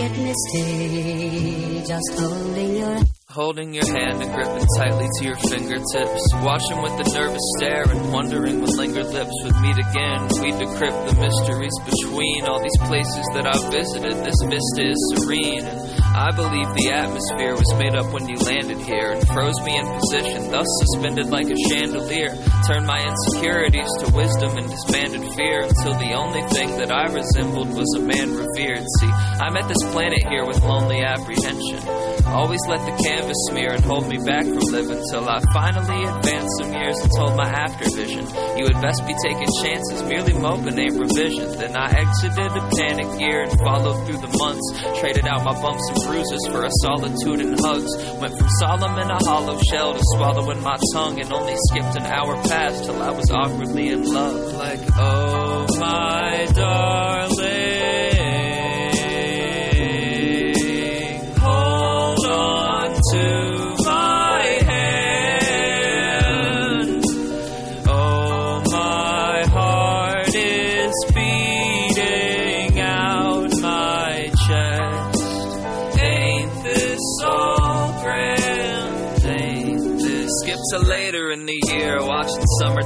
Get misty just holding your Holding your hand and gripping tightly to your fingertips. Watching with a nervous stare and wondering when lingered lips would meet again. We decrypt the mysteries between all these places that I've visited. This vista is serene. I believe the atmosphere was made up when you landed here and froze me in position, thus suspended like a chandelier. Turned my insecurities to wisdom and disbanded fear until the only thing that I resembled was a man revered. See, I met this planet here with lonely apprehension. Always let the canvas smear and hold me back from living till I finally advanced some years and told my after vision. You had best be taking chances, merely moping ain't revision. Then I exited a panic year and followed through the months. Traded out my bumps and bruises for a solitude and hugs. Went from solemn in a hollow shell to swallowing my tongue and only skipped an hour past till I was awkwardly in love. Like, oh my darling,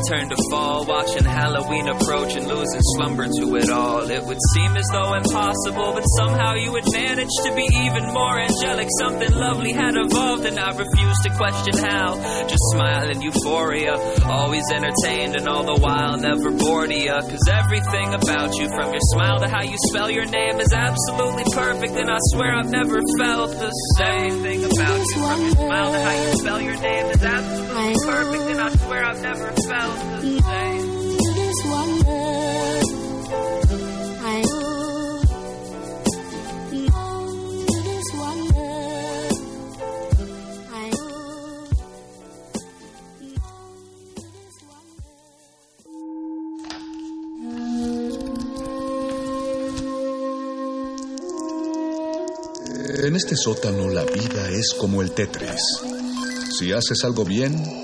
turn to fall, watching Halloween approach and losing slumber to it all. It would seem as though impossible, but somehow you would manage to be even more angelic. Something lovely had evolved, and I refused to question how. Just smile in euphoria, always entertained, and all the while never bored of ya. Cause everything about you, from your smile to how you spell your name, is absolutely perfect, and I swear I've never felt the same thing about you. From your smile to how you spell your name is absolutely perfect, and I swear I've never felt En este sótano la vida es como el Tetris. Si haces algo bien,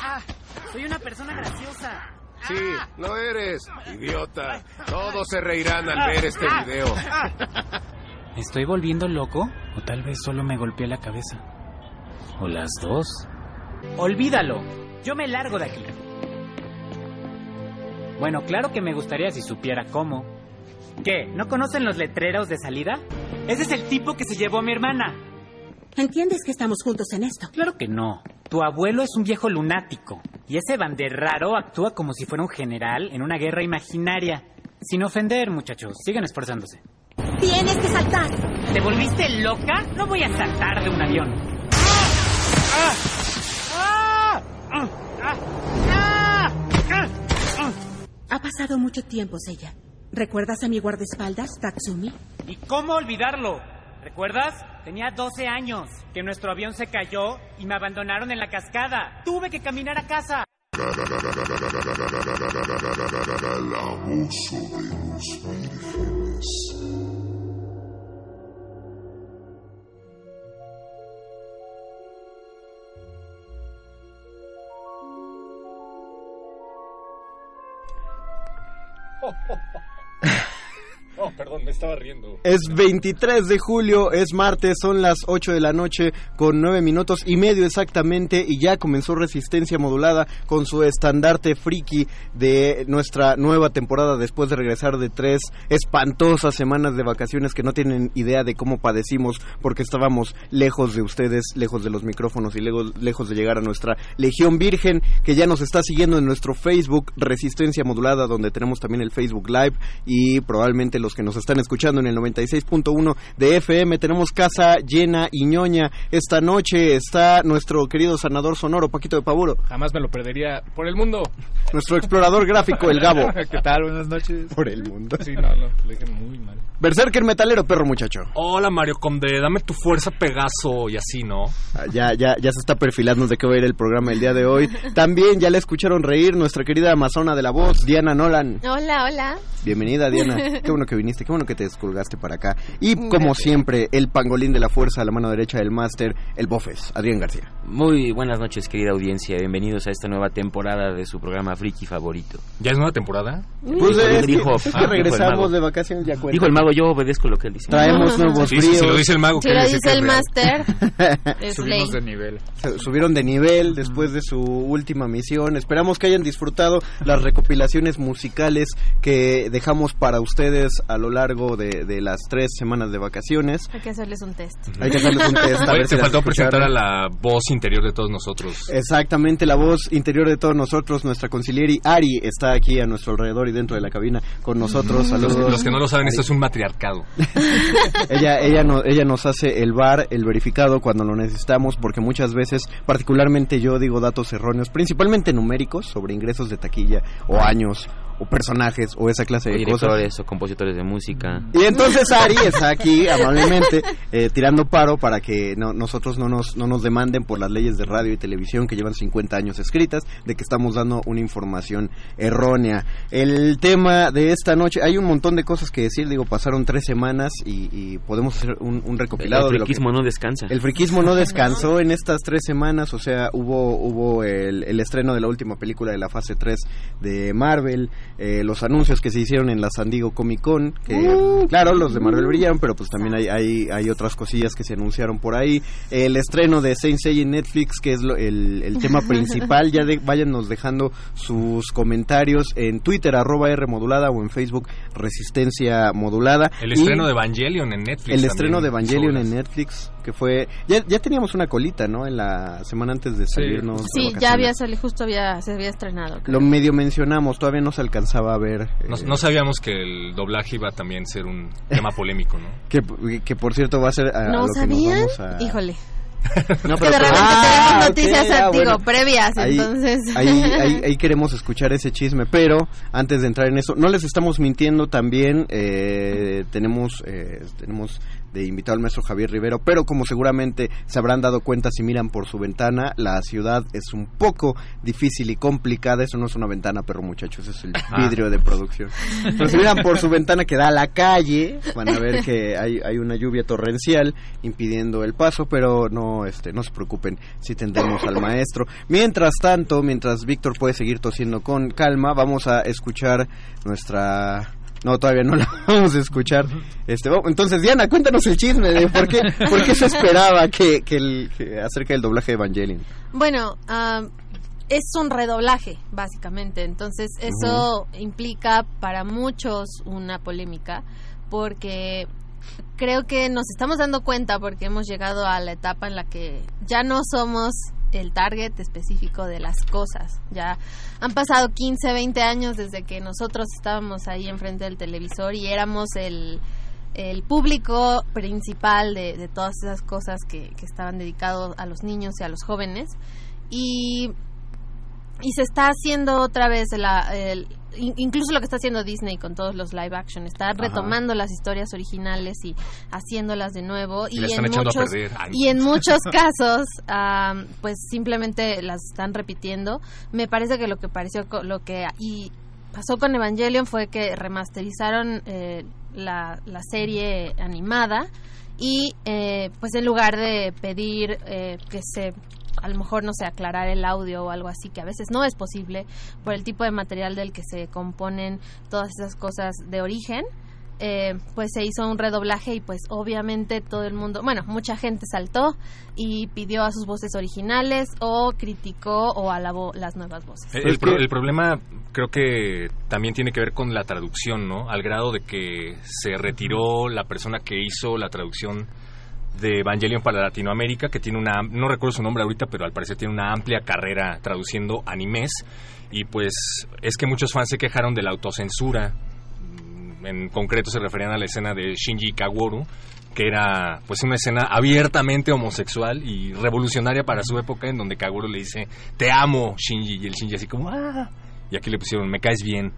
Ah, soy una persona graciosa. Sí, lo eres, idiota. Todos se reirán al ver este video. ¿Me estoy volviendo loco? ¿O tal vez solo me golpeé la cabeza? ¿O las dos? Olvídalo. Yo me largo de aquí. Bueno, claro que me gustaría si supiera cómo. ¿Qué? ¿No conocen los letreros de salida? Ese es el tipo que se llevó a mi hermana. ¿Entiendes que estamos juntos en esto? Claro que no. Tu abuelo es un viejo lunático. Y ese banderraro actúa como si fuera un general en una guerra imaginaria. Sin ofender, muchachos. Sigan esforzándose. Tienes que saltar. ¿Te volviste loca? No voy a saltar de un avión. Ha pasado mucho tiempo, Seiya. ¿Recuerdas a mi guardaespaldas, Tatsumi? ¿Y cómo olvidarlo? ¿Recuerdas? Tenía 12 años, que nuestro avión se cayó y me abandonaron en la cascada. Tuve que caminar a casa. El abuso de los vírgenes. Perdón, me estaba riendo. Es 23 de julio, es martes, son las 8 de la noche con 9 minutos y medio exactamente y ya comenzó Resistencia Modulada con su estandarte friki de nuestra nueva temporada después de regresar de tres espantosas semanas de vacaciones que no tienen idea de cómo padecimos porque estábamos lejos de ustedes, lejos de los micrófonos y lejos, lejos de llegar a nuestra Legión Virgen que ya nos está siguiendo en nuestro Facebook Resistencia Modulada donde tenemos también el Facebook Live y probablemente los que nos están escuchando en el 96.1 de FM. Tenemos casa llena y ñoña. Esta noche está nuestro querido sanador sonoro, Paquito de Pavuro. Jamás me lo perdería por el mundo. Nuestro explorador gráfico, el Gabo. ¿Qué tal? Buenas noches. Por el mundo. Sí, no, no, lo dije muy mal. Berserker metalero, perro muchacho. Hola Mario Conde, dame tu fuerza Pegaso y así, ¿no? Ah, ya, ya, ya se está perfilando de qué va a ir el programa el día de hoy. También ya le escucharon reír nuestra querida amazona de la voz, Diana Nolan. Hola, hola. Bienvenida, Diana. Qué bueno que viniste, qué bueno que te descolgaste para acá. Y como siempre, el pangolín de la fuerza a la mano derecha del máster, el Bofes, Adrián García. Muy buenas noches, querida audiencia. Bienvenidos a esta nueva temporada de su programa Friki favorito. ¿Ya es nueva temporada? Pues es, Dijo- que, es que ah, dijo el regresamos mago. de vacaciones ya cuenta. Dijo el mago, yo obedezco lo que él dice. Traemos nuevos Sí, fríos. si lo dice el mago, Si lo dice el máster. Subimos de nivel. Subieron de nivel después de su última misión. Esperamos que hayan disfrutado las recopilaciones musicales que dejamos para ustedes a lo largo de, de las tres semanas de vacaciones. Hay que hacerles un test. Hay que hacerles un test. a Oye, ver te faltó presentar a la voz interior de todos nosotros. Exactamente, la voz interior de todos nosotros, nuestra concilieri Ari está aquí a nuestro alrededor y dentro de la cabina con nosotros. Saludos. los que no lo saben, esto es un matriarcado. ella, ella, no, ella nos hace el bar, el verificado cuando lo necesitamos, porque muchas veces, particularmente yo digo datos erróneos, principalmente numéricos, sobre ingresos de taquilla, o años, o personajes, o esa clase O de cosas. directores o compositores de música. Y entonces Ari está aquí amablemente eh, tirando paro para que no- nosotros no nos, no nos demanden por las leyes de radio y televisión que llevan 50 años escritas de que estamos dando una información errónea. El tema de esta noche, hay un montón de cosas que decir, digo, pasaron tres semanas y, y podemos hacer un, un recopilado El de lo que- friquismo no descansa. el friquismo no descansó en estas tres semanas, o sea, hubo hubo el, el estreno de la última película de la fase 3 de Marvel, eh, los anuncios que se hicieron en la San Diego Comic Con, que claro, los de Marvel brillaron, pero pues también hay, hay, hay otras cosillas que se anunciaron por ahí. El estreno de Saint Seiya en Netflix, que es lo- el, el tema principal, ya de, váyanos dejando sus comentarios en Twitter, arroba R modulada, o en Facebook, Resistencia Modulada. El Y- estreno de Evangelion en Netflix. el estreno de. Evangelion en. Netflix, que fue... Ya, ya teníamos una colita, ¿no? En la semana antes de salirnos. Sí, ya había salido, justo había, se había estrenado. Lo medio mencionamos, todavía no se alcanzaba a ver. No, eh, no sabíamos que el doblaje iba a también ser un tema polémico, ¿no? que, que por cierto va a ser a, a ¿No lo que nos vamos a... Híjole. No, Es que de repente Ah, tenemos noticias, ah, bueno. previas, Ahí- entonces... Ahí, ahí, ahí queremos escuchar ese chisme, pero antes de entrar en eso, no les estamos mintiendo también, eh, tenemos, eh, tenemos de invitado al maestro Javier Rivero, pero como seguramente se habrán dado cuenta si miran por su ventana, la ciudad es un poco difícil y complicada, eso no es una ventana, perro muchachos, es el Ah. vidrio de producción. Pero si miran por su ventana que da a la calle, van a ver que hay, hay una lluvia torrencial impidiendo el paso, pero no, este, no se preocupen si tendremos al maestro. Mientras tanto, mientras Víctor puede seguir tosiendo con calma, vamos a escuchar nuestra no, todavía no la vamos a escuchar. Este, entonces, Diana, cuéntanos el chisme de por qué, por qué se esperaba que, que el, que acerca del doblaje de Evangelion. Bueno, ah, es un redoblaje, básicamente. Entonces, eso implica para muchos una polémica, porque creo que nos estamos dando cuenta, porque hemos llegado a la etapa en la que ya no somos el target específico de las cosas. Ya han pasado 15, 20 años desde que nosotros estábamos ahí enfrente del televisor y éramos el, el público principal de, de todas esas cosas que, que estaban dedicados a los niños y a los jóvenes. Y, y se está haciendo otra vez la- el- incluso lo que está haciendo Disney con todos los live action, está retomando las historias originales y haciéndolas de nuevo. Y en muchos y en muchos casos pues simplemente las están repitiendo. Me parece que lo que pareció lo que y pasó con Evangelion fue que remasterizaron eh, la, la serie animada y eh, pues en lugar de pedir eh, que se a lo mejor no sé aclarar el audio o algo así que a veces no es posible por el tipo de material del que se componen todas esas cosas de origen eh, pues se hizo un redoblaje y pues obviamente todo el mundo, bueno, mucha gente saltó y pidió a sus voces originales o criticó o alabó las nuevas voces. El, el pro- el problema creo que también tiene que ver con la traducción, ¿no? Al grado de que se retiró la persona que hizo la traducción de Evangelion para Latinoamérica, que tiene una, no recuerdo su nombre ahorita, pero al parecer tiene una amplia carrera traduciendo animes, y pues es que muchos fans se quejaron de la autocensura, Mm, en concreto se referían a la escena de Shinji Kaworu, que era pues una escena abiertamente homosexual y revolucionaria para su época, en donde Kaworu le dice, te amo, Shinji, y el Shinji así como, ah, y aquí le pusieron, me caes bien.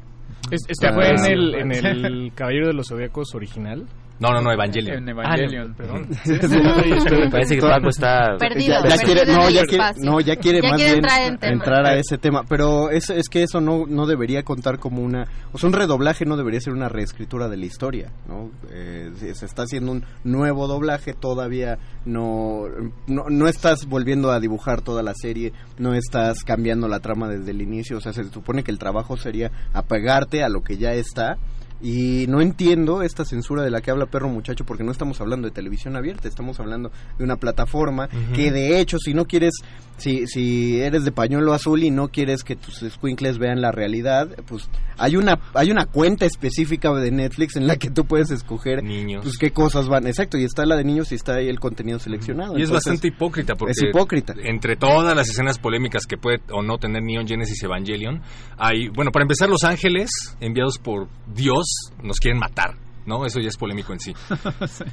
Es- ¿Este fue en el, en el Caballero de los Zodíacos original? No, no, no, Evangelion. En Evangelion, perdón. Parece que Paco está Perdido, ya, ya perdido quiere, no, ya quiere, espacio. no, ya quiere Ya más quiere bien entrar a ese tema. Pero es, es que eso no, no debería contar como una... O sea, un redoblaje no debería ser una reescritura de la historia, ¿no? Eh, se está haciendo un nuevo doblaje, todavía no, no, no estás volviendo a dibujar toda la serie, no estás cambiando la trama desde el inicio. O sea, se supone que el trabajo sería apegarte a lo que ya está. Y no entiendo esta censura de la que habla Perro Muchacho porque no estamos hablando de televisión abierta, estamos hablando de una plataforma que de hecho si no quieres, si, si eres de pañuelo azul y no quieres que tus squinkles vean la realidad, pues hay una, hay una cuenta específica de Netflix en la que tú puedes escoger Niños. pues qué cosas van, exacto, y está la de niños y está ahí el contenido seleccionado. Y es bastante hipócrita porque es hipócrita. entre todas las escenas polémicas que puede o no tener Neon Genesis Evangelion, hay, bueno, para empezar Los Ángeles, enviados por Dios, nos quieren matar. ¿No? Eso ya es polémico en sí.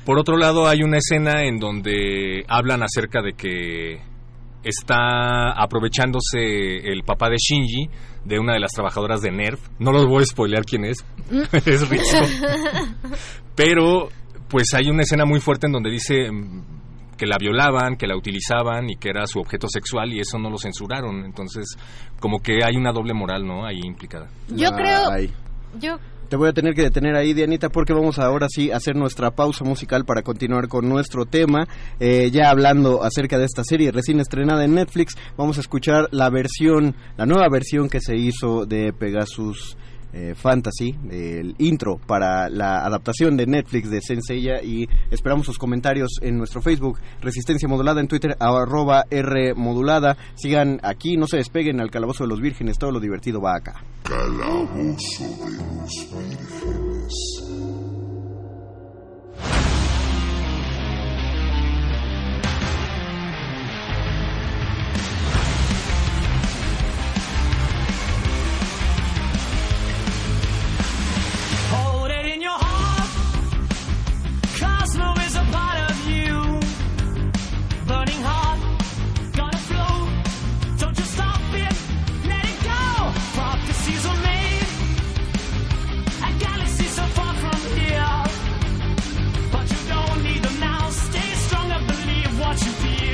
Por otro lado, hay una escena en donde hablan acerca de que está aprovechándose el papá de Shinji de una de las trabajadoras de Nerf. No los voy a spoilear quién es. es Ritsuko. Pero, pues hay una escena muy fuerte en donde dice mm, que la violaban, que la utilizaban y que era su objeto sexual y eso no lo censuraron. Entonces, como que hay una doble moral, ¿no? Ahí implicada. Yo Ah, creo yo Te voy a tener que detener ahí, Dianita, porque vamos ahora sí a hacer nuestra pausa musical para continuar con nuestro tema. Eh, ya hablando acerca de esta serie recién estrenada en Netflix, vamos a escuchar la versión, la nueva versión que se hizo de Pegasus eh, Fantasy, el intro para la adaptación de Netflix de Senseiya y esperamos sus comentarios en nuestro Facebook, Resistencia Modulada en Twitter, arroba R Modulada. Sigan aquí, no se despeguen al Calabozo de los Vírgenes, todo lo divertido va acá. Calabozo de los.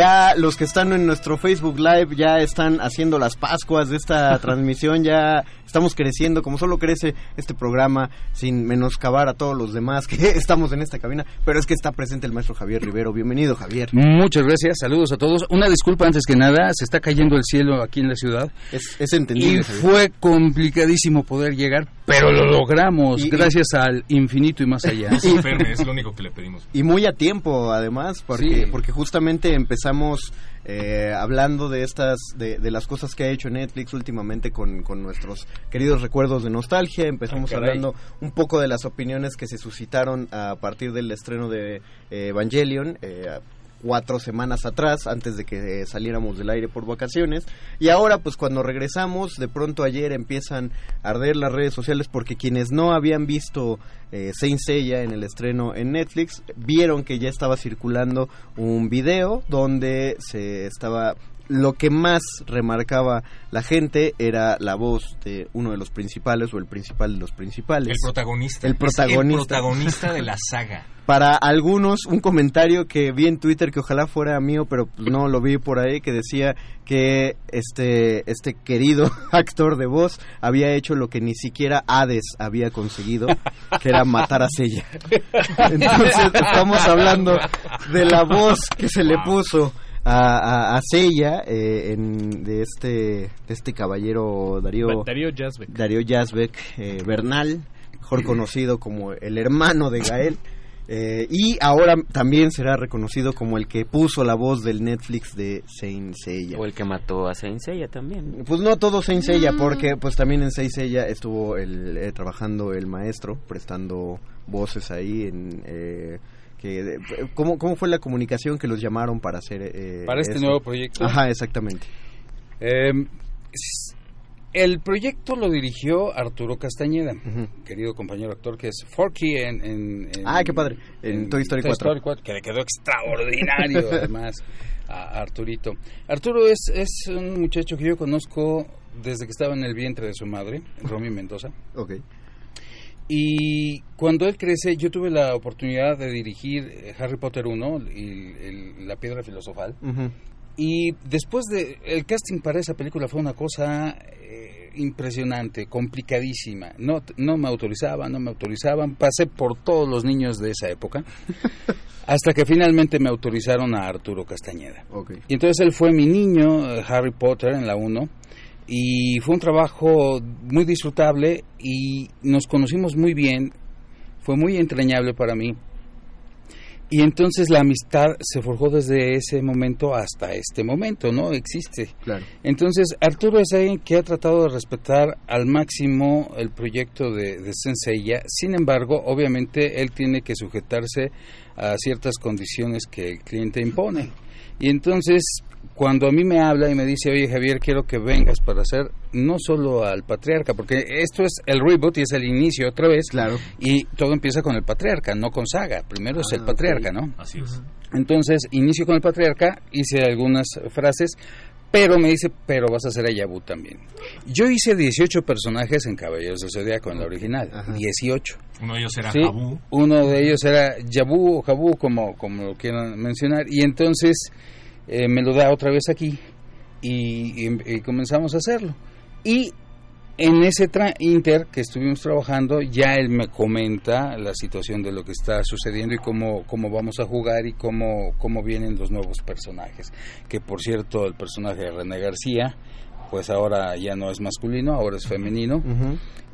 Ya los que están en nuestro Facebook Live ya están haciendo las Pascuas de esta transmisión, ya estamos creciendo como solo crece este programa sin menoscabar a todos los demás que estamos en esta cabina, pero es que está presente el maestro Javier Rivero. Bienvenido, Javier. Muchas gracias, saludos a todos. Una disculpa antes que nada, se está cayendo el cielo aquí en la ciudad. Es, es entendible. Y Javier. fue complicadísimo poder llegar, pero lo logramos, Y- y- gracias al infinito y más allá. No se enferme, es lo único que le pedimos. Y muy a tiempo, además, porque, Sí. porque justamente empezamos eh, hablando de estas, de, de las cosas que ha hecho Netflix últimamente con, con nuestros queridos recuerdos de nostalgia. Empezamos Ah, hablando un poco de las opiniones que se suscitaron a partir del estreno de eh, Evangelion. eh, cuatro semanas atrás, antes de que eh, saliéramos del aire por vacaciones. Y ahora, pues cuando regresamos, de pronto ayer empiezan a arder las redes sociales porque quienes no habían visto eh, Saint Seiya en el estreno en Netflix, vieron que ya estaba circulando un video donde se estaba... Lo que más remarcaba la gente era la voz de uno de los principales o el principal de los principales. El protagonista. El protagonista. el protagonista de la saga. Para algunos, un comentario que vi en Twitter que ojalá fuera mío, pero pues no lo vi por ahí, que decía que este, este querido actor de voz había hecho lo que ni siquiera Hades había conseguido, que era matar a Sella. Entonces estamos hablando de la voz que se le puso a, a, a eh, en, de este de este caballero Darío Darío Yazbek. Darío Yazbek eh, Bernal, mejor conocido como el hermano de Gael. Eh, y ahora también será reconocido como el que puso la voz del Netflix de Saint Seiya. O el que mató a Saint Seiya también. Pues no todo Saint Seiya, porque pues también en Saint Seiya estuvo el, eh, trabajando el maestro, prestando voces ahí en... eh, que, ¿cómo, ¿Cómo fue la comunicación que los llamaron para hacer... eh, Para este esto? nuevo proyecto. Ajá, exactamente. El proyecto lo dirigió Arturo Castañeda, querido compañero actor que es Forky en, en- en- Ah, qué padre. En Toy Story 4. que le quedó extraordinario además a Arturito. Arturo es, es un muchacho que yo conozco desde que estaba en el vientre de su madre, Romy Mendoza. Ok. Y cuando él crece, yo tuve la oportunidad de dirigir Harry Potter 1 y el- la piedra filosofal. Ujú. Y después de el casting para esa película fue una cosa eh, impresionante, complicadísima. No, no me autorizaban, no me autorizaban. Pasé por todos los niños de esa época. hasta que finalmente me autorizaron a Arturo Castañeda. Ok. Y entonces él fue mi niño, Harry Potter, en la 1. Y fue un trabajo muy disfrutable y nos conocimos muy bien. Fue muy entrañable para mí. Y entonces la amistad se forjó desde ese momento hasta este momento, ¿no? Existe. Claro. Entonces, Arturo es alguien que ha tratado de respetar al máximo el proyecto de, de Senseiya. Sin embargo, obviamente, él tiene que sujetarse a ciertas condiciones que el cliente impone. Y entonces, cuando a mí me habla y me dice, oye Javier, quiero que vengas para hacer no solo al patriarca, porque esto es el reboot y es el inicio otra vez. Claro. Y todo empieza con el patriarca, no con saga. Primero es Ah, el patriarca, ok. ¿no? Así es. Entonces, inicio con el patriarca, hice algunas frases, Pero me dice, pero vas a hacer a Yabu también. Yo hice 18 personajes en Caballeros del Zodíaco, en la original. 18. Uno de ellos era Sí, Jabú. Uno de ellos era Yabu o Jabu, como, como lo quieran mencionar. Y entonces eh, me lo da otra vez aquí y, y- y comenzamos a hacerlo. Y en ese tra- inter que estuvimos trabajando, ya él me comenta la situación de lo que está sucediendo y cómo, cómo vamos a jugar y cómo, cómo vienen los nuevos personajes. Que por cierto, el personaje de René García, pues ahora ya no es masculino, ahora es femenino.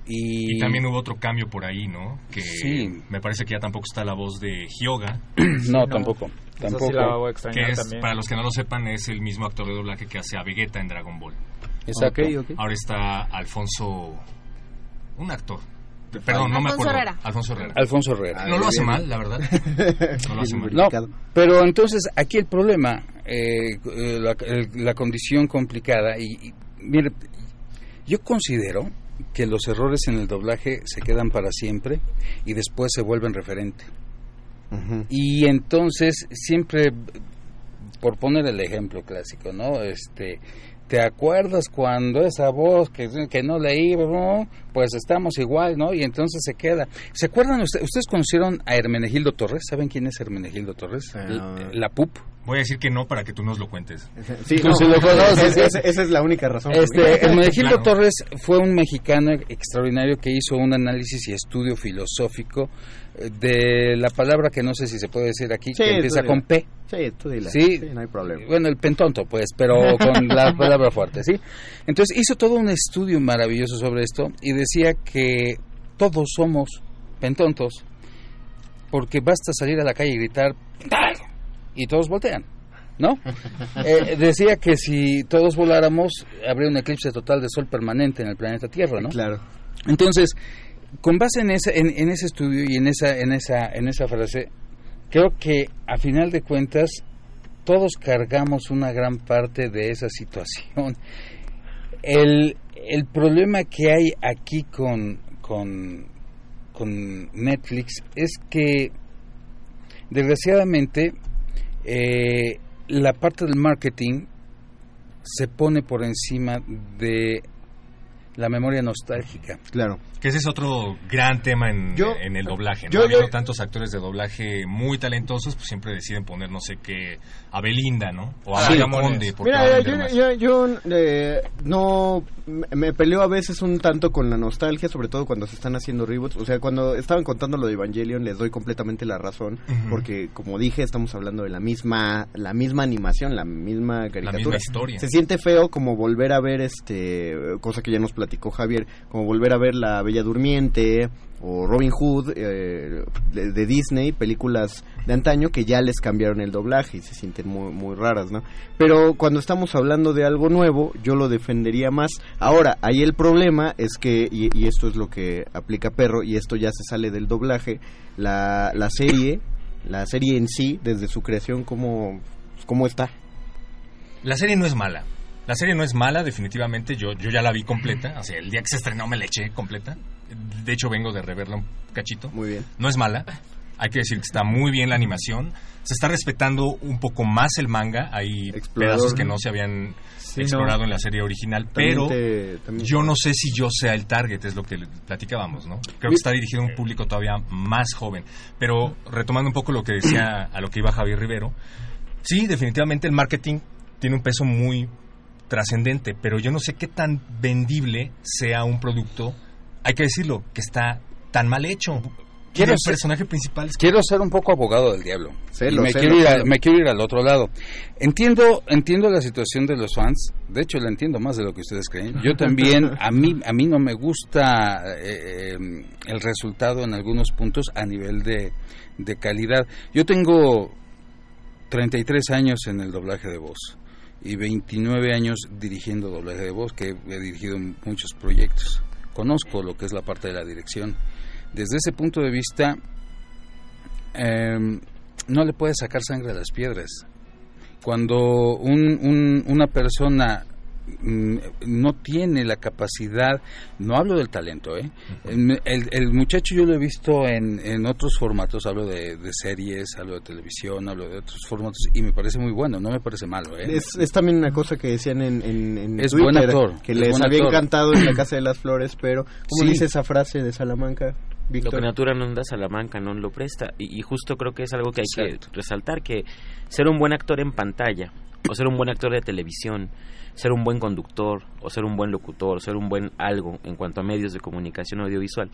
Y, Y también hubo otro cambio por ahí, ¿no? Que Sí. me parece que ya tampoco está la voz de Hyoga. no, tampoco. Tampoco. sí la voy a extrañar Que es, también. para los que no lo sepan, es el mismo actor de doblaje que hace a Vegeta en Dragon Ball. Exacto. Ok, ok. Ahora está Alfonso, un actor. Perdón, no me Alfonso acuerdo. Herrera. Alfonso Herrera. Alfonso Herrera. No lo hace mal, la verdad. No lo hace mal. No, pero entonces aquí el problema, eh, eh, la, el- la condición complicada, y, y, mire, yo considero que los errores en el doblaje se quedan para siempre y después se vuelven referente. Y entonces siempre, por poner el ejemplo clásico, ¿no? Este, ¿te acuerdas cuando esa voz que, que no leí, ¿no? pues estamos igual, ¿no? Y entonces se queda. ¿Se acuerdan ustedes? ¿Ustedes conocieron a Hermenegildo Torres? ¿Saben quién es Hermenegildo Torres? La, la PUP. Voy a decir que no para que tú nos lo cuentes. Sí, Tú no, sí lo conoces. esa, esa es la única razón. Este, Hermenegildo Claro. Torres fue un mexicano extraordinario que hizo un análisis y estudio filosófico eh, de la palabra que no sé si se puede decir aquí, Sí, que empieza con. P. Sí, tú dile. Sí. no hay problema. Bueno, el pentonto, pues, pero con la palabra fuerte, ¿sí? Entonces hizo todo un estudio maravilloso sobre esto y decía que todos somos pentontos porque basta salir a la calle y gritar y todos voltean, ¿no? Eh, decía que si todos voláramos habría un eclipse total de sol permanente en el planeta Tierra, ¿no? Claro. Entonces, con base en ese, en, ese estudio y en esa, en esa, en esa frase, creo que a final de cuentas todos cargamos una gran parte de esa situación. El, el problema que hay aquí con, con, con Netflix es que desgraciadamente eh, la parte del marketing se pone por encima de la memoria nostálgica. Claro. Que ese es otro gran tema en, Yo- en el doblaje. ¿no? yo- Ha habido yo- tantos actores de doblaje muy talentosos, pues siempre deciden poner, no sé qué, a Belinda, ¿no? O a Sí. María Mira, yo, yo, yo, eh, no me- peleo a veces un tanto con la nostalgia, sobre todo cuando se están haciendo reboots. O sea, cuando estaban contando lo de Evangelion, les doy completamente la razón, porque como dije, estamos hablando de la misma, la misma animación, la misma caricatura. misma historia. Se siente feo como volver a ver este, cosa que ya nos platicó Javier, como volver a ver La Bella Durmiente o Robin Hood eh, de, Disney, películas de antaño que ya les cambiaron el doblaje y se sienten muy, muy raras, ¿no? Pero cuando estamos hablando de algo nuevo, yo lo defendería más. Ahora, ahí el problema es que, y, y esto es lo que aplica Perro, y esto ya se sale del doblaje, la, la serie, la serie en sí, desde su creación, ¿cómo, cómo está? La serie no es mala. La serie no es mala, definitivamente. Yo, yo ya la vi completa. O sea, el día que se estrenó me la eché completa. De hecho, vengo de reverla un cachito. Muy bien. No es mala. Hay que decir que está muy bien la animación. Se está respetando un poco más el manga. Hay Explorador. pedazos que no se habían Sí, explorado no. en la serie original. También Pero te- también- yo no sé si yo sea el target, es lo que platicábamos, ¿no? Creo que está dirigido a un público todavía más joven. Pero retomando un poco lo que decía, a lo que iba Javier Rivero, sí, definitivamente el marketing tiene un peso muy trascendente, pero yo no sé qué tan vendible sea un producto, hay que decirlo, que está tan mal hecho. Quiero el ser- personaje principal es Quiero ser un poco abogado del diablo. Y me, quiero ir a- sélo. me quiero ir al otro lado. Entiendo, entiendo la situación de los fans. De hecho, la entiendo más de lo que ustedes creen. Yo también, a mí, a mí no me gusta eh, eh, el resultado en algunos puntos a nivel de, de calidad. Yo tengo 33 años en el doblaje de voz y 29 años dirigiendo doblaje de voz, que he dirigido muchos proyectos. Conozco lo que es la parte de la dirección. Desde ese punto de vista, em, no le puedes sacar sangre a las piedras. Cuando un- un- una persona no tiene la capacidad, no hablo del talento, ¿eh? el, el- el muchacho yo lo he visto en, en otros formatos, hablo de, de series, hablo de televisión, hablo de otros formatos y me parece muy bueno, no me parece malo. ¿eh? Es, es también una cosa que decían en, en, en Es Twitter, buen actor, que es les buen había actor. encantado en la Casa de las Flores, pero ¿cómo Sí. dice esa frase de Salamanca, Lo Víctor? que natura non da, Salamanca no lo presta. Y, y justo creo que es algo que hay que resaltar, que ser un buen actor en pantalla, o ser un buen actor de televisión, ser un buen conductor, o ser un buen locutor, ser un buen algo en cuanto a medios de comunicación audiovisual,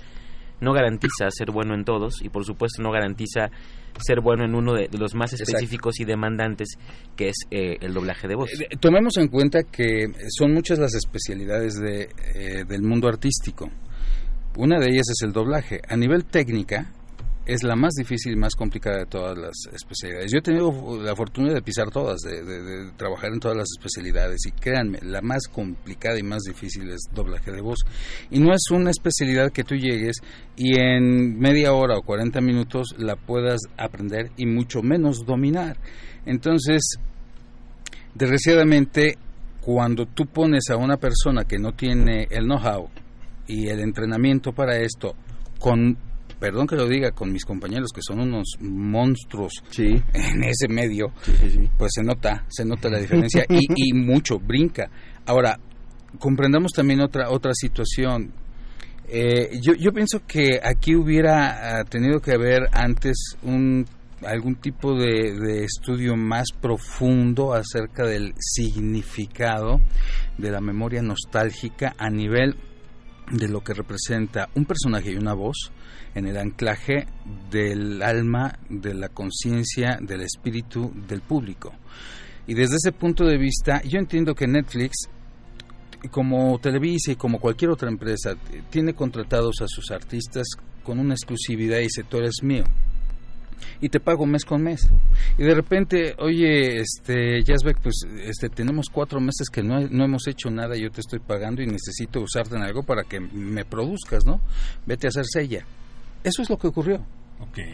no garantiza ser bueno en todos y por supuesto no garantiza ser bueno en uno de, de los más Exacto. específicos y demandantes que es eh, el doblaje de voz. Eh, Tomemos en cuenta que son muchas las especialidades de, eh, del mundo artístico. Una de ellas es el doblaje. A nivel técnica, es la más difícil y más complicada de todas las especialidades. Yo he tenido la fortuna de pisar todas, de, de- trabajar en todas las especialidades y créanme, la más complicada y más difícil es doblaje de voz. Y no es una especialidad que tú llegues y en media hora o 40 minutos la puedas aprender y mucho menos dominar. Entonces, desgraciadamente, cuando tú pones a una persona que no tiene el know-how y el entrenamiento para esto, con, perdón que lo diga, con mis compañeros que son unos monstruos en ese medio, pues se nota, se nota la diferencia y, y mucho, brinca. Ahora, comprendamos también otra, otra situación. Eh, yo, yo pienso que aquí hubiera ah, tenido que haber antes un algún tipo de, de estudio más profundo acerca del significado de la memoria nostálgica a nivel de lo que representa un personaje y una voz en el anclaje del alma, de la conciencia, del espíritu del público. Y desde ese punto de vista, yo entiendo que Netflix como Televisa y como cualquier otra empresa, tiene contratados a sus artistas con una exclusividad y dice, tú eres mío. Y te pago mes con mes. Y de repente, oye, este, Jazzbeck, pues este, tenemos cuatro meses que no, no hemos hecho nada, yo te estoy pagando y necesito usarte en algo para que me produzcas, ¿no? Vete a hacer sella. Eso es lo que ocurrió.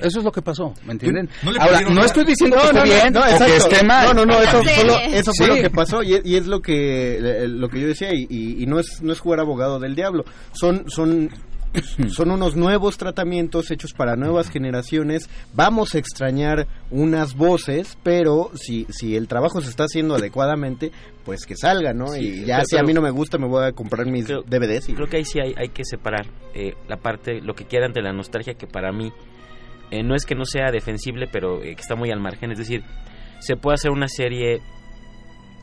Eso es lo que pasó, ¿me entienden? ¿No le Ahora, no nada? estoy diciendo que No, esté no, bien no, o que exacto. esté mal. No, no, no, eso, fue lo, eso fue Sí. lo que pasó y, y es lo que eh, lo que yo decía y, y- y no es no es jugar abogado del diablo. Son son son unos nuevos tratamientos hechos para nuevas generaciones. Vamos a extrañar unas voces, pero si si el trabajo se está haciendo adecuadamente, pues que salga, ¿no? Sí, y ya pero- si a mí no me gusta, me voy a comprar mis DVDs. Y... Creo que ahí sí hay, hay que separar eh, la parte, lo que queda ante la nostalgia, que para mí eh, no es que no sea defensible, pero eh, que está muy al margen. Es decir, se puede hacer una serie,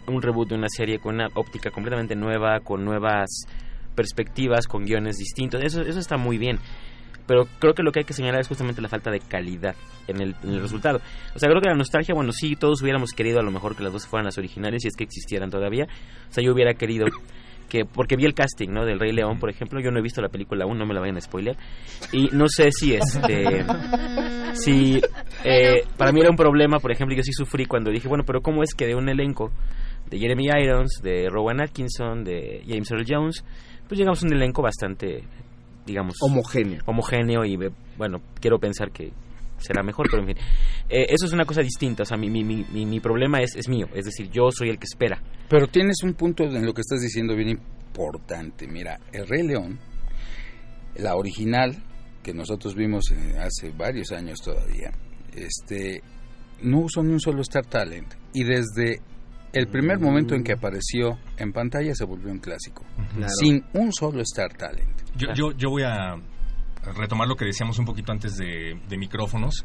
un reboot de una serie con una óptica completamente nueva, con nuevas perspectivas, con guiones distintos. Eso, eso está muy bien. Pero creo que lo que hay que señalar es justamente la falta de calidad en el, en el resultado. O sea, creo que la nostalgia, bueno, sí, todos hubiéramos querido a lo mejor que las dos fueran las originales, si es que existieran todavía. O sea, yo hubiera querido que, porque vi el casting, ¿no? Del Rey León, por ejemplo, yo no he visto la película aún, no me la vayan a spoiler. Y no sé si este. si. eh, para mí era un problema, por ejemplo, yo sí sufrí cuando dije, bueno, pero ¿cómo es que de un elenco de Jeremy Irons, de Rowan Atkinson, de James Earl Jones, pues llegamos a un elenco bastante, digamos... Homogéneo. Homogéneo y, eh, bueno, quiero pensar que será mejor, pero en fin. Eh, eso es una cosa distinta, o sea, mi, mi, mi, mi- problema es, es mío, es decir, yo soy el que espera. Pero tienes un punto en lo que estás diciendo bien importante. Mira, el Rey León, la original, que nosotros vimos eh, hace varios años todavía, este, no usó ni un solo Star Talent. Y desde el primer momento en que apareció en pantalla se volvió un clásico. Claro. Sin un solo Star Talent. Yo, yo, yo voy a retomar lo que decíamos un poquito antes de, de micrófonos,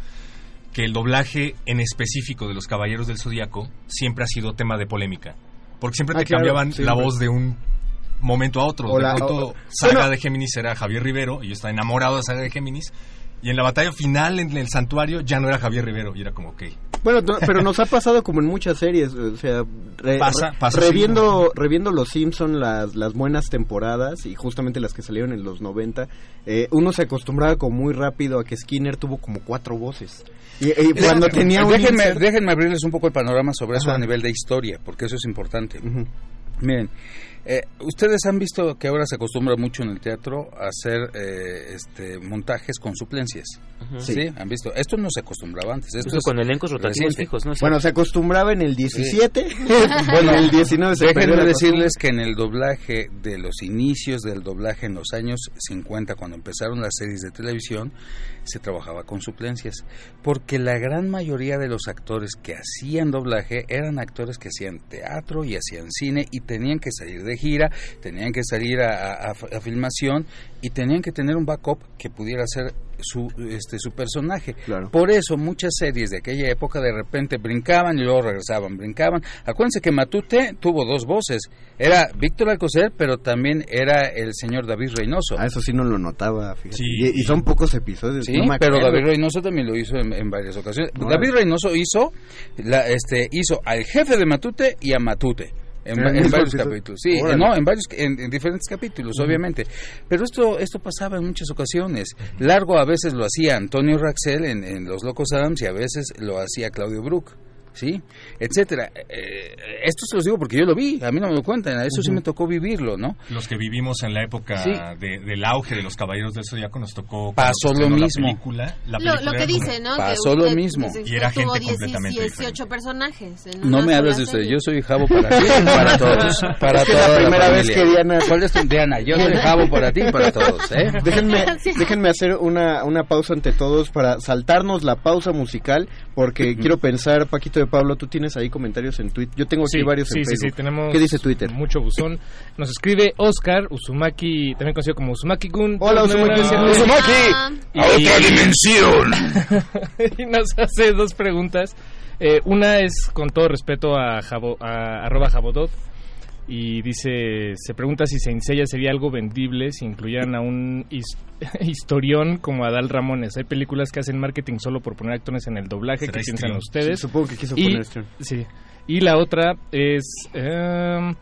que el doblaje en específico de los Caballeros del Zodíaco siempre ha sido tema de polémica, porque siempre Ah, te claro, cambiaban siempre. la voz de un momento a otro. O de pronto, Saga bueno. de Géminis era Javier Rivero, y yo estaba enamorado de Saga de Géminis, y en la batalla final en el santuario ya no era Javier Rivero, y era como, ok. Bueno, no, pero nos ha pasado como en muchas series, o sea, re- Pasa- pasa reviendo, reviendo Los Simpson las, las buenas temporadas y justamente las que salieron en los 90, eh, uno se acostumbraba como muy rápido a que Skinner tuvo como cuatro voces. Y, y cuando Déjenme- tenía un déjenme, insert- déjenme abrirles un poco el panorama sobre eso Ajá. a nivel de historia, porque eso es importante. Miren, Eh, Ustedes han visto que ahora se acostumbra mucho en el teatro a hacer eh, este, montajes con suplencias. ¿Sí? Sí. ¿Han visto? Esto no se acostumbraba antes. Esto Incluso es con elencos rotativos reciente. fijos, ¿no? Bueno, se acostumbraba en el 17. bueno, en el 19 se déjenme decirles que en el doblaje de los inicios del doblaje en los años 50, cuando empezaron las series de televisión, se trabajaba con suplencias, porque la gran mayoría de los actores que hacían doblaje eran actores que hacían teatro y hacían cine y tenían que salir de gira, tenían que salir a, filmación y tenían que tener un backup que pudiera ser su este su personaje. Por eso muchas series de aquella época de repente brincaban y luego regresaban, brincaban. Acuérdense que Matute tuvo dos voces. Era Víctor Alcocer, pero también era el señor David Reynoso. Ah, eso sí no lo notaba, fíjate. Sí. y, y son pocos episodios. Sí, no pero. David Reynoso también lo hizo en, en varias ocasiones. David Reynoso hizo, la, este, hizo al jefe de Matute y a Matute. En, ¿En va- el en mismo varios capítulos, sí, Órale. no, en varios, en, en diferentes capítulos, obviamente. Pero esto, esto pasaba en muchas ocasiones. Largo a veces lo hacía Antonio Raxel en, en Los Locos Adams y a veces lo hacía Claudio Brook, sí, etcétera. Eh, esto se los digo porque yo lo vi, a mí no me lo cuentan, a eso sí me tocó vivirlo, ¿no? Los que vivimos en la época Sí. de- del auge de los Caballeros del Zodiaco nos tocó. Pasó lo estrenó la mismo. película. La Lo, película lo que era como- dice, ¿no? Pasó que lo mismo. que Y era gente 10 completamente 18 personajes. en No me hables de usted, yo soy Javo para ti y para todos. Para Es que toda la primera vez familia. que Diana- ¿Cuál es tu Diana? Yo soy Javo para ti y para todos, ¿eh? Déjenme, déjenme hacer una, una pausa ante todos para saltarnos la pausa musical, porque quiero pensar, Paquito de Pablo, tú tienes ahí comentarios en Twitter. Yo tengo aquí Sí, varios sí, en sí, Facebook. sí, tenemos ¿Qué dice Twitter? mucho buzón. Nos escribe Oscar Uzumaki, también conocido como Uzumaki-kun. Hola, Uzumaki. Uzumaki. A otra dimensión. y nos hace dos preguntas. Eh, una es con todo respeto a, Jabo, a arroba Jabodot y dice, se pregunta si Saint Seiya sería algo vendible si incluyeran a un his- historión como Adal Ramones. Hay películas que hacen marketing solo por poner actores en el doblaje. ¿Será ¿Qué piensan ustedes? Sí, supongo que quiso y, poner. Sí. Y la otra es... em,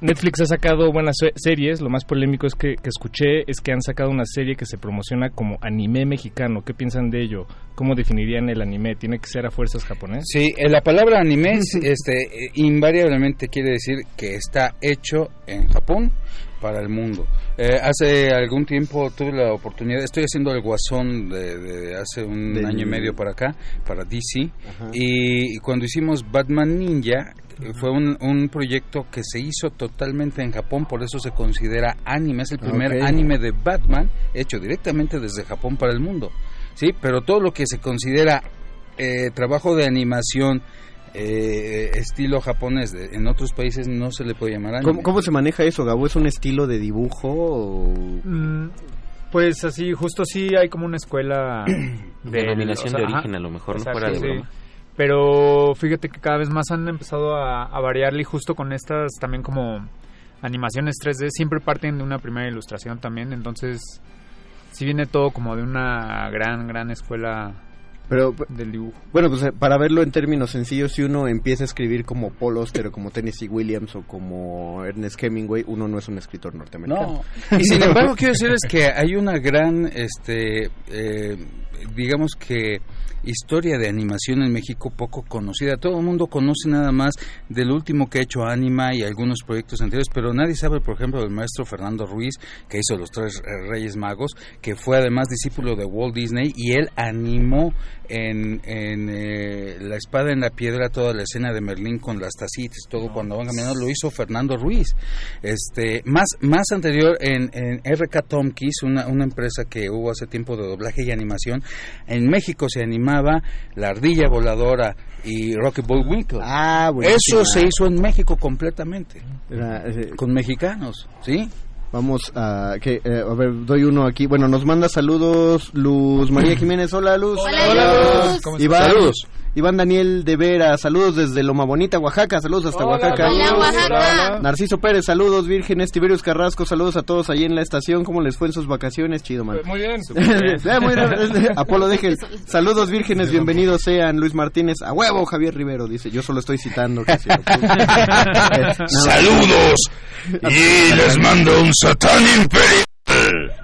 Netflix ha sacado buenas se- series. Lo más polémico es que, que escuché es que han sacado una serie que se promociona como anime mexicano. ¿Qué piensan de ello? ¿Cómo definirían el anime? ¿Tiene que ser a fuerzas japonés? Sí, eh, la palabra anime este, eh, invariablemente quiere decir que está hecho en Japón para el mundo. Eh, hace algún tiempo tuve la oportunidad, estoy haciendo el guasón de, de hace un año y medio para acá, para DC, Ajá. y cuando hicimos Batman Ninja, fue un, un proyecto que se hizo totalmente en Japón, por eso se considera anime, es el primer anime de Batman hecho directamente desde Japón para el mundo. Sí, pero todo lo que se considera eh, trabajo de animación eh, estilo japonés de- en otros países no se le puede llamar anime. ¿Cómo, cómo se maneja eso, Gabo? ¿Es un estilo de dibujo o...? Mm, Pues así, justo sí hay como una escuela de Denominación de origen, a lo mejor, no fuera de broma. Pero fíjate que cada vez más han empezado a, a variarle y justo con estas también como animaciones 3D siempre parten de una primera ilustración también, entonces sí viene todo como de una gran, gran escuela Pero, del dibujo. bueno, pues eh, para verlo en términos sencillos, si uno empieza a escribir como Paul Auster o como Tennessee Williams o como Ernest Hemingway, uno no es un escritor norteamericano. No. Y sin embargo quiero decirles que hay una gran, este, eh, digamos que historia de animación en México poco conocida. Todo el mundo conoce nada más del último que ha hecho Anima y algunos proyectos anteriores, pero nadie sabe, por ejemplo, del maestro Fernando Ruiz, que hizo Los Tres Reyes Magos, que fue además discípulo de Walt Disney y él animó en, en eh, La Espada en la Piedra toda la escena de Merlín con las tacitas, todo cuando van caminando, lo hizo Fernando Ruiz. Este, más, más anterior en, en RK Tomkis, una, una empresa que hubo hace tiempo de doblaje y animación, en México se animaba La Ardilla Voladora y Rocky Bullwinkle. Ah. Eso se hizo en México completamente, Era, eh, con mexicanos, ¿sí? Vamos a que eh, a ver, doy uno aquí. Bueno, nos manda saludos Luz María Jiménez. Hola, Luz. Hola, Hola, Luz. ¿Cómo Iván, saludos. Iván Daniel de Vera, saludos desde Loma Bonita, Oaxaca, saludos hasta Oaxaca. Hola, Oaxaca. Narciso Pérez, saludos, Vírgenes, Tiberius Carrasco, saludos a todos allí en la estación. ¿Cómo les fue en sus vacaciones? Chido, man. Muy bien. Eh, muy bien. Apolo Degel, saludos, Vírgenes, bienvenidos sean. Luis Martínez, a huevo, Javier Rivero, dice. Yo solo estoy citando. que. Eh, no. Saludos y les mando un Satán Imperial.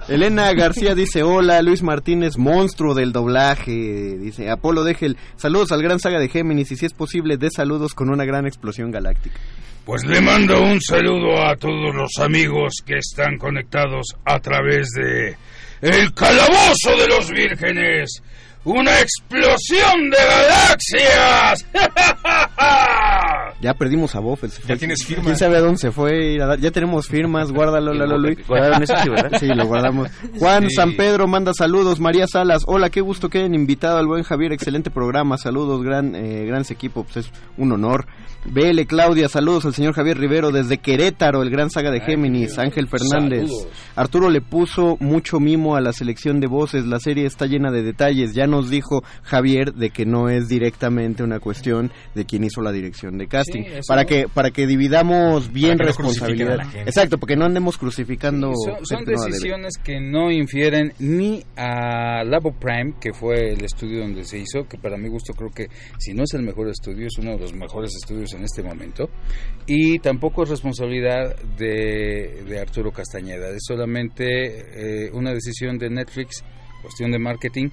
Elena García dice hola, Luis Martínez, monstruo del doblaje, dice Apolo Degel, saludos al gran saga de Géminis y si es posible, de saludos con una gran explosión galáctica. Pues le mando un saludo a todos los amigos que están conectados a través de El Calabozo de los Vírgenes. ¡Una explosión de galaxias! Ya perdimos a fue. Ya tienes firma. ¿Quién sabe a dónde se fue? Ya tenemos firmas, guárdalo, Lalo Luis. Guardaron eso, sí, ¿verdad? Sí, lo guardamos. Juan Sí. San Pedro manda saludos. María Salas, hola, qué gusto que hayan invitado al buen Javier. Excelente programa. Saludos, gran, eh, gran equipo. Pues es un honor. BL Claudia, saludos al señor Javier Rivero desde Querétaro, el gran saga de Géminis. Ángel Fernández. Saludos. Arturo le puso mucho mimo a la selección de voces. La serie está llena de detalles. Ya nos dijo Javier de que no es directamente una cuestión de quien hizo la dirección de casting. Sí, eso- para que para que dividamos bien que responsabilidad. Exacto, porque no andemos crucificando. Son, son debe. decisiones que no infieren ni a Labo Prime, que fue el estudio donde se hizo, que para mi gusto creo que si no es el mejor estudio, es uno de los mejores estudios en este momento, y tampoco es responsabilidad de, de Arturo Castañeda, es solamente eh, una decisión de Netflix, cuestión de marketing,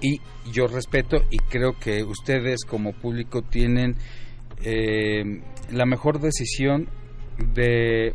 y yo respeto y creo que ustedes como público tienen eh, la mejor decisión de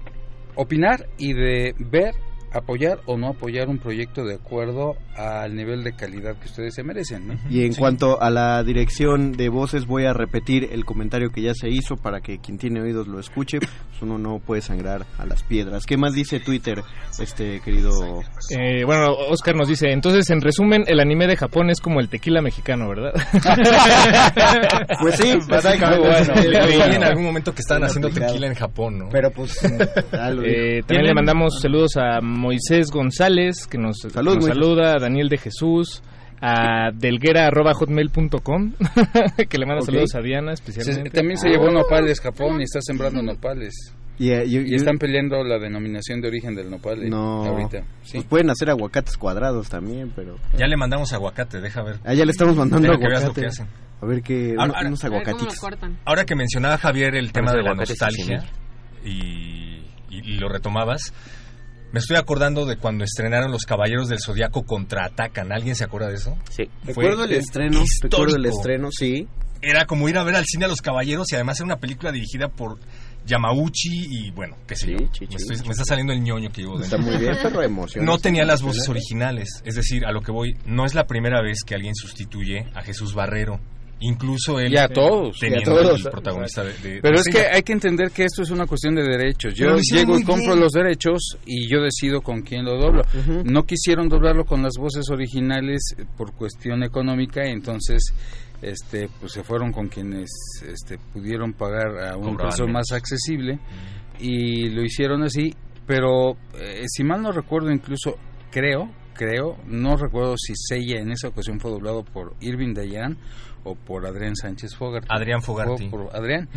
opinar y de ver, apoyar o no apoyar un proyecto de acuerdo al nivel de calidad que ustedes se merecen. ¿no? Y en cuanto a la dirección de voces, voy a repetir el comentario que ya se hizo para que quien tiene oídos lo escuche. Pues uno no puede sangrar a las piedras. ¿Qué más dice Twitter, este querido? Eh, bueno, Oscar nos dice, entonces en resumen, el anime de Japón es como el tequila mexicano, ¿verdad? Pues sí, Bueno, exactamente. leí en algún momento que estaban haciendo aplicado. tequila en Japón, ¿no? Pero pues Eh, también le mandamos saludos a Moisés González, que nos, Salud, nos saluda, a Daniel de Jesús, a delguera.hotmail.com, que le manda Ok. saludos a Diana Se- especialmente. también se llevó nopales Japón y está sembrando nopales. Y, eh, y- Y están peleando la denominación de origen del nopal eh, No. ahorita. Sí. Pues pueden hacer aguacates cuadrados también, pero. Ya le mandamos aguacate, deja ver. Ah, ya le estamos mandando Deja que veas lo aguacate. que hacen. A ver qué. Ahora- unos- ahora- unos aguacatitos. Ahora que mencionaba Javier el tema de la nostalgia y, y- y lo retomabas, me estoy acordando de cuando estrenaron Los Caballeros del Zodiaco contraatacan. ¿Alguien se acuerda de eso? Sí. Recuerdo el estreno, recuerdo el estreno, sí. Era como ir a ver al cine a Los Caballeros y además era una película dirigida por Yamauchi y bueno, qué sé yo. me, estoy- me está saliendo el ñoño que llevo Está dentro. muy bien, pero emoción. No tenía las voces originales, es decir, a lo que voy, no es la primera vez que alguien sustituye a Jesús Barrero. Incluso él Y a todos. teniendo Y a todos. el protagonista de, de- Pero de es que hay que entender que esto es una cuestión de derechos. Yo llego y compro bien. los derechos y yo decido con quién lo doblo. No quisieron doblarlo con las voces originales por cuestión económica, entonces este pues se fueron con quienes este pudieron pagar a un Cobraban precio más accesible y lo hicieron así, pero eh, si mal no recuerdo incluso creo creo, no recuerdo si Seiya en esa ocasión fue doblado por Irving Dayan o por Adrián Sánchez Fogarty. Adrián Fogarty. Fue por Adrián.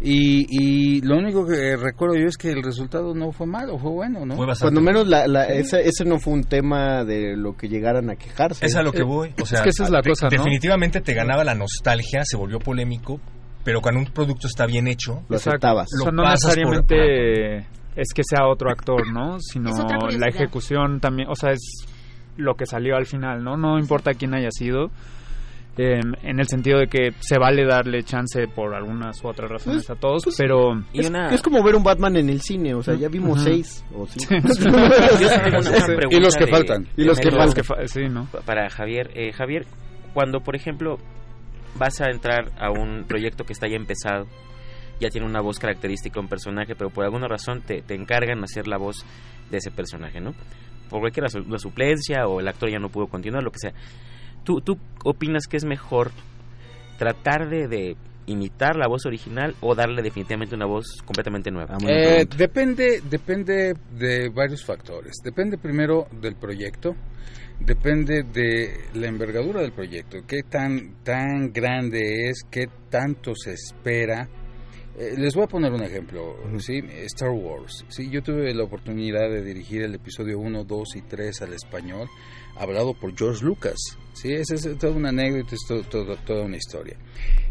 Y, y lo único que recuerdo yo es que el resultado no fue malo, fue bueno, ¿no? Cuando menos la, la- ese, ese no fue un tema de lo que llegaran a quejarse. Es a lo que voy. O sea, que esa es la cosa, ¿no? Definitivamente te ganaba la nostalgia, se volvió polémico, pero cuando un producto está bien hecho, Lo aceptabas. O sea, no Lo por- necesariamente es que sea otro actor, ¿no? Sino Es la ejecución también, o sea, es lo que salió al final, ¿no? No importa quién haya sido. eh, en el sentido de que se vale darle chance por algunas u otras razones a todos, pero... Es, es como ver un Batman en el cine, o sea, ya vimos seis o cinco. Sí Y los que de- faltan. Y los que faltan. fa- sí, ¿no? Para Javier. Eh, Javier, cuando, por ejemplo, vas a entrar a un proyecto que está ya empezado, ya tiene una voz característica, un personaje, pero por alguna razón te, te encargan hacer la voz de ese personaje, ¿no? Por cualquier razón, la suplencia o el actor ya no pudo continuar, lo que sea. ¿Tú, tú opinas que es mejor tratar de, de imitar la voz original o darle definitivamente una voz completamente nueva? Eh, depende, depende de varios factores. Depende primero del proyecto, depende de la envergadura del proyecto, qué tan, tan grande es, qué tanto se espera. Eh, les voy a poner un ejemplo, ¿sí? Star Wars. ¿sí? Yo tuve la oportunidad de dirigir el episodio 1, 2 y 3 al español, hablado por George Lucas. ¿sí? Esa es toda una anécdota, es todo- todo- toda una historia.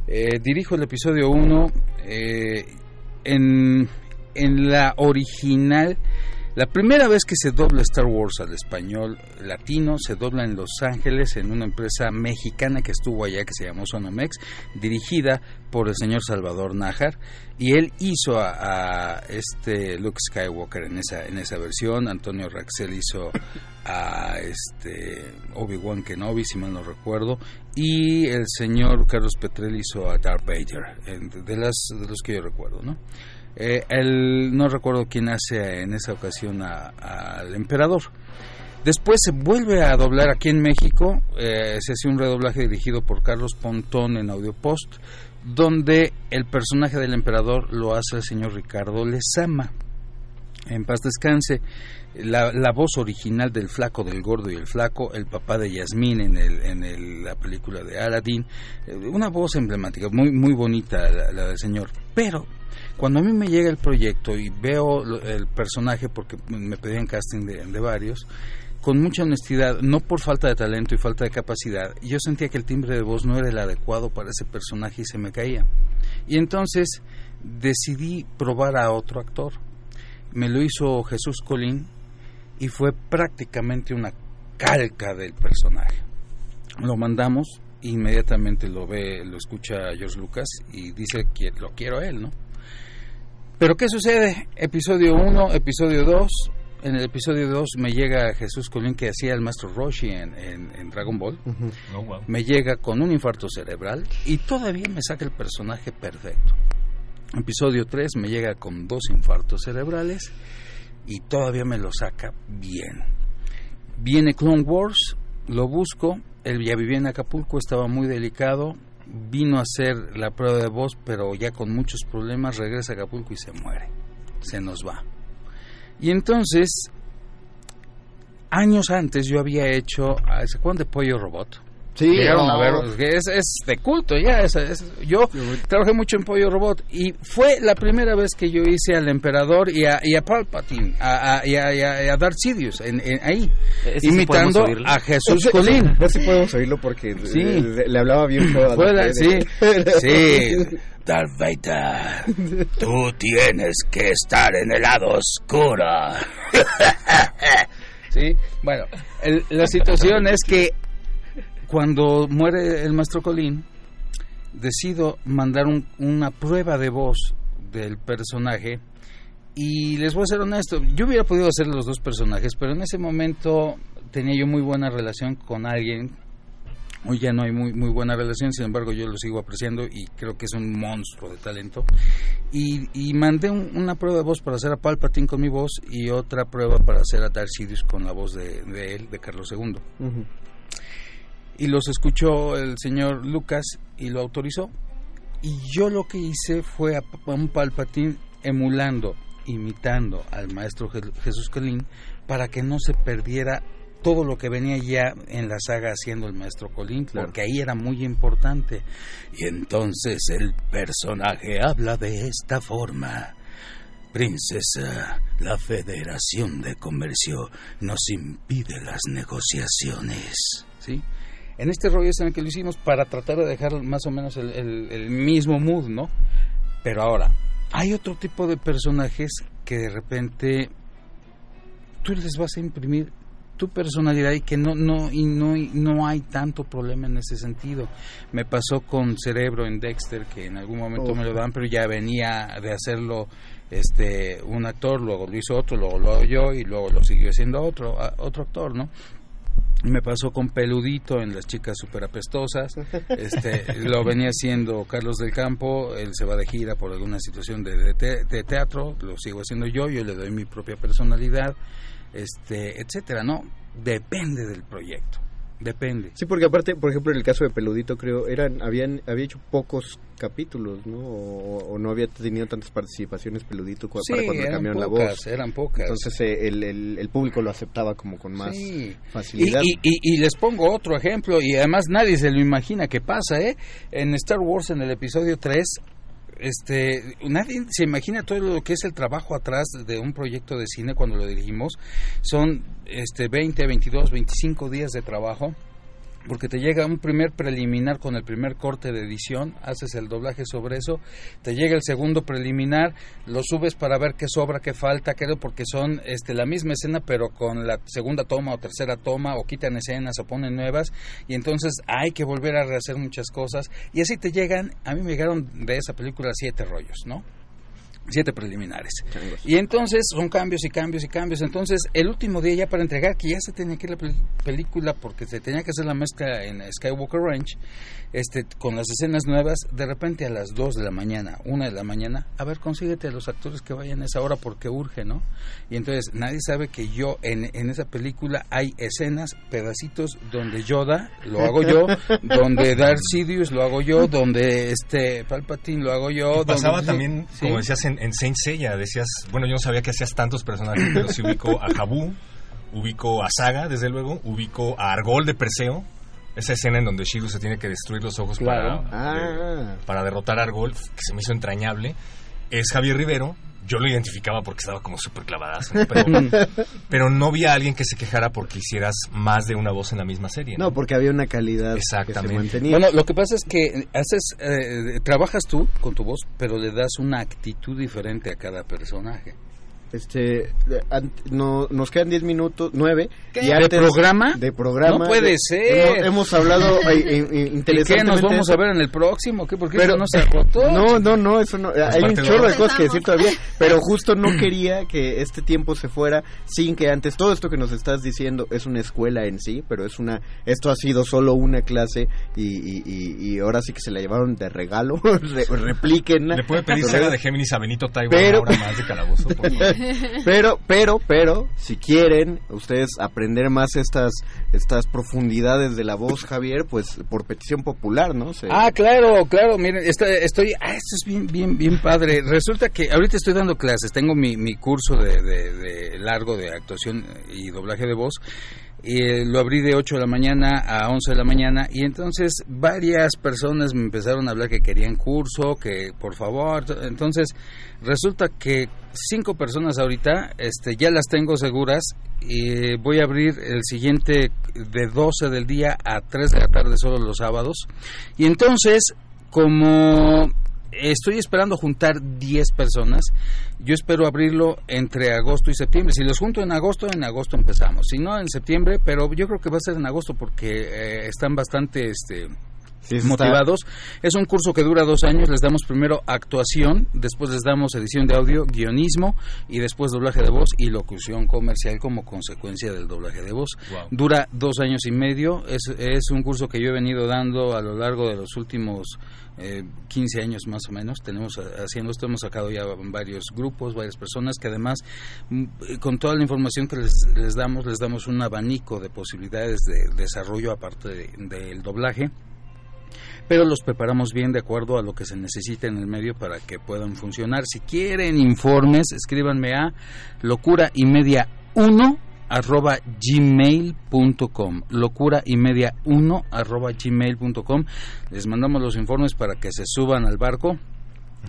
Eh, dirijo el episodio 1 eh, en, en la original La primera vez que se dobla Star Wars al español latino se dobla en Los Ángeles en una empresa mexicana que estuvo allá que se llamó Sonomex, dirigida por el señor Salvador Nájar y él hizo a, a este Luke Skywalker en esa en esa versión, Antonio Raxel hizo a este Obi-Wan Kenobi si mal no recuerdo y el señor Carlos Petrel hizo a Darth Vader de las de los que yo recuerdo, ¿no? Eh, no recuerdo quién hace en esa ocasión al emperador. Después se vuelve a doblar aquí en México, eh, se hace un redoblaje dirigido por Carlos Pontón en Audiopost, donde el personaje del emperador lo hace el señor Ricardo Lezama. En paz descanse. La, la voz original del flaco, del gordo y el flaco, el papá de Yasmín en, el, en la película de Aladdin, eh, una voz emblemática, muy, muy bonita la del señor. Pero cuando a mí me llega el proyecto y veo el personaje, porque me pedían casting de varios, con mucha honestidad, no por falta de talento y falta de capacidad, yo sentía que el timbre de voz no era el adecuado para ese personaje y se me caía. Y entonces decidí probar a otro actor. Me lo hizo Jesús Colín y fue prácticamente una calca del personaje. Lo mandamos, inmediatamente lo ve, lo escucha George Lucas y dice que lo quiero a él, ¿no? Pero ¿qué sucede? Episodio 1, episodio 2. En el episodio 2 me llega Jesús Colín que hacía el maestro Roshi en, en- en Dragon Ball. Oh, wow. Me llega con un infarto cerebral y todavía me saca el personaje perfecto. Episodio 3 me llega con dos infartos cerebrales y todavía me lo saca bien. Viene Clone Wars, lo busco, él ya vivía en Acapulco, estaba muy delicado, vino a hacer la prueba de voz, pero ya con muchos problemas, regresa a Acapulco y se muere, se nos va. Y entonces, años antes yo había hecho, ah, ¿se acuerdan de Pollo Robot? Sí, Llegaron no. a ver, es, es de culto ya. es- es- yo trabajé mucho en Pollo Robot y fue la primera vez que yo hice al Emperador y a, y a Palpatine a, a- y, a, y a- y a Darth Sidious en, en- ahí, ¿Ese sí imitando oírlo? a Jesús Colín. A ver si podemos oírlo porque Sí. le, le hablaba bien feo sí, sí. Darth Vader, tú tienes que estar en el lado oscuro. Sí, bueno, el- la situación es que cuando muere el maestro Colín, decido mandar un- una prueba de voz del personaje y les voy a ser honesto, yo hubiera podido hacer los dos personajes, pero en ese momento tenía yo muy buena relación con alguien. Hoy ya no hay muy, muy buena relación, sin embargo yo lo sigo apreciando y creo que es un monstruo de talento. Y, mandé un- una prueba de voz para hacer a Palpatine con mi voz y otra prueba para hacer a Darth Sidious con la voz de, él, de Carlos II. Ujú. Y los escuchó el señor Lucas y lo autorizó. Y yo lo que hice fue a, un Palpatine emulando, imitando al maestro Je- Jesús Colín para que no se perdiera todo lo que venía ya en la saga haciendo el maestro Colín, porque ahí era muy importante. Y entonces el personaje habla de esta forma. Princesa, la Federación de Comercio nos impide las negociaciones. ¿sí? En este rollo es en el que lo hicimos para tratar de dejar más o menos el, el- el mismo mood, ¿no? Pero ahora, hay otro tipo de personajes que de repente tú les vas a imprimir tu personalidad y que no no y no y no hay tanto problema en ese sentido. Me pasó con Cerebro en Dexter que en algún momento me lo dan, pero ya venía de hacerlo este un actor, luego lo hizo otro, luego lo hago yo y luego lo siguió haciendo otro a- otro actor, ¿no? Me pasó con Peludito en Las Chicas Superapestosas. Este, lo venía haciendo Carlos del Campo. Él se va de gira por alguna situación de, de te- de teatro. Lo sigo haciendo yo. Yo le doy mi propia personalidad, este, etcétera. No, depende del proyecto. Depende. Sí, porque aparte, por ejemplo, en el caso de Peludito, creo, eran habían había hecho pocos capítulos, ¿no? O, o no había tenido tantas participaciones Peludito cu- Sí, para cuando eran cambiaron la voz. eran pocas. Entonces eh, el, el, el público lo aceptaba como con más Sí. facilidad. Y, y- y- y les pongo otro ejemplo, y además nadie se lo imagina que pasa, ¿eh? En Star Wars, en el episodio 3, este, nadie se imagina todo lo que es el trabajo atrás de un proyecto de cine cuando lo dirigimos. Son este, 20, 22, 25 días de trabajo porque te llega un primer preliminar con el primer corte de edición, haces el doblaje sobre eso, te llega el segundo preliminar, lo subes para ver qué sobra, qué falta, qué porque son este la misma escena pero con la segunda toma o tercera toma o quitan escenas o ponen nuevas y entonces hay que volver a rehacer muchas cosas y así te llegan, a mí me llegaron de esa película siete rollos, ¿no? Siete preliminares. Y entonces son cambios y cambios y cambios. Entonces, el último día ya para entregar, que ya se tenía que ir la pel- película porque se tenía que hacer la mezcla en Skywalker Ranch, este, con las escenas nuevas, de repente a las 2 de la mañana, 1 de la mañana, a ver, consíguete a los actores que vayan a esa hora porque urge, ¿no? Y entonces nadie sabe que yo en, en esa película hay escenas, pedacitos donde Yoda lo hago yo, donde Darth Sidious lo hago yo, donde este Palpatine lo hago yo. Y pasaba donde- también, Sí. como decías en, en Saint Seiya, decías, bueno, yo no sabía que hacías tantos personajes, pero sí ubico a Jabu, ubico a Saga, desde luego, ubico a Argol de Perseo, esa escena en donde Shiru se tiene que destruir los ojos Claro. para, Ah. para derrotar a Argol, que se me hizo entrañable, es Javier Rivero. Yo lo identificaba porque estaba como súper clavadazo, ¿no? pero, pero no vi a alguien que se quejara porque hicieras más de una voz en la misma serie. No, porque había una calidad que se Exactamente. mantenía. Bueno, lo que pasa es que haces, eh, trabajas tú con tu voz, pero le das una actitud diferente a cada personaje. Este, an- no, nos quedan 10 minutos, 9. ¿Qué? ¿De programa? De programa. No puede De- ser. Hemos, hemos hablado eh, ¿Y qué nos vamos a ver en el próximo? ¿Qué? ¿Por qué Pero eso no se agotó? No, no, no, eso no. hay un chorro de cosas que decir todavía, pero justo no quería que este tiempo se fuera sin que antes todo esto que nos estás diciendo es una escuela en sí, pero es una esto ha sido solo una clase y, y, y- y ahora sí que se la llevaron de regalo, Re- replíquenla. ¿Le puede pedir Saga de Géminis a Benito Taiwan Pero- una hora más de calabozo? por favor? pero, pero, pero, si quieren ustedes aprender más estas estas profundidades de la voz, Javier, pues por petición popular, ¿no? Se- Ah, claro, claro, miren, está- estoy, ah, esto es bien, bien, bien padre. Resulta que ahorita estoy dando clases, tengo mi, mi curso de, de- de largo de actuación y doblaje de voz. Eh, lo abrí de 8 de la mañana a 11 de la mañana y entonces varias personas me empezaron a hablar que querían curso, que por favor, entonces resulta que cinco personas ahorita este, ya las tengo seguras y voy a abrir el siguiente de 12 del día a 3 de la tarde solo los sábados y entonces como estoy esperando juntar 10 personas. Yo espero abrirlo entre agosto y septiembre. Si los junto en agosto, en agosto empezamos. Si no, en septiembre, pero yo creo que va a ser en agosto porque eh, están bastante este, Sí, está- motivados. Es un curso que dura dos años. Les damos primero actuación, después les damos edición de audio, guionismo y después doblaje de voz y locución comercial como consecuencia del doblaje de voz. Wow. Dura dos años y medio. Es, es un curso que yo he venido dando a lo largo de los últimos eh, 15 años más o menos. Tenemos eh, haciendo esto, hemos sacado ya varios grupos, varias personas que además mm, con toda la información que les, les damos, les damos un abanico de posibilidades de desarrollo aparte de- del doblaje pero los preparamos bien de acuerdo a lo que se necesita en el medio para que puedan funcionar. Si quieren informes, escríbanme a locura y media 1 arroba gmail.com locura y media 1 arroba gmail.com les mandamos los informes para que se suban al barco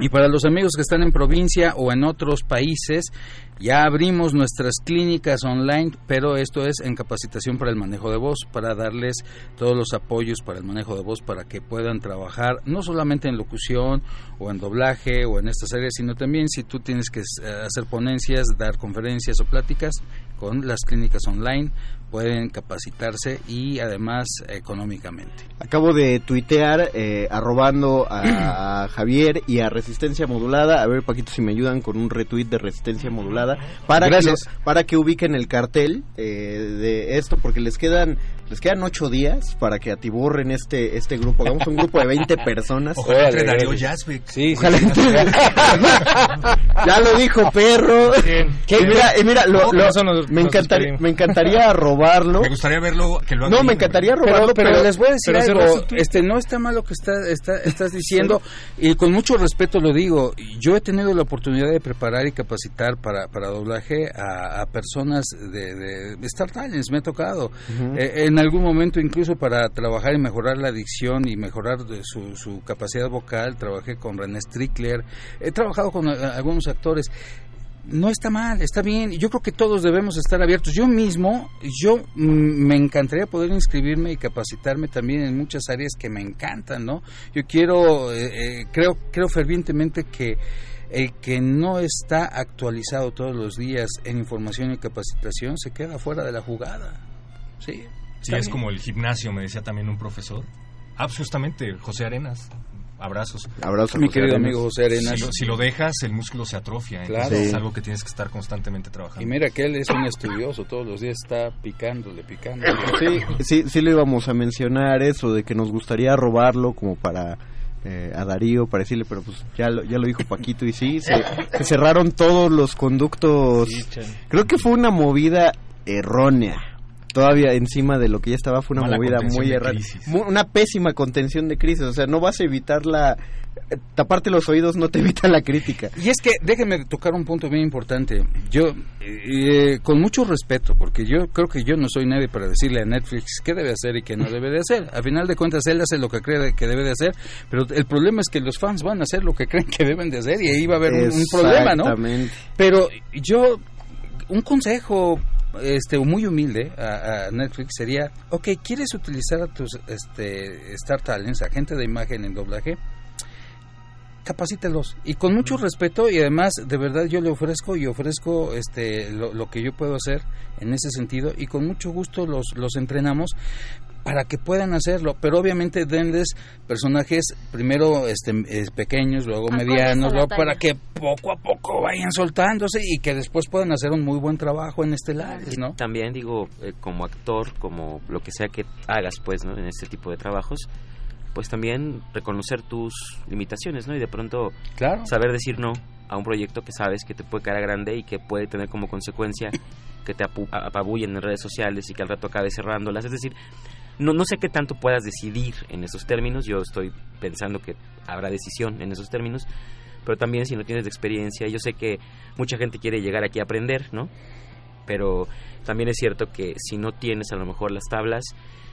y para los amigos que están en provincia o en otros países, ya abrimos nuestras clínicas online, pero esto es en capacitación para el manejo de voz, para darles todos los apoyos para el manejo de voz, para que puedan trabajar no solamente en locución o en doblaje o en estas áreas, sino también si tú tienes que eh, hacer ponencias, dar conferencias o pláticas con las clínicas online, pueden capacitarse y además económicamente. Acabo de tuitear eh, arrobando a, a Javier y a Resistencia Modulada. A ver, Paquito, si me ayudan con un retweet de Resistencia Modulada para Gracias. que para que ubiquen el cartel eh, de esto, porque les quedan les quedan ocho días para que atiborren este este grupo. Hagamos un grupo de 20 personas. Ojalá entre Darío Yazbek. Sí, Ojalá entre- ya lo dijo perro. ¿Qué? Y mira, y mira, lo- nos- me encantaría me encantaría robarlo. Me gustaría verlo que lo haga No, me encantaría robarlo, pero, pero, les voy a decir pero algo, este no está mal lo que está, está- estás diciendo y con mucho respeto lo digo. Yo he tenido la oportunidad de preparar y capacitar para, para doblaje a, a personas de, de Star Talents, me ha tocado. Eh, en algún momento incluso para trabajar y mejorar la dicción y mejorar de su, capacidad vocal, trabajé con René Strickler, he trabajado con eh, algunos actores no está mal, está bien. Yo creo que todos debemos estar abiertos. Yo mismo, yo me encantaría poder inscribirme y capacitarme también en muchas áreas que me encantan, ¿no? Yo quiero, eh, eh, creo, creo fervientemente que el que no está actualizado todos los días en información y capacitación se queda fuera de la jugada. Sí. Sí, es como el gimnasio, me decía también un profesor. Ah, pues justamente, José Arenas. Abrazos. Abrazos, Mi José querido Arenas. amigo José Arenas. Si lo, si lo dejas, el músculo se atrofia. Claro. Entonces Sí. es algo que tienes que estar constantemente trabajando. Y mira que él es un estudioso, todos los días está picándole, picándole. Sí, sí, sí le íbamos a mencionar eso de que nos gustaría robarlo como para eh, a Darío para decirle, pero pues ya lo, ya lo dijo Paquito y sí, se, se cerraron todos los conductos. Creo que fue una movida errónea. Todavía encima de lo que ya estaba fue una Mala movida muy errada. Una pésima contención de crisis. O sea, no vas a evitar la... eh, Taparte los oídos no te evita la crítica. Y es que déjenme tocar un punto bien importante. Yo, eh, con mucho respeto, porque yo creo que yo no soy nadie para decirle a Netflix qué debe hacer y qué no debe de hacer. A final de cuentas, él hace lo que cree que debe de hacer, pero el problema es que los fans van a hacer lo que creen que deben de hacer y ahí va a haber un, un problema, ¿no? Exactamente. Pero yo, un consejo este muy humilde a, a Netflix sería, ok, ¿quieres utilizar a tus este, Star Talents, a gente de imagen en doblaje? capacítelos y con mucho respeto y además de verdad yo le ofrezco y ofrezco este lo, lo que yo puedo hacer en ese sentido y con mucho gusto los los entrenamos para que puedan hacerlo, pero obviamente denles personajes primero este eh, pequeños, luego Acordes medianos, luego para que poco a poco vayan soltándose y que después puedan hacer un muy buen trabajo en estelares, ¿no? También digo, eh, como actor, como lo que sea que hagas, pues, ¿no? En este tipo de trabajos, pues también reconocer tus limitaciones, ¿no? Y de pronto Claro. saber decir no a un proyecto que sabes que te puede caer a grande y que puede tener como consecuencia que te apabullen en redes sociales y que al rato acabes cerrándolas. Es decir, no, no sé qué tanto puedas decidir en esos términos. Yo estoy pensando que habrá decisión en esos términos. Pero también si no tienes experiencia, yo sé que mucha gente quiere llegar aquí a aprender, ¿no? Pero también es cierto que si no tienes a lo mejor las tablas,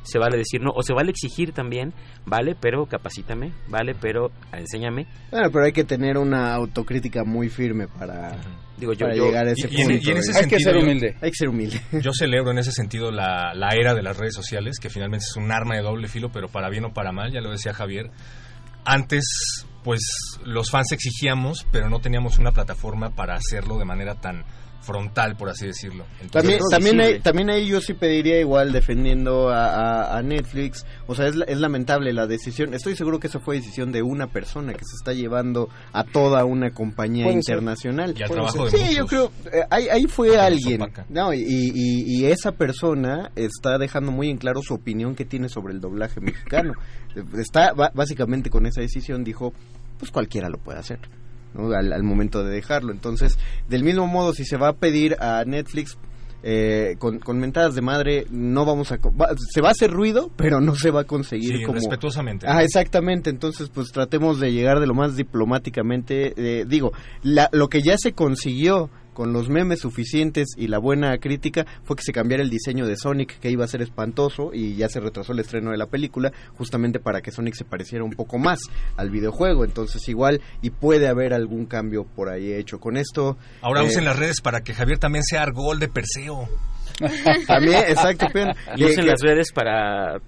se vale decir no, o se vale exigir también, vale, pero capacítame, vale, pero enséñame. Bueno, pero hay que tener una autocrítica muy firme para, Digo, yo- para yo- llegar a ese Y- y en- punto. y en ese ¿eh? sentido, yo- Hay que ser humilde. Yo celebro en ese sentido la, la era de las redes sociales, que finalmente es un arma de doble filo, pero para bien o para mal, ya lo decía Javier. Antes, pues los fans exigíamos, pero no teníamos una plataforma para hacerlo de manera tan frontal, por así decirlo. Entonces, También, también, ahí, también ahí yo sí pediría igual defendiendo a, a- a Netflix. O sea, es, la- es lamentable la decisión. Estoy seguro que esa fue decisión de una persona que se está llevando a toda una compañía Puede ser. internacional. Y al trabajo ser. de Sí, yo creo. eh, ahí, ahí fue alguien. No, y, y- y esa persona está dejando muy en claro su opinión que tiene sobre el doblaje mexicano. Está básicamente con esa decisión dijo, pues cualquiera lo puede hacer. ¿No? al, al momento de dejarlo. Entonces, del mismo modo, si se va a pedir a Netflix eh, con, con mentadas de madre, no vamos a... va- se va a hacer ruido, pero no se va a conseguir Sí, como... respetuosamente. Ah, exactamente. Entonces, pues tratemos de llegar de lo más diplomáticamente. eh, digo, la- lo que ya se consiguió con los memes suficientes y la buena crítica fue que se cambiara el diseño de Sonic, que iba a ser espantoso, y ya se retrasó el estreno de la película, justamente para que Sonic se pareciera un poco más al videojuego. Entonces, igual, y puede haber algún cambio por ahí hecho con esto. Ahora Eh, usen las redes para que Javier también sea argol de Perseo. También, exacto, Y usen las redes para...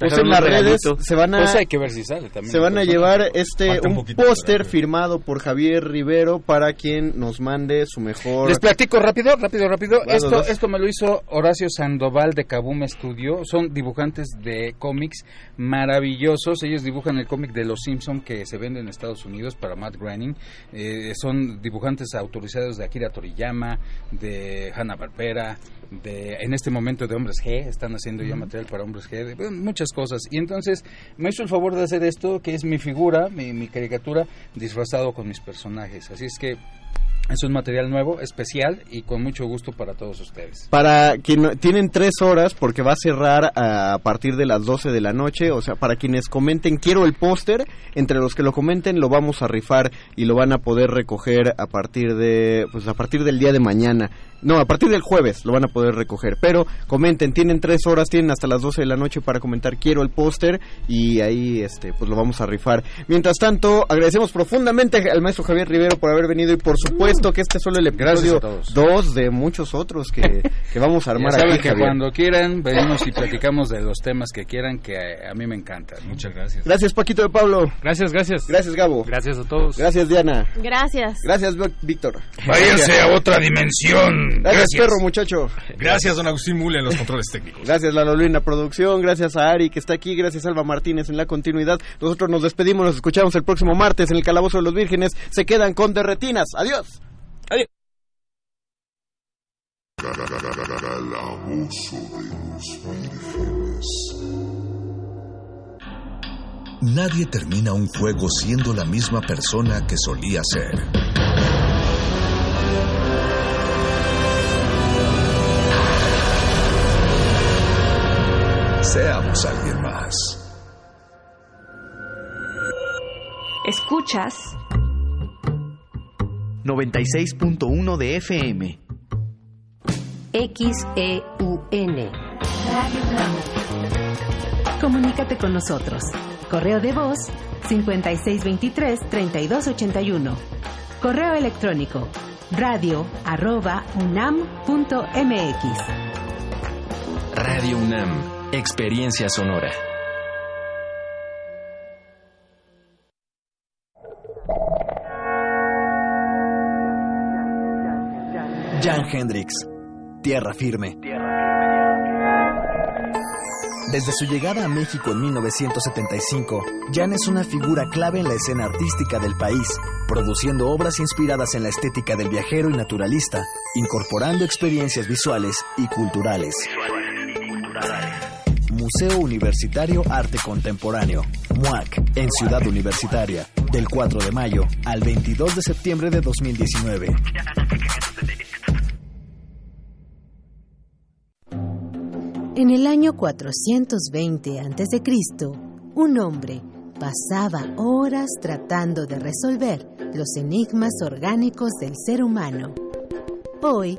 Usen las redes, se van a... Pues hay que ver si sale también. Se van a llevar este Falta un póster firmado por Javier Rivero para quien nos mande su mejor. Les platico rápido, rápido, rápido. Esto, vas. esto me lo hizo Horacio Sandoval de Kaboom Studio. Son dibujantes de cómics maravillosos. Ellos dibujan el cómic de Los Simpson que se vende en Estados Unidos para Matt Groening. Eh, son dibujantes autorizados de Akira Toriyama, de Hanna Barbera, de en este momento de Hombres G. Están haciendo ya material para Hombres G, de, bueno, muchas cosas. Y entonces me hizo el favor de hacer esto, que es mi figura, mi, caricatura, disfrazado con mis personajes. Así es que es un material nuevo, especial y con mucho gusto para todos ustedes. Para quien tienen tres horas porque va a cerrar a partir de las 12 de la noche, o sea, para quienes comenten quiero el póster, entre los que lo comenten lo vamos a rifar y lo van a poder recoger a partir de pues a partir del día de mañana. No, a partir del jueves lo van a poder recoger, pero comenten, tienen tres horas, tienen hasta las 12 de la noche para comentar quiero el póster y ahí este pues lo vamos a rifar. Mientras tanto, agradecemos profundamente al maestro Javier Rivero por haber venido y por supuesto que este es solo el episodio a todos. dos de muchos otros que, que vamos a Ya armar saben aquí, que Javier. cuando quieran venimos y platicamos de los temas que quieran que a, a mí me encantan. Muchas gracias. Gracias, Paquito de Pablo. Gracias, gracias. Gracias, Gabo. Gracias a todos. Gracias, Diana. Gracias. Gracias, Víctor. Váyanse a otra dimensión. Gracias, perro, muchacho. Gracias, don Agustín Mule, en los controles técnicos. Gracias, Lalo Luis en la producción. Gracias a Ari, que está aquí. Gracias, Alba Martínez, en la continuidad. Nosotros nos despedimos. Nos escuchamos el próximo martes en el Calabozo de los Vírgenes. Se quedan con derretinas. Adiós. Calabozo de los vírgenes. Nadie termina un juego siendo la misma persona que solía ser. Seamos alguien más. Escuchas 96.1 de FM. XEUN. Comunícate con nosotros. Correo de voz 5623-3281. Correo electrónico radio arroba unam.mx. Radio UNAM, Experiencia Sonora. Jan Hendrix, Tierra Firme. Desde su llegada a México en 1975, Jan es una figura clave en la escena artística del país, produciendo obras inspiradas en la estética del viajero y naturalista, incorporando experiencias visuales y culturales. Museo Universitario Arte Contemporáneo, MUAC, en Ciudad Universitaria, del 4 de mayo al 22 de septiembre de 2019. En el año 420 a.C., un hombre pasaba horas tratando de resolver los enigmas orgánicos del ser humano. Hoy,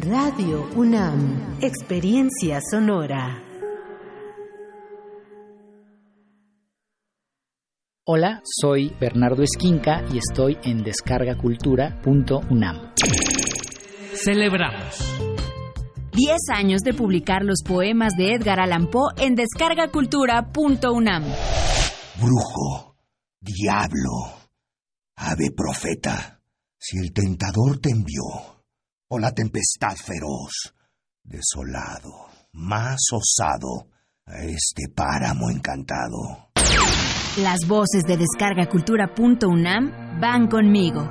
Radio UNAM, Experiencia Sonora. Hola, soy Bernardo Esquinca y estoy en descargacultura.unam. Celebramos 10 años de publicar los poemas de Edgar Allan Poe en descargacultura.unam. Brujo, diablo, ave profeta, si el tentador te envió, o la tempestad feroz, desolado, más osado, a este páramo encantado. Las voces de descargacultura.unam van conmigo.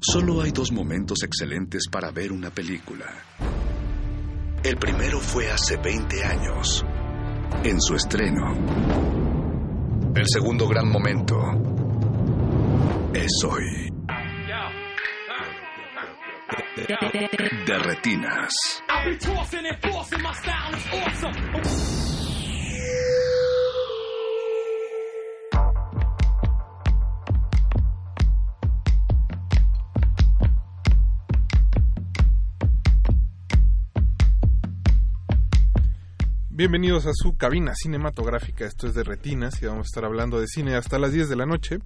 Solo hay dos momentos excelentes para ver una película. El primero fue hace 20 años, en su estreno. El segundo gran momento es hoy. De retinas. Bienvenidos a su cabina cinematográfica. Esto es de Retinas y vamos a estar hablando de cine hasta las 10 de la noche.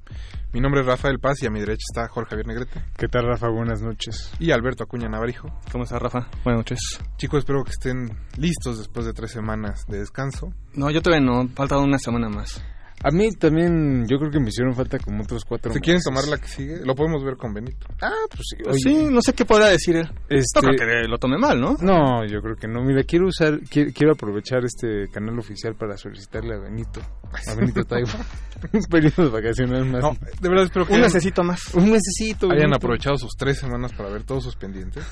Mi nombre es Rafael Paz y a mi derecha está Jorge Javier Negrete. ¿Qué tal, Rafa? Buenas noches. Y Alberto Acuña Navarijo. ¿Cómo estás, Rafa? Buenas noches. Chicos, espero que estén listos después de tres semanas de descanso. No, yo todavía no. Falta una semana más. A mí también, yo creo que me hicieron falta como otros cuatro Si quieren tomar la que sigue, lo podemos ver con Benito. Ah, pues sí. sí, no sé qué podrá decir él. Este- No creo que lo tome mal, ¿no? No, yo creo que no. Mira, quiero usar, quiero, quiero aprovechar este canal oficial para solicitarle a Benito, a Benito Taibo, un periodo vacacional más. No, de verdad espero que Un necesito más. Un necesito. hayan Benito. aprovechado sus tres semanas para ver todos sus pendientes.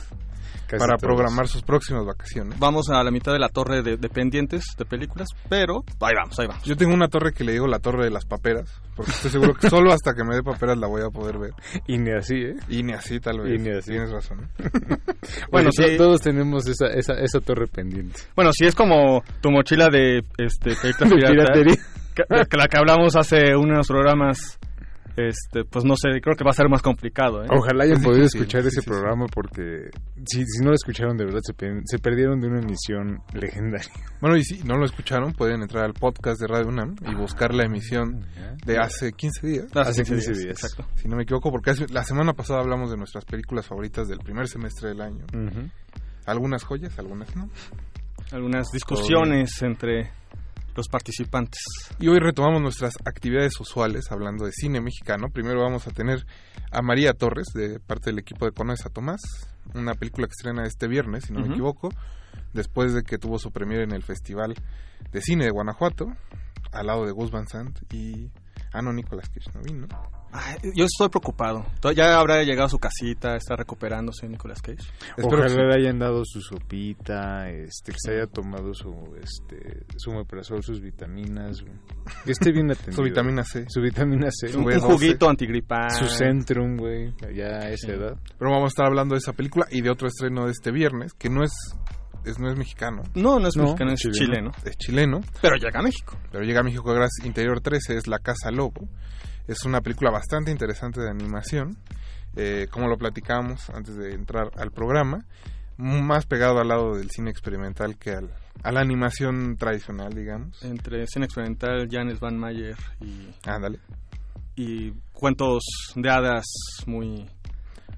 Casi para todos. programar sus próximas vacaciones. Vamos a la mitad de la torre de, de pendientes de películas, pero ahí vamos, ahí vamos. Yo tengo una torre que le digo la Torre de las Paperas, porque estoy seguro que solo hasta que me dé paperas la voy a poder ver. Y ni así, ¿eh? Y ni así, tal vez. Y ni así. Tienes razón. Bueno, sí. todos tenemos esa, esa, esa torre pendiente. Bueno, si es como tu mochila de este películas piratería. que- que la que hablamos hace unos programas, este, pues no sé, creo que va a ser más complicado. ¿eh? Ojalá hayan podido escuchar sí, ese sí, sí. programa porque si, si no lo escucharon de verdad se, se perdieron de una emisión legendaria. Bueno, y si no lo escucharon, pueden entrar al podcast de Radio UNAM y buscar la emisión de hace 15 días. Hace 15 días, exacto. Si no me equivoco, porque hace- la semana pasada hablamos de nuestras películas favoritas del primer semestre del año. Algunas joyas, algunas no. Algunas discusiones entre los participantes. Y hoy retomamos nuestras actividades usuales hablando de cine mexicano. Primero vamos a tener a María Torres de parte del equipo de Conoces a Tomás, una película que estrena este viernes, si no me equivoco, después de que tuvo su premiere en el Festival de Cine de Guanajuato, al lado de Gus Van Sant y... Ah, no, Nicolás Cage no yo estoy preocupado. Ya habrá llegado a su casita, está recuperándose Nicolas Cage. Ojalá le hayan dado su sopita, este, que se haya tomado su, este, su omeprazol, sus vitaminas, que esté bien atendido. Su vitamina C. Su vitamina C. Su Un- un B12. juguito antigripal. Su Centrum, güey, ya a esa Sí. edad. Pero vamos a estar hablando de esa película y de otro estreno de este viernes, que no es, es- no es mexicano. No, no es mexicano, es chileno. Es chileno. Pero llega a México. Pero llega a México gracias Interior 13, es La Casa Lobo. Es una película bastante interesante de animación. eh, como lo platicábamos antes de entrar al programa, más pegado al lado del cine experimental que al, a la animación tradicional, digamos. Entre cine experimental, Janes Van Mayer y... Ándale. Y cuentos de hadas muy...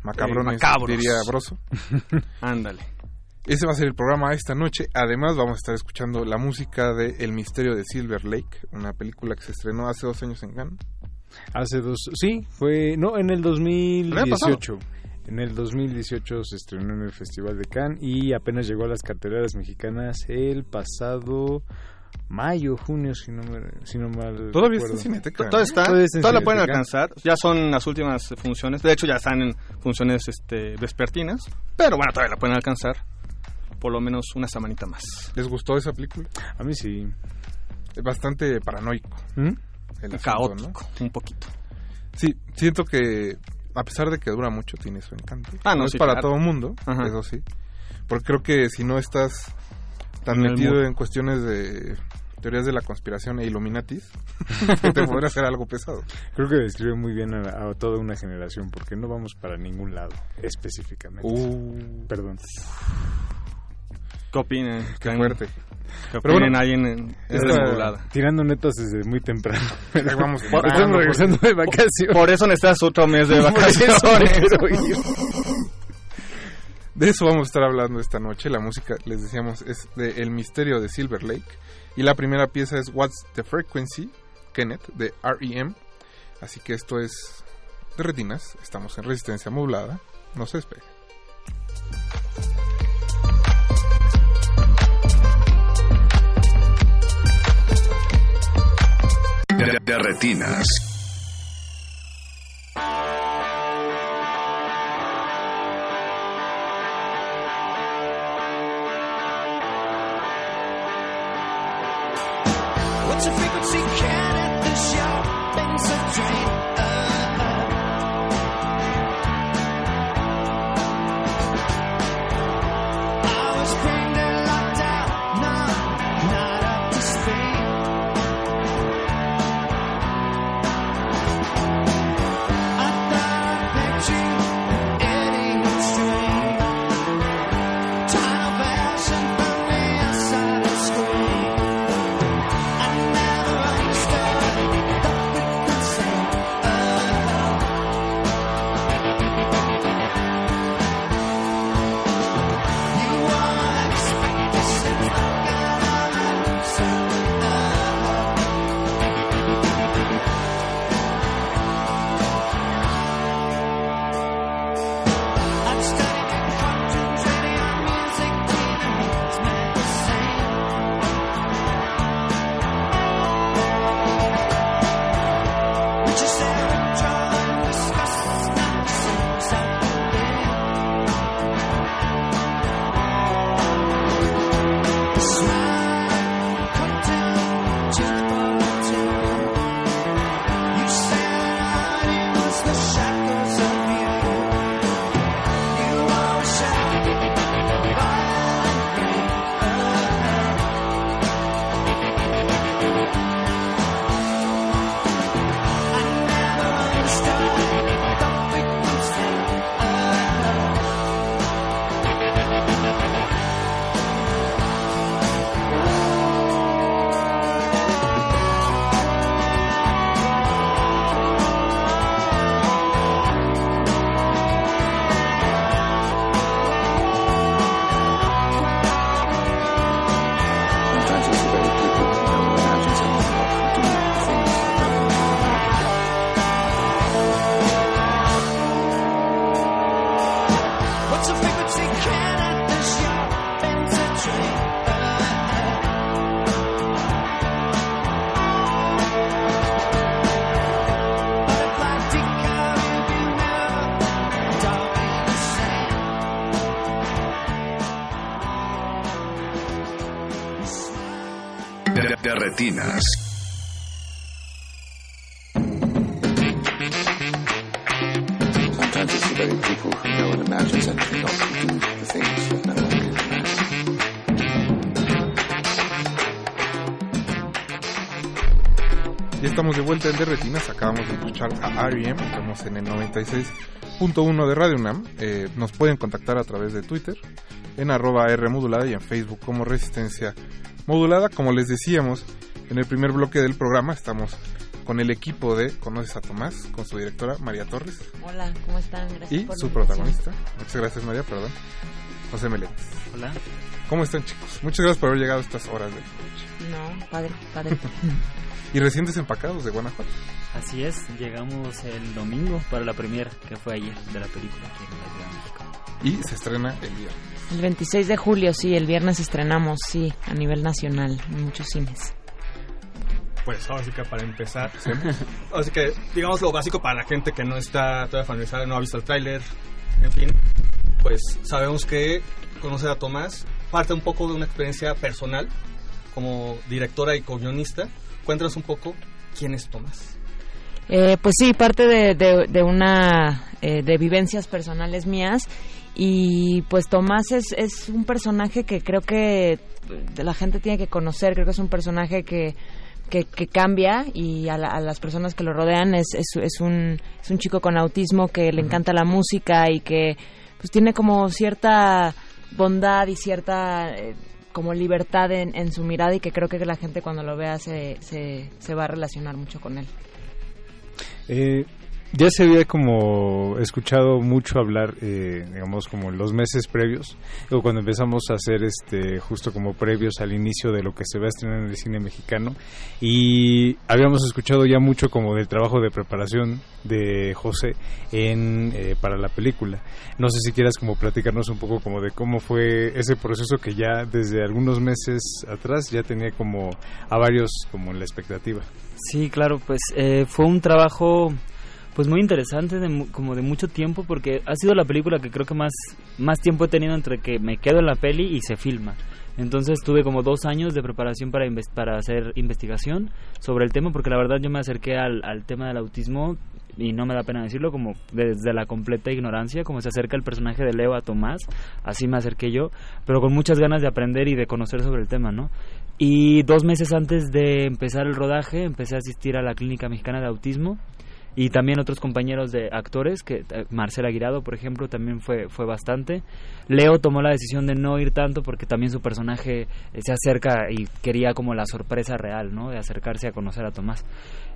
Macabrones, eh, macabros. diría Broso. Ándale. Ese va a ser el programa esta noche. Además, vamos a estar escuchando la música de El misterio de Silver Lake, una película que se estrenó hace dos años en Cannes. Hace dos, sí, fue, no, en el año 2018. En el 2018 se estrenó en el Festival de Cannes y apenas llegó a las carteleras mexicanas el pasado mayo, junio, si no, me, si no mal Todavía está en Cineteca. Todo está, Todavía está en toda la pueden alcanzar. Ya son las últimas funciones. De hecho, ya están en funciones este, vespertinas. Pero bueno, todavía la pueden alcanzar. Por lo menos una semanita más. ¿Les gustó esa película? A mí sí. Es bastante paranoico. ¿Mm? El asunto, Caótico, ¿no? un poquito. Sí, siento que a pesar de que dura mucho, tiene su encanto. Ah, no, es sí, para claro. todo mundo, Ajá. eso sí. Porque creo que si no estás tan En metido en cuestiones de teorías de la conspiración e Illuminatis, te podría hacer algo pesado. Creo que describe muy bien a, a toda una generación porque no vamos para ningún lado específicamente. Uh. Perdón. ¿Qué opinan? Qué ¿Qué fuerte. ¿Qué Pero opinan bueno, ahí en, en Esta- desmodulada? tirando netas desde muy temprano. Vamos Estamos temprano, regresando de vacaciones. Por eso necesitas otro mes de Por eso vacaciones. De eso vamos a estar hablando esta noche. La música, les decíamos, es de El misterio de Silver Lake. Y la primera pieza es What's the Frequency, Kenneth, de R.E.M. Así que esto es de retinas. Estamos en resistencia modulada. No se despegue. De, retinas. Retinas. Ya estamos de vuelta en De Retinas, acabamos de escuchar a R.E.M., estamos en el 96.1 de Radio UNAM. Eh, nos pueden contactar a través de Twitter, en arroba R y en Facebook como Resistencia Modulada. Como les decíamos, en el primer bloque del programa estamos con el equipo de Conoces a Tomás, con su directora María Torres Hola, ¿cómo están? Gracias y por su protagonista. Muchas gracias María, perdón. José Meléndez. Hola. ¿Cómo están chicos? Muchas gracias por haber llegado a estas horas de invitación. No, padre, padre. y recién desempacados de Guanajuato. Así es, llegamos el domingo para la premier que fue ayer de la película aquí en la Ciudad de México. Y se estrena el viernes. El 26 de julio, sí, el viernes estrenamos, sí, a nivel nacional, en muchos cines. Pues ahora sí que para empezar, así que digamos lo básico para la gente que no está todavía familiarizada, no ha visto el tráiler, en fin, pues sabemos que conocer a Tomás parte un poco de una experiencia personal como directora y co-guionista. Cuéntanos un poco quién es Tomás. Eh, pues sí, parte de, de, de una eh, de vivencias personales mías y pues Tomás es, es un personaje que creo que la gente tiene que conocer, creo que es un personaje que que, que, cambia y a, la, a, las personas que lo rodean es, es, es, un, es un chico con autismo que le encanta la música y que pues tiene como cierta bondad y cierta eh, como libertad en, en, su mirada y que creo que la gente cuando lo vea se, se, se va a relacionar mucho con él. Eh, ya se había como escuchado mucho hablar, eh, digamos, como en los meses previos, o cuando empezamos a hacer este, justo como previos al inicio de lo que se va a estrenar en el cine mexicano, y habíamos escuchado ya mucho como del trabajo de preparación de José en, eh, para la película. No sé si quieras como platicarnos un poco como de cómo fue ese proceso que ya desde algunos meses atrás ya tenía como a varios como en la expectativa. Sí, claro, pues eh, fue un trabajo pues muy interesante, de, como de mucho tiempo, porque ha sido la película que creo que más, más tiempo he tenido entre que me quedo en la peli y se filma. Entonces tuve como dos años de preparación para, para hacer investigación sobre el tema, porque la verdad yo me acerqué al, al tema del autismo y no me da pena decirlo, como desde la completa ignorancia, como se acerca el personaje de Leo a Tomás, así me acerqué yo, pero con muchas ganas de aprender y de conocer sobre el tema, ¿no? Y dos meses antes de empezar el rodaje, empecé a asistir a la Clínica Mexicana de Autismo y también otros compañeros de actores, que Marcela Aguirado, por ejemplo, también fue, fue bastante. Leo tomó la decisión de no ir tanto porque también su personaje se acerca y quería como la sorpresa real, ¿no? De acercarse a conocer a Tomás.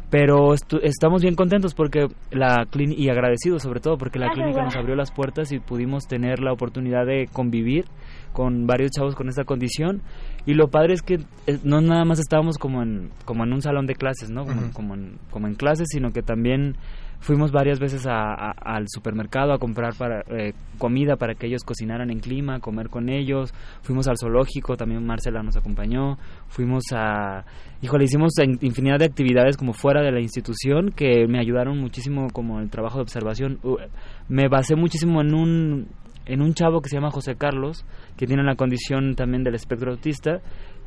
Pero estamos bien contentos porque la y agradecidos sobre todo porque la clínica nos abrió las puertas y pudimos tener la oportunidad de convivir con varios chavos con esta condición y lo padre es que no nada más estábamos como en como en un salón de clases no como, uh -huh. como, en, como en clases sino que también fuimos varias veces a, a, al supermercado a comprar para eh, comida para que ellos cocinaran en clima comer con ellos. Fuimos al zoológico también Marcela nos acompañó. Fuimos a híjole hicimos infinidad de actividades como fuera de la institución que me ayudaron muchísimo como el trabajo de observación. Me basé muchísimo en un en un chavo que se llama José Carlos, que tiene la condición también del espectro autista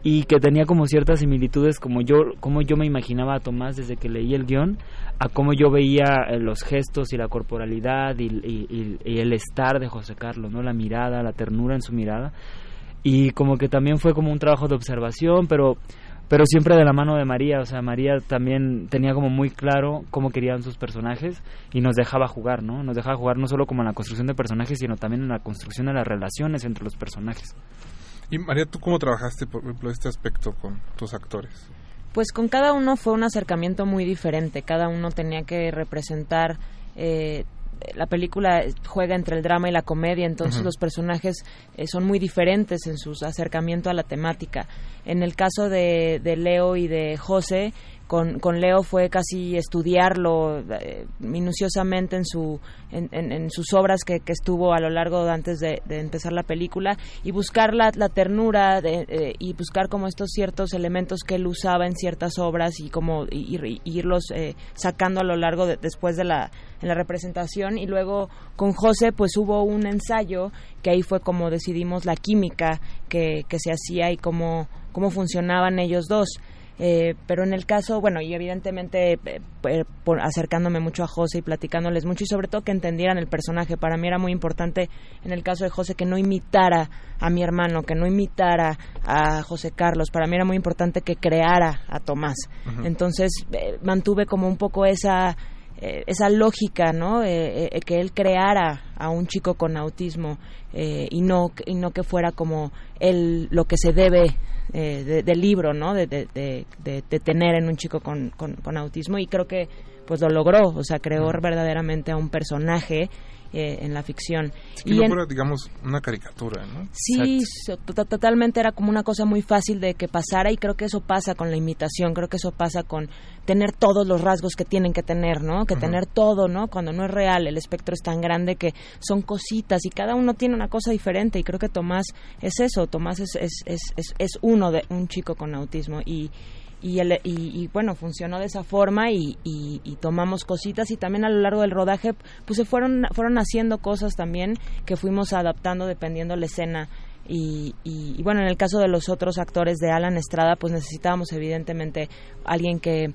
y que tenía como ciertas similitudes como yo como yo me imaginaba a Tomás desde que leí el guion a cómo yo veía los gestos y la corporalidad y, y, el estar de José Carlos no la mirada la ternura en su mirada. Y como que también fue como un trabajo de observación pero pero siempre de la mano de María, o sea, María también tenía como muy claro cómo querían sus personajes y nos dejaba jugar, ¿no? Nos dejaba jugar no solo como en la construcción de personajes, sino también en la construcción de las relaciones entre los personajes. Y María, ¿tú cómo trabajaste, por ejemplo, este aspecto con tus actores? Pues con cada uno fue un acercamiento muy diferente, cada uno tenía que representar... Eh, la película juega entre el drama y la comedia, entonces uh -huh. los personajes eh, son muy diferentes en su acercamiento a la temática. En el caso de, de Leo y de José, con, con, Leo fue casi estudiarlo eh, minuciosamente en, su, en, en, sus obras que, que, estuvo a lo largo de, antes de, empezar la película y buscar la, la ternura de, eh, y buscar como estos ciertos elementos que él usaba en ciertas obras y como y, irlos eh, sacando a lo largo de, después de la, en la representación. Y luego con José pues hubo un ensayo que ahí fue como decidimos la química que, que se hacía y cómo, cómo funcionaban ellos dos Eh, pero en el caso, bueno, y evidentemente eh, eh, por- acercándome mucho a José y platicándoles mucho y sobre todo que entendieran el personaje. Para mí era muy importante en el caso de José que no imitara a mi hermano, que no imitara a José Carlos. Para mí era muy importante que creara a Tomás. Entonces eh, mantuve como un poco esa eh, esa lógica, ¿no? Eh, eh, que él creara a un chico con autismo eh, y no y no que fuera como él lo que se debe eh, de- del libro, ¿no? De, de, de- tener en un chico con, con, con autismo y creo que pues lo logró, o sea, creó verdaderamente a un personaje eh, en la ficción. Que y no en- fuera, digamos, una caricatura, ¿no? Sí, so- totalmente era como una cosa muy fácil de que pasara y creo que eso pasa con la imitación, creo que eso pasa con tener todos los rasgos que tienen que tener, ¿no? Que tener todo, ¿no? Cuando no es real, el espectro es tan grande que son cositas y cada uno tiene una cosa diferente y creo que Tomás es eso, Tomás es, es, es, es, es uno de un chico con autismo y y, el- y, y, bueno, funcionó de esa forma y, y- y tomamos cositas y también a lo largo del rodaje pues se fueron, fueron haciendo cosas también que fuimos adaptando dependiendo la escena y, y- y, bueno, en el caso de los otros actores de Alan Estrada pues necesitábamos evidentemente alguien que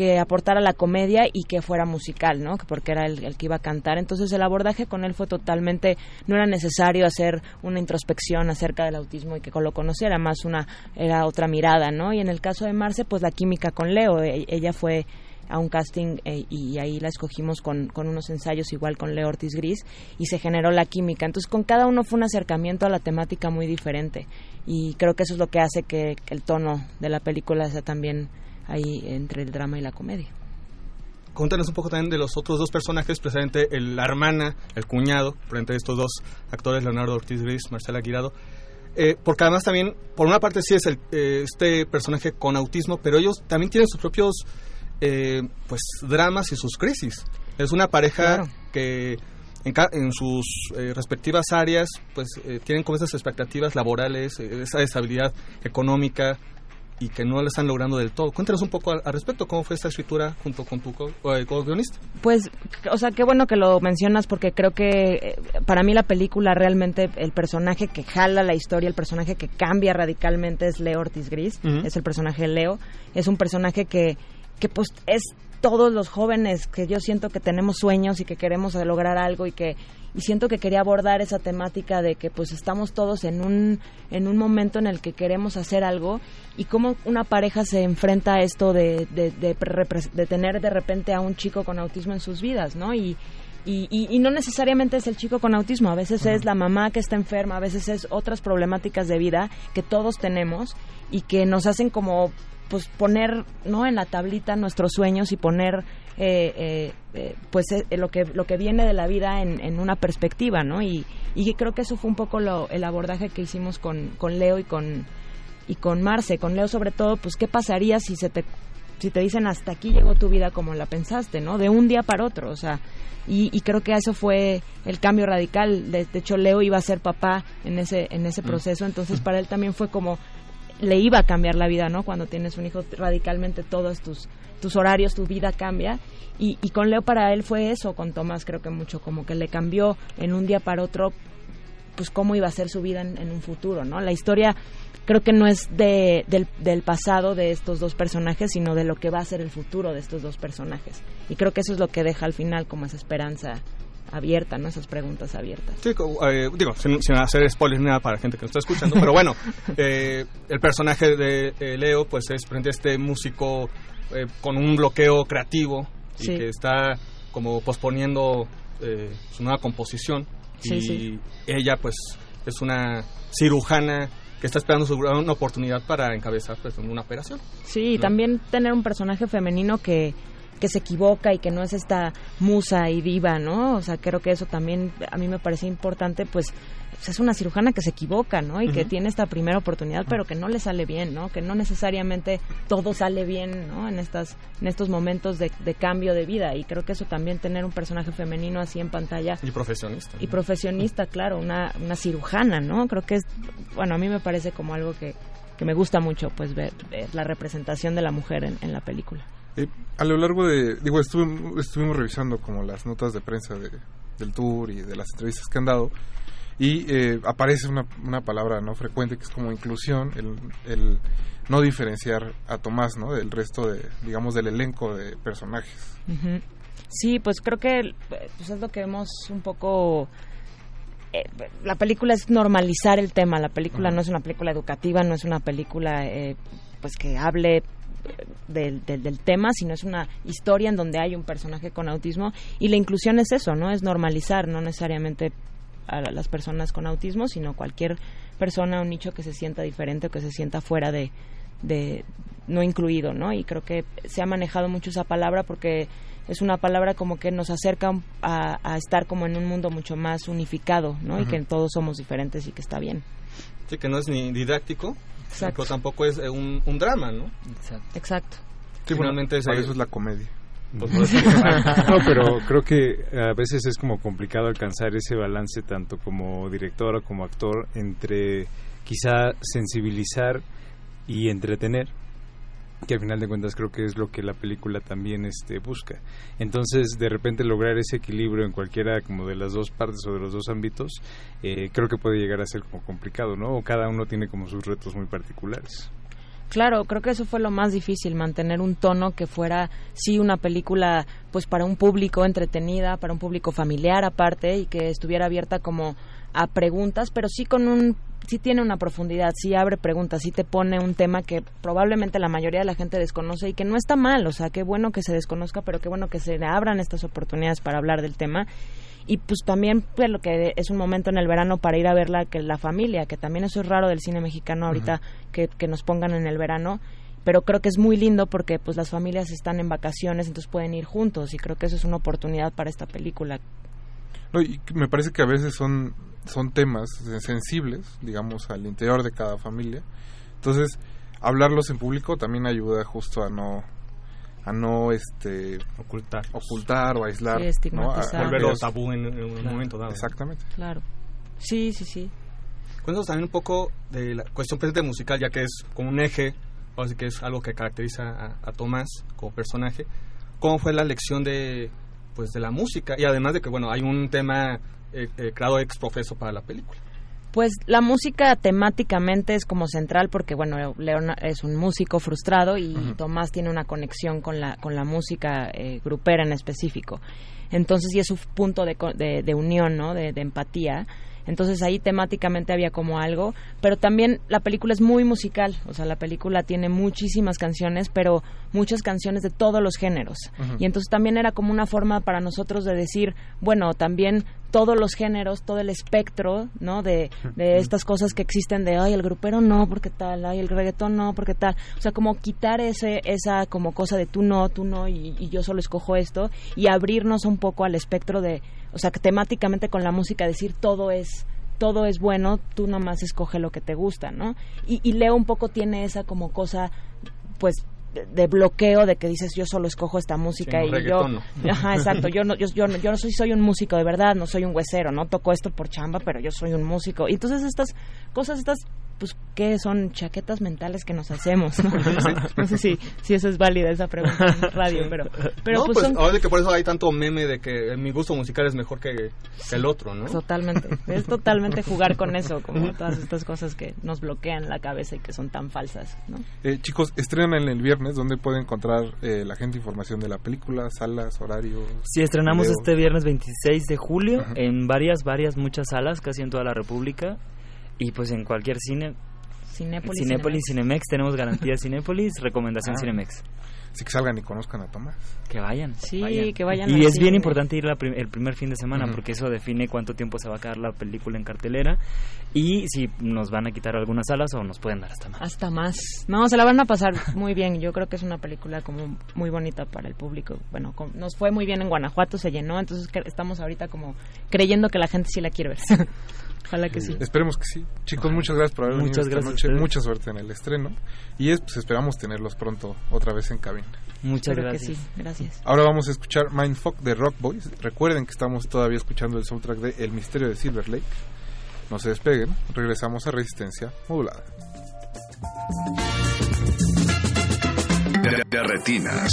que aportara la comedia y que fuera musical, ¿no? Porque era el, el que iba a cantar. Entonces el abordaje con él fue totalmente, no era necesario hacer una introspección acerca del autismo y que lo conociera, más una, era otra mirada, ¿no? Y en el caso de Marce, pues la química con Leo, e- ella fue a un casting eh, y ahí la escogimos con, con unos ensayos igual con Leo Ortiz Gris y se generó la química. Entonces con cada uno fue un acercamiento a la temática muy diferente y creo que eso es lo que hace que el tono de la película sea también ahí entre el drama y la comedia. Cuéntanos un poco también de los otros dos personajes, precisamente el- la hermana, el cuñado, frente a estos dos actores, Leonardo Ortiz Gris, Marcela Guirado. Eh, porque además también, por una parte sí es el, eh, este personaje con autismo, pero ellos también tienen sus propios eh, pues dramas y sus crisis. Es una pareja Claro. que en, ca- en sus eh, respectivas áreas pues tienen como esas expectativas laborales, esa estabilidad económica y que no lo están logrando del todo. Cuéntanos un poco al, al respecto, cómo fue esta escritura junto con tu co- eh, co-guionista. Pues, o sea, qué bueno que lo mencionas porque creo que eh, para mí la película realmente el personaje que jala la historia, el personaje que cambia radicalmente es Leo Ortiz Gris, Ujú. es el personaje Leo, es un personaje que, que pues es todos los jóvenes que yo siento que tenemos sueños y que queremos lograr algo y que y siento que quería abordar esa temática de que pues estamos todos en un en un momento en el que queremos hacer algo y cómo una pareja se enfrenta a esto de, de, de de tener de repente a un chico con autismo en sus vidas, ¿no? Y, y, y- y no necesariamente es el chico con autismo, a veces es la mamá que está enferma, a veces es otras problemáticas de vida que todos tenemos y que nos hacen como pues poner no en la tablita nuestros sueños y poner eh, eh, eh, pues eh, lo que lo que viene de la vida en, en una perspectiva no y, y creo que eso fue un poco lo, el abordaje que hicimos con, con Leo y con y con Marce. Con Leo sobre todo pues qué pasaría si se te si te dicen hasta aquí llegó tu vida como la pensaste no de un día para otro o sea y, y creo que eso fue el cambio radical. De, de hecho Leo iba a ser papá en ese en ese Mm. proceso. Entonces para él también fue como le iba a cambiar la vida, ¿no? Cuando tienes un hijo, radicalmente todos tus, tus horarios, tu vida cambia. Y, y con Leo para él fue eso, con Tomás creo que mucho, como que le cambió en un día para otro, pues cómo iba a ser su vida en, en un futuro, ¿no? La historia creo que no es de, del, del pasado de estos dos personajes, sino de lo que va a ser el futuro de estos dos personajes. Y creo que eso es lo que deja al final como esa esperanza abierta, ¿no? Esas preguntas abiertas. Sí, eh, digo, sin, sin hacer spoilers ni nada para la gente que nos está escuchando, pero bueno, eh, el personaje de eh, Leo, pues es frente a este músico eh, con un bloqueo creativo y Sí. que está como posponiendo eh, su nueva composición. Sí, y sí. ella, pues, es una cirujana que está esperando su- una oportunidad para encabezar pues, una operación. Sí, y ¿no? también tener un personaje femenino que, que se equivoca y que no es esta musa y diva, ¿no? O sea, creo que eso también a mí me parece importante, pues pues, es una cirujana que se equivoca, ¿no? Y que tiene esta primera oportunidad, pero que no le sale bien, ¿no? Que no necesariamente todo sale bien, ¿no? En estas en estos momentos de, de cambio de vida y creo que eso también tener un personaje femenino así en pantalla Y profesionista. y profesionista, claro, una, una cirujana, ¿no? Creo que es, bueno, a mí me parece como algo que, que me gusta mucho, pues ver, ver la representación de la mujer en, en la película. Eh, a lo largo de, digo, estuve- estuvimos revisando como las notas de prensa de- del tour y de las entrevistas que han dado. y eh, aparece una, una palabra no frecuente que es como inclusión, el, el no diferenciar a Tomás, ¿no? Del resto de, digamos, del elenco de personajes. Ujú. Sí, pues creo que pues es lo que hemos un poco... eh, la película es normalizar el tema, la película no es una película educativa, no es una película eh, pues que hable del, del, del tema, sino es una historia en donde hay un personaje con autismo y la inclusión es eso, ¿no? Es normalizar, no necesariamente a la- las personas con autismo, sino cualquier persona, un nicho que se sienta diferente o que se sienta fuera de, de no incluido, ¿no? Y creo que se ha manejado mucho esa palabra porque es una palabra como que nos acerca a, a estar como en un mundo mucho más unificado, ¿no? Y que todos somos diferentes y que está bien. Sí, que no es ni didáctico, Exacto. pero tampoco es eh, un, un drama, ¿no? Exacto. Sí, bueno, Finalmente es eso es la comedia. Pues, pues, no, pero creo que a veces es como complicado alcanzar ese balance tanto como director o como actor entre quizá sensibilizar y entretener que al final de cuentas creo que es lo que la película también este busca. Entonces, de repente lograr ese equilibrio en cualquiera como de las dos partes o de los dos ámbitos, eh, creo que puede llegar a ser como complicado, ¿no? O cada uno tiene como sus retos muy particulares. Claro, creo que eso fue lo más difícil, mantener un tono que fuera, sí, una película, pues para un público entretenida, para un público familiar aparte, y que estuviera abierta como a preguntas, pero sí con un, sí tiene una profundidad, sí abre preguntas, sí te pone un tema que probablemente la mayoría de la gente desconoce y que no está mal, o sea, qué bueno que se desconozca, pero qué bueno que se le abran estas oportunidades para hablar del tema. Y pues también pues lo que es un momento en el verano para ir a verla que la familia que también eso es raro del cine mexicano ahorita que, que nos pongan en el verano pero creo que es muy lindo porque pues las familias están en vacaciones entonces pueden ir juntos y creo que eso es una oportunidad para esta película. No, y me parece que a veces son, son temas sensibles, digamos, al interior de cada familia. Entonces, hablarlos en público también ayuda justo a no a no este ocultar ocultar o aislar Sí, ¿no? A- Volverlo tabú en, en un Claro. momento dado. exactamente claro sí sí sí Cuéntanos también un poco de la cuestión presente musical, ya que es como un eje, así que es algo que caracteriza a, a Tomás como personaje. ¿Cómo fue la elección de pues de la música? Y además de que, bueno, hay un tema eh, eh, creado ex profeso para la película. Pues la música temáticamente es como central porque bueno León es un músico frustrado y. Tomás tiene una conexión con la con la música eh, grupera en específico. Entonces y es su punto de, de, de unión, ¿no? De, de empatía. Entonces ahí temáticamente había como algo, pero también la película es muy musical, o sea, la película tiene muchísimas canciones, pero muchas canciones de todos los géneros. Y entonces también era como una forma para nosotros de decir, bueno, también todos los géneros, todo el espectro, ¿no? De, de estas cosas que existen de, ay, el grupero no, porque tal, ay, el reggaetón no, porque tal. O sea, como quitar ese, esa como cosa de tú no, tú no, y, y yo solo escojo esto, y abrirnos un poco al espectro de, o sea, que temáticamente con la música decir todo es todo es bueno, tú nomás escoge lo que te gusta, ¿no? Y, y Leo un poco tiene esa como cosa, pues, de, de bloqueo de que dices yo solo escojo esta música Sí, y yo no. ajá exacto yo no yo, yo, no- yo no soy soy un músico de verdad no soy un huesero no toco esto por chamba pero yo soy un músico y entonces estas cosas estas pues qué son chaquetas mentales que nos hacemos no, no sé, si si eso es válida esa pregunta en radio pero pero no, pues, pues, son ahora de que por eso hay tanto meme de que mi gusto musical es mejor que, que el otro, ¿no? Totalmente. Es totalmente jugar con eso, como todas estas cosas que nos bloquean la cabeza y que son tan falsas, ¿no? Eh, chicos estrenan el viernes donde puede encontrar eh, la gente información de la película salas horarios Sí, estrenamos videos? este viernes 26 de julio en varias, varias, muchas salas, casi en toda la República. Y pues en cualquier cine. Cinépolis, Cinépolis, Cinemex, tenemos garantía Cinépolis, recomendación Ah. Cinemex. Así que salgan y conozcan a Tomás. Que vayan. Sí, vayan. que vayan Y es bien importante ir la prim- el primer fin de semana porque eso define cuánto tiempo se va a quedar la película en cartelera y si nos van a quitar algunas salas o nos pueden dar hasta más. Hasta más. No, se la van a pasar muy bien. Yo creo que es una película como muy bonita para el público. Bueno, nos fue muy bien en Guanajuato, se llenó, entonces estamos ahorita como creyendo que la gente sí la quiere ver. Ojalá que sí. Esperemos que sí. Chicos, muchas gracias por haber Muchas venido esta gracias a noche. Mucha suerte en el estreno. Y es, pues esperamos tenerlos pronto otra vez en cabina. Muchas Espero que gracias. sí. Gracias. Ahora vamos a escuchar Mindfuck de Rock Boys. Recuerden que estamos todavía escuchando el soundtrack de El misterio de Silver Lake. No se despeguen, regresamos a Resistencia Modulada. De, de retinas.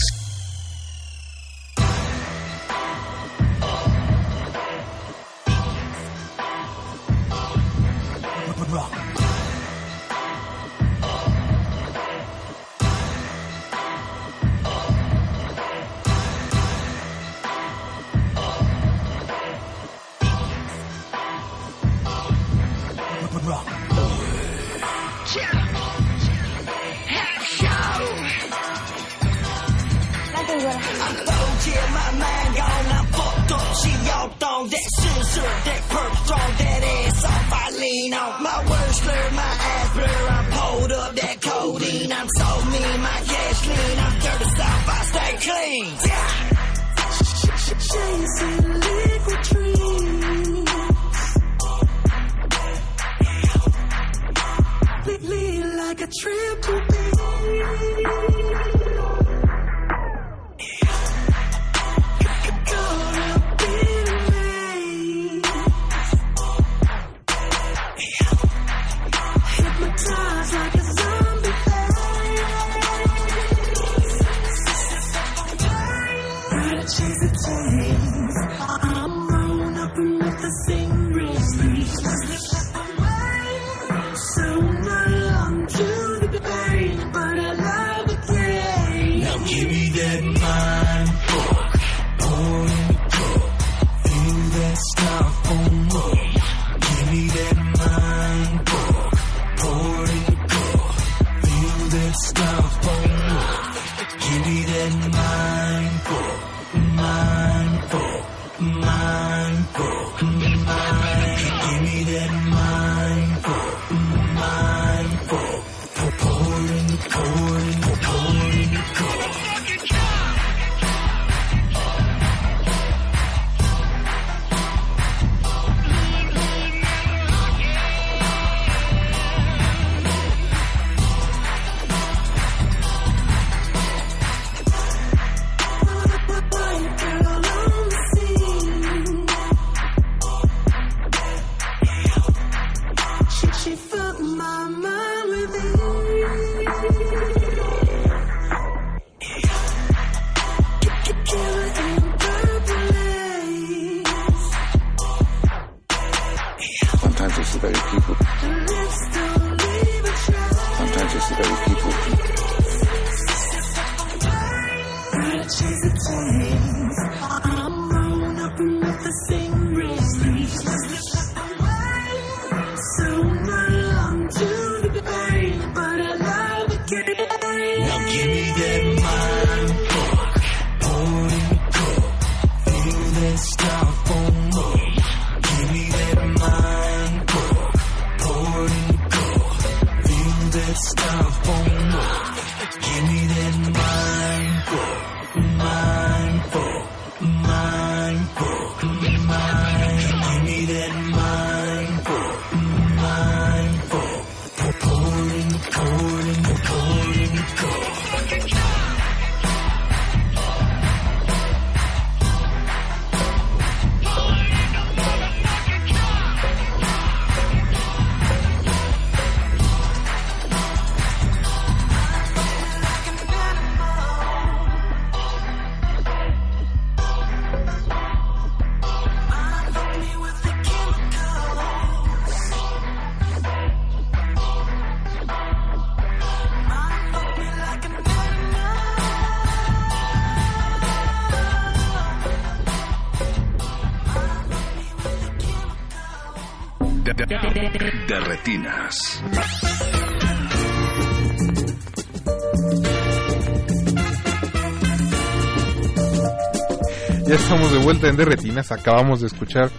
De vuelta en Derretinas. Acabamos de escuchar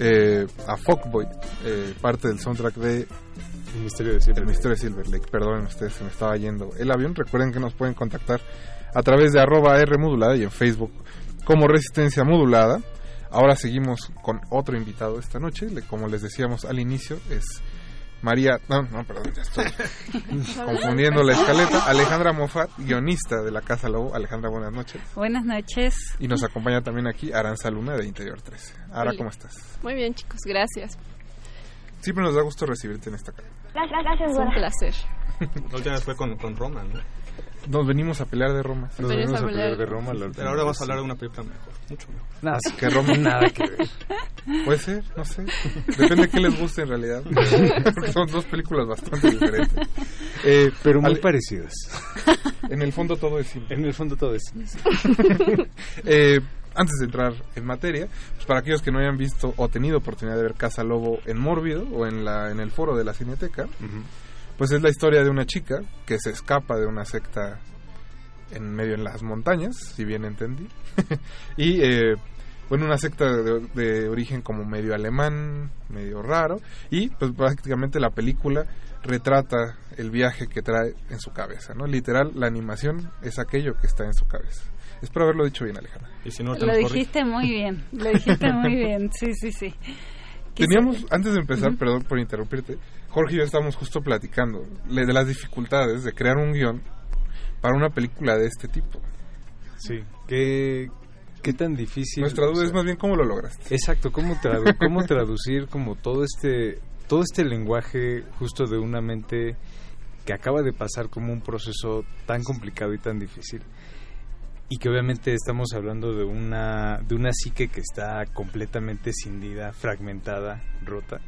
eh, a Fuckboy, eh, parte del soundtrack de El misterio de Silver El misterio de Silver Lake. Perdonen ustedes, se me estaba yendo el avión. Recuerden que nos pueden contactar a través de arroba R modulada y en Facebook como Resistencia Modulada. Ahora seguimos con otro invitado esta noche. Como les decíamos al inicio, es María. No, no, perdón, ya estoy confundiendo la escaleta. Alejandra Moffat, guionista de La Casa Lobo. Alejandra, buenas noches. Buenas noches. Y nos acompaña también aquí Aranza Luna de Interior 13. Ara, Hola. ¿cómo estás? Muy bien, chicos, gracias. Siempre nos da gusto recibirte en esta casa. Gracias, Un placer. La última vez fue con, con Roma, ¿no? Nos venimos a pelear de Roma. Nos venimos a pelear de Roma. Pero ahora vamos a hablar de una película mejor, mucho mejor. Nada, que Roma nada que ver. Puede ser, no sé. Depende de qué les guste en realidad. Porque son dos películas bastante diferentes. Eh, Pero muy parecidas. En el fondo todo es cine. En el fondo todo es cine. Eh, antes de entrar en materia, pues para aquellos que no hayan visto o tenido oportunidad de ver Casa Lobo en Mórbido o en la en el foro de la Cineteca, pues es la historia de una chica que se escapa de una secta en medio en las montañas, si bien entendí. y eh, bueno, una secta de, de, origen como medio alemán, medio raro. Y pues prácticamente la película retrata el viaje que trae en su cabeza, ¿no? Literal, la animación es aquello que está en su cabeza. Espero haberlo dicho bien, Alejandra. Y si no, lo dijiste muy bien, lo dijiste muy bien, sí, sí, sí. Teníamos, antes de empezar, uh -huh. perdón por interrumpirte, Jorge y yo estábamos justo platicando de las dificultades de crear un guion para una película de este tipo. Sí, ¿qué, qué tan difícil? Nuestra duda o sea, es más bien cómo lo lograste. Exacto, cómo, tradu cómo traducir como todo este, todo este lenguaje justo de una mente que acaba de pasar como un proceso tan complicado y tan difícil y que obviamente estamos hablando de una de una psique que está completamente cindida, fragmentada, rota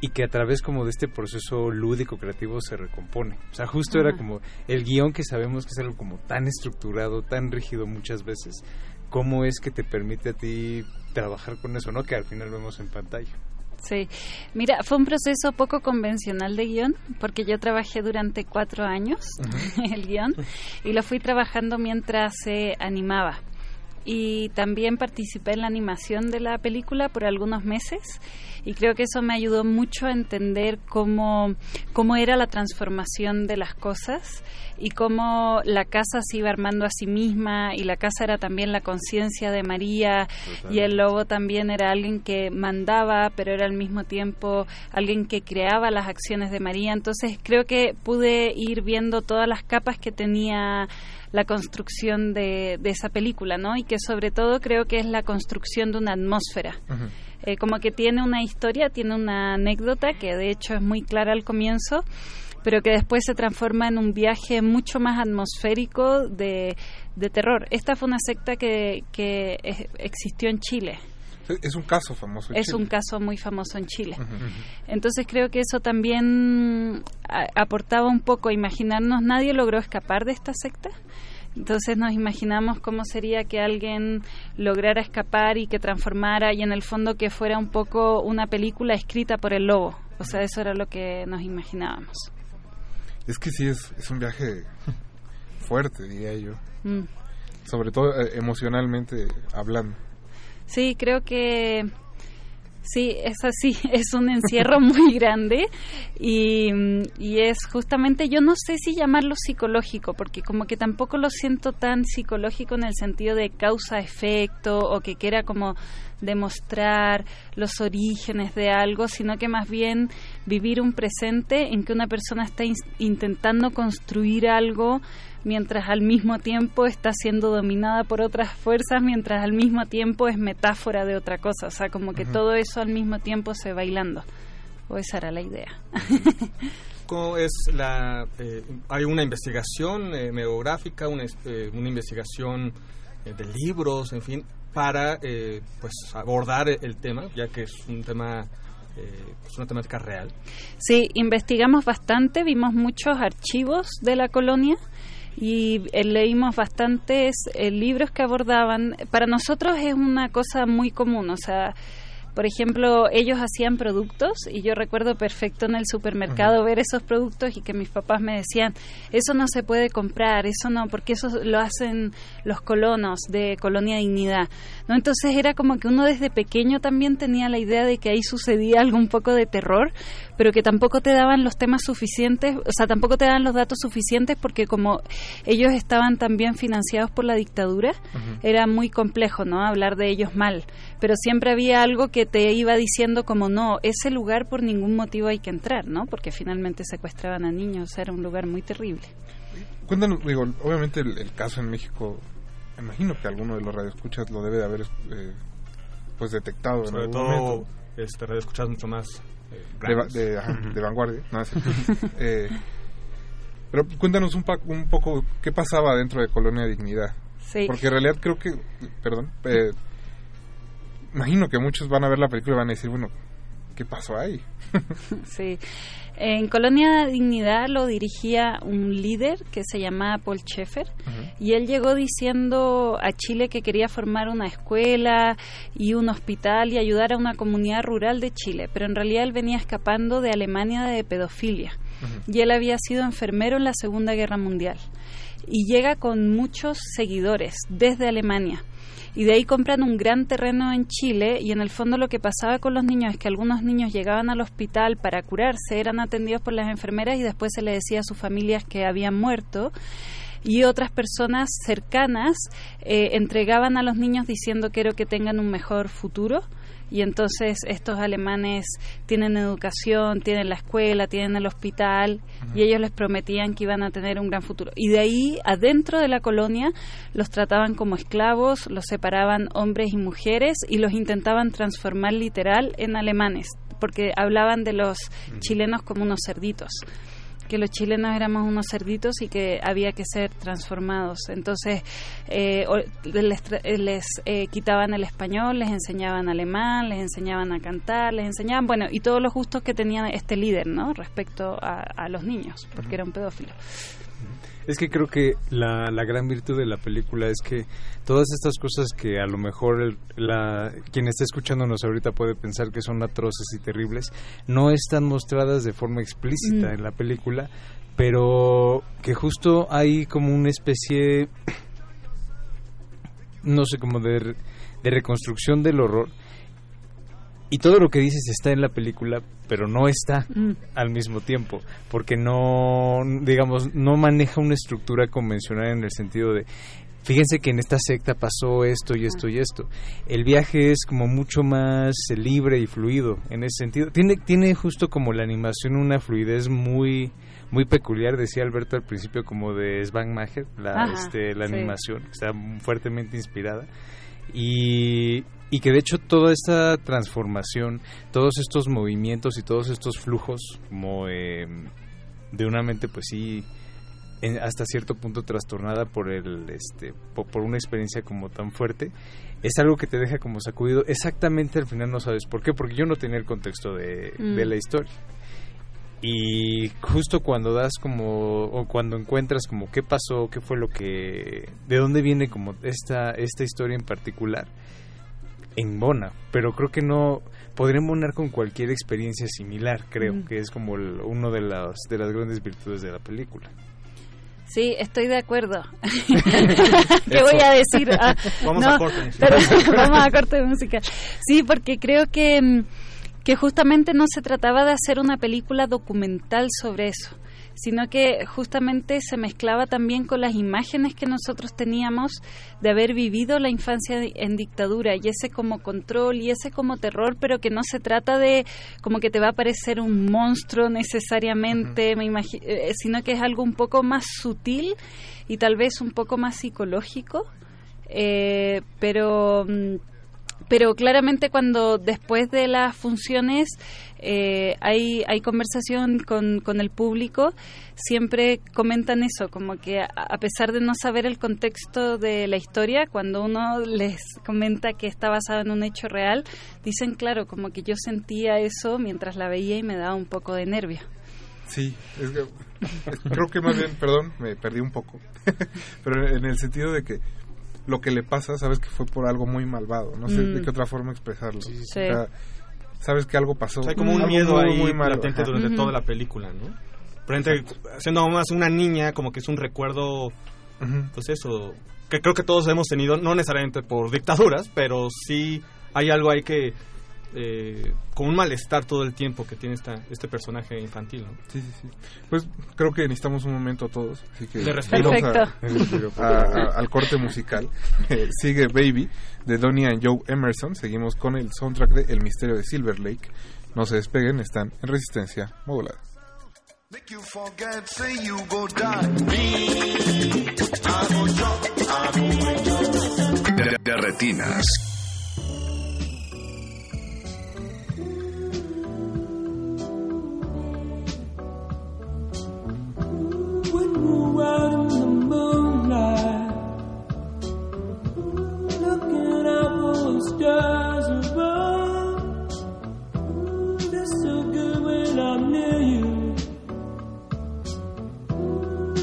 y que a través como de este proceso lúdico creativo se recompone. O sea, justo uh -huh. era como el guion que sabemos que es algo como tan estructurado, tan rígido muchas veces, cómo es que te permite a ti trabajar con eso, ¿no? Que al final vemos en pantalla. Sí, mira, fue un proceso poco convencional de guion, porque yo trabajé durante cuatro años uh -huh. el guion y lo fui trabajando mientras se animaba. Y también participé en la animación de la película por algunos meses y creo que eso me ayudó mucho a entender cómo, cómo era la transformación de las cosas y cómo la casa se iba armando a sí misma y la casa era también la conciencia de María Total. y el lobo también era alguien que mandaba pero era al mismo tiempo alguien que creaba las acciones de María entonces creo que pude ir viendo todas las capas que tenía la construcción de, de esa película, ¿no? Y que sobre todo creo que es la construcción de una atmósfera. Uh -huh. eh, como que tiene una historia, tiene una anécdota que de hecho es muy clara al comienzo, pero que después se transforma en un viaje mucho más atmosférico de, de terror. Esta fue una secta que, que es, existió en Chile. Es un caso famoso. En es Chile. un caso muy famoso en Chile. Uh -huh. Entonces creo que eso también aportaba un poco imaginarnos, nadie logró escapar de esta secta. Entonces nos imaginamos cómo sería que alguien lograra escapar y que transformara y en el fondo que fuera un poco una película escrita por el lobo. O sea, eso era lo que nos imaginábamos. Es que sí, es, es un viaje fuerte, diría yo. Mm. Sobre todo eh, emocionalmente hablando. Sí, creo que Sí, es así, es un encierro muy grande y, y, es justamente, yo no sé si llamarlo psicológico, porque como que tampoco lo siento tan psicológico en el sentido de causa-efecto o que quiera como demostrar los orígenes de algo, sino que más bien vivir un presente en que una persona está in intentando construir algo mientras al mismo tiempo está siendo dominada por otras fuerzas, mientras al mismo tiempo es metáfora de otra cosa, o sea, como que uh -huh. todo eso al mismo tiempo se va hilando. O esa era la idea. ¿Cómo es la... Eh, hay una investigación eh, mediográfica, una, eh, una investigación de libros, en fin, para pues abordar el tema, ya que es un tema eh, es una temática real. Sí, investigamos bastante, vimos muchos archivos de la colonia y eh, leímos bastantes eh, libros que abordaban. Para nosotros es una cosa muy común, o sea, por ejemplo, ellos hacían productos y yo recuerdo perfecto en el supermercado uh -huh. ver esos productos y que mis papás me decían, eso no se puede comprar, eso no, porque eso lo hacen los colonos de Colonia Dignidad. ¿no? Entonces era como que uno desde pequeño también tenía la idea de que ahí sucedía algo un poco de terror, pero que tampoco te daban los temas suficientes, o sea, tampoco te daban los datos suficientes porque como ellos estaban también financiados por la dictadura, uh -huh. era muy complejo, ¿no? Hablar de ellos mal, pero siempre había algo que te iba diciendo como no, ese lugar por ningún motivo hay que entrar, ¿no? Porque finalmente secuestraban a niños, era un lugar muy terrible. Cuéntanos, digo, obviamente el, el caso en México, imagino que alguno de los radioescuchas lo debe de haber eh, pues detectado. Sobre en todo, momento. este radioescuchas mucho más de, de, ajá, de, vanguardia. No, eh, pero cuéntanos un, un, poco qué pasaba dentro de Colonia Dignidad. Sí. Porque en realidad creo que, perdón, eh, imagino que muchos van a ver la película y van a decir, bueno, ¿qué pasó ahí? sí. En Colonia Dignidad lo dirigía un líder que se llamaba Paul Schaeffer uh -huh. y él llegó diciendo a Chile que quería formar una escuela y un hospital y ayudar a una comunidad rural de Chile, pero en realidad él venía escapando de Alemania de pedofilia uh -huh. y él había sido enfermero en la Segunda Guerra Mundial y llega con muchos seguidores desde Alemania. Y de ahí compran un gran terreno en Chile y en el fondo lo que pasaba con los niños es que algunos niños llegaban al hospital para curarse, eran atendidos por las enfermeras y después se les decía a sus familias que habían muerto y otras personas cercanas eh, entregaban a los niños diciendo quiero que tengan un mejor futuro y entonces estos alemanes tienen educación, tienen la escuela, tienen el hospital y ellos les prometían que iban a tener un gran futuro. Y de ahí, adentro de la colonia, los trataban como esclavos, los separaban hombres y mujeres y los intentaban transformar literal en alemanes, porque hablaban de los chilenos como unos cerditos que los chilenos éramos unos cerditos y que había que ser transformados. Entonces eh, les, les, eh, quitaban el español, les enseñaban alemán, les enseñaban a cantar, les enseñaban, bueno, y todos los gustos que tenía este líder, ¿no? Respecto a, a los niños, porque era un pedófilo. Es que creo que la, la gran virtud de la película es que todas estas cosas que a lo mejor el- la, quien está escuchándonos ahorita puede pensar que son atroces y terribles, no están mostradas de forma explícita Mm. en la película, pero que justo hay como una especie, no sé, como de, de reconstrucción del horror. Y todo lo que dices está en la película, pero no está Mm. al mismo tiempo, porque no, digamos, no maneja una estructura convencional en el sentido de, fíjense que en esta secta pasó esto y esto y esto. El viaje es como mucho más libre y fluido en ese sentido. Tiene, tiene justo como la animación una fluidez muy muy peculiar, decía Alberto al principio como de la, Ajá, este, la sí. animación, está fuertemente inspirada. Y, y que de hecho toda esta transformación, todos estos movimientos y todos estos flujos, como eh, de una mente, pues sí, en- hasta cierto punto trastornada por el, este, po- por, una experiencia como tan fuerte, es algo que te deja como sacudido. Exactamente al final no sabes por qué, porque yo no tenía el contexto de, Mm. de la historia. Y justo cuando das como, o cuando encuentras como qué pasó, qué fue lo que, de dónde viene como esta, esta historia en particular, embona. Pero creo que no, podría embonar con cualquier experiencia similar, creo, Mm. que es como el- uno de las, de las grandes virtudes de la película. Sí, estoy de acuerdo. ¿Qué voy a decir? Ah, Vamos no, a corte. pero- vamos a corte de música. Sí, porque creo que, mm, que justamente no se trataba de hacer una película documental sobre eso, sino que justamente se mezclaba también con las imágenes que nosotros teníamos de haber vivido la infancia en dictadura y ese como control y ese como terror, pero que no se trata de como que te va a aparecer un monstruo necesariamente, me imagi- eh, sino que es algo un poco más sutil y tal vez un poco más psicológico, eh, pero mm, pero claramente cuando después de las funciones eh, hay, hay conversación con, con el público, siempre comentan eso, como que a, a pesar de no saber el contexto de la historia, cuando uno les comenta que está basado en un hecho real, dicen, claro, como que yo sentía eso mientras la veía y me daba un poco de nervio. Sí, es que- creo que más bien, perdón, me perdí un poco, pero en el sentido de que lo que le pasa, sabes que fue por algo muy malvado, no sé Mm. de qué otra forma expresarlo. Sí. O sea, sabes que algo pasó. O sea, hay como un algo miedo muy, ahí muy malo, latente ajá. durante toda la película, ¿no? Por ejemplo, siendo más una niña, como que es un recuerdo, pues eso, que creo que todos hemos tenido, no necesariamente por dictaduras, pero sí hay algo ahí que, eh, con un malestar todo el tiempo que tiene esta, este personaje infantil, ¿no? Sí, sí, sí. Pues creo que necesitamos un momento todos, así que a- Perfecto. a- a- al corte musical. Eh, Sigue Baby de Donnie and Joe Emerson. Seguimos con el soundtrack de El misterio de Silver Lake. No se despeguen, están en resistencia modulada. De, de retinas. When stars above. Ooh, that's so good when I'm near you.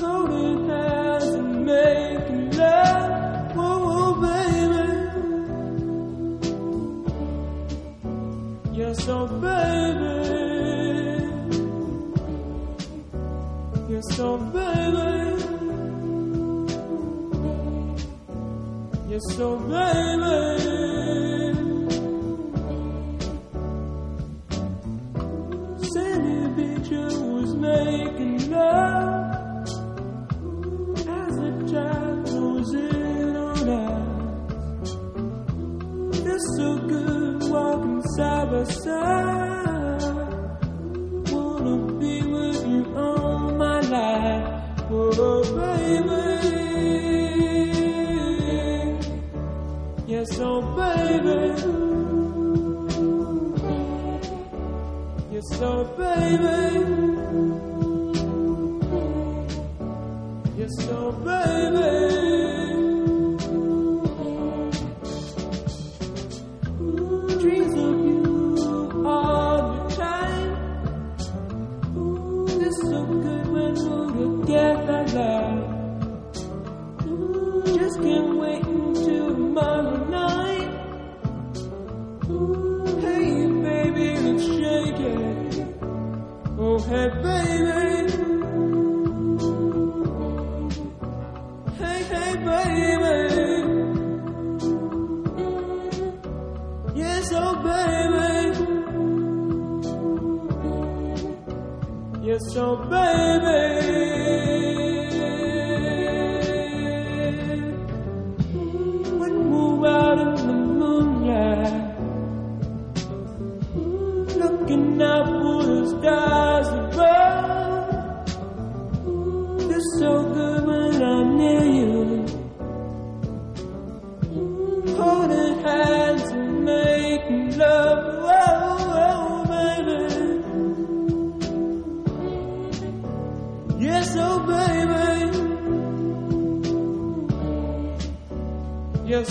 Holding hands and making love. oh baby. Yes, oh baby. Yes, oh baby. Sandy Beach was making love as in. It's so good walking side by side. Wanna be with you all my life. Oh, baby. Yes, oh, baby. Yes, oh, baby. Yes, oh, baby.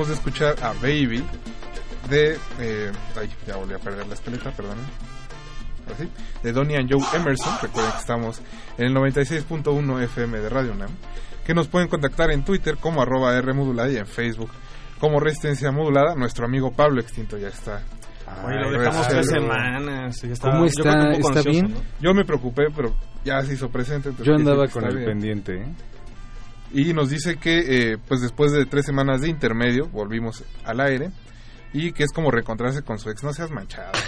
Acabamos de escuchar a Baby de. eh, ay, ya volví a perder la escaleta, perdón. Ahora sí, De Donnie and Joe Emerson. Recuerden que estamos en el 96.1 FM de Radio Nam. Que nos pueden contactar en Twitter como arroba R modulada y en Facebook como Resistencia Modulada. Nuestro amigo Pablo Extinto ya está. Oye, lo dejamos tres semanas. estaba- ¿Cómo yo está? poco ¿Está ansioso, bien? ¿no? Yo me preocupé, pero ya se hizo presente. Yo andaba con el bien. pendiente, ¿eh? Y nos dice que, eh, pues después de tres semanas de intermedio, volvimos al aire. Y que es como reencontrarse con su ex. No seas manchado.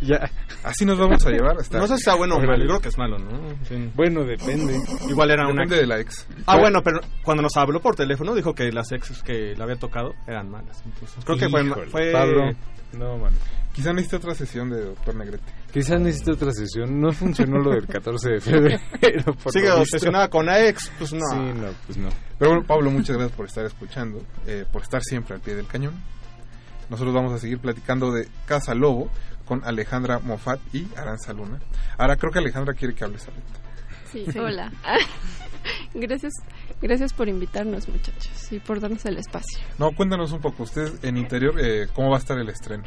Ya. Así nos vamos a llevar hasta. No sé si está bueno o yo creo que es malo, ¿no? Sí. Bueno, depende. Igual era una... Depende de la ex. Ah, bueno, pero cuando nos habló por teléfono dijo que las exes que le había tocado eran malas. Entonces, creo que fue... Fue Pablo, no. Quizá necesite otra sesión de Doctor Negrete. Quizás necesite otra sesión. No funcionó lo del 14 de febrero. Sigue obsesionada con la ex, pues no. Sí, no, pues no. Pero bueno, Pablo, muchas gracias por estar escuchando, eh, por estar siempre al pie del cañón. Nosotros vamos a seguir platicando de Casa Lobo con Alejandra Moffat y Aranza Luna. Ahora creo que Alejandra quiere que hables ahorita. Sí, hola. gracias, gracias por invitarnos, muchachos, y por darnos el espacio. No, cuéntanos un poco, ustedes en interior, eh, ¿cómo va a estar el estreno?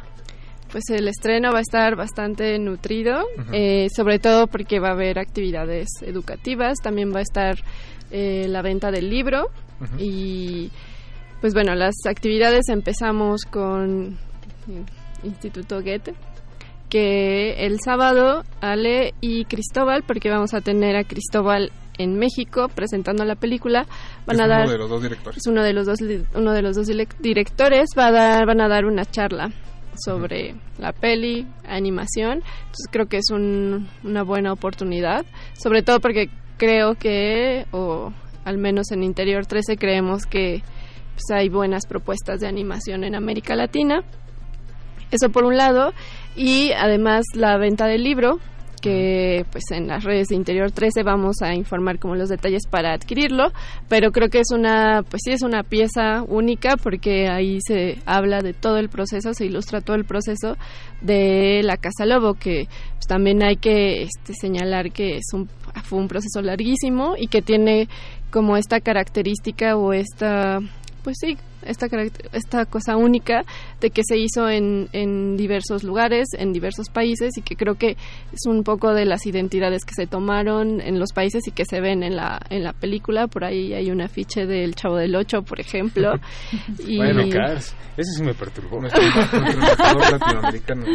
Pues el estreno va a estar bastante nutrido, eh, sobre todo porque va a haber actividades educativas, también va a estar eh, la venta del libro y pues bueno, las actividades empezamos con Instituto Goethe, que el sábado Ale y Cristóbal, porque vamos a tener a Cristóbal en México presentando la película, van Es a uno dar de los dos directores. es uno de los dos uno de los dos directores va a dar van a dar una charla sobre la peli animación. Entonces creo que es un- una buena oportunidad sobre todo porque creo que o al menos en Interior 13 creemos que pues, hay buenas propuestas de animación en América Latina. Eso por un lado y además la venta del libro que pues en las redes de Interior 13 vamos a informar como los detalles para adquirirlo, pero creo que es una pues sí es una pieza única porque ahí se habla de todo el proceso, se ilustra todo el proceso de la Casa Lobo que pues, también hay que este, señalar que es un fue un proceso larguísimo y que tiene como esta característica o esta pues sí, esta, esta cosa única de que se hizo en, en diversos lugares, en diversos países y que creo que es un poco de las identidades que se tomaron en los países y que se ven en la, en la película. Por ahí hay un afiche del Chavo del Ocho, por ejemplo. y Bueno, Cars, ese sí me perturbó. latinoamericano.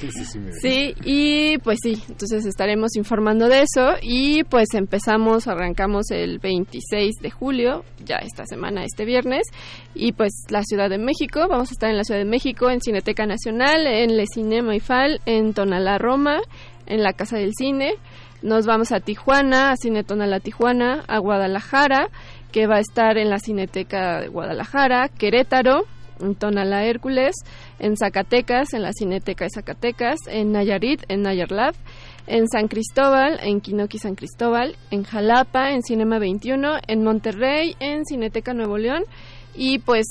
Sí, sí, sí, me- Sí, y pues sí, entonces estaremos informando de eso y pues empezamos, arrancamos el 26 de julio, ya esta semana, este viernes, y pues la Ciudad de México, vamos a estar en la Ciudad de México, en Cineteca Nacional, en Le Cine Maifal, en Tonalá Roma, en la Casa del Cine, nos vamos a Tijuana, a Cine Tonalá Tijuana, a Guadalajara, que va a estar en la Cineteca de Guadalajara, Querétaro, en Tonalá Hércules, en Zacatecas, en la Cineteca de Zacatecas, en Nayarit, en Nayarlab, en San Cristóbal, en Quinoqui San Cristóbal, en Jalapa, en Cinema 21, en Monterrey, en Cineteca Nuevo León y pues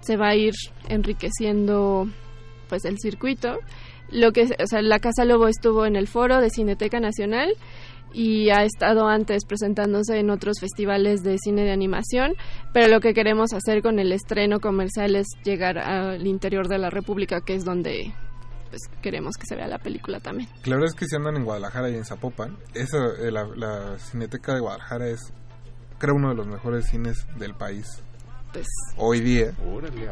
se va a ir enriqueciendo pues el circuito. Lo que, o sea, la Casa Lobo estuvo en el foro de Cineteca Nacional y ha estado antes presentándose en otros festivales de cine de animación, pero lo que queremos hacer con el estreno comercial es llegar al interior de la República, que es donde pues queremos que se vea la película también. La verdad es que si andan en Guadalajara y en Zapopan, esa, eh, la, la Cineteca de Guadalajara es, creo, uno de los mejores cines del país. Pues, Hoy día.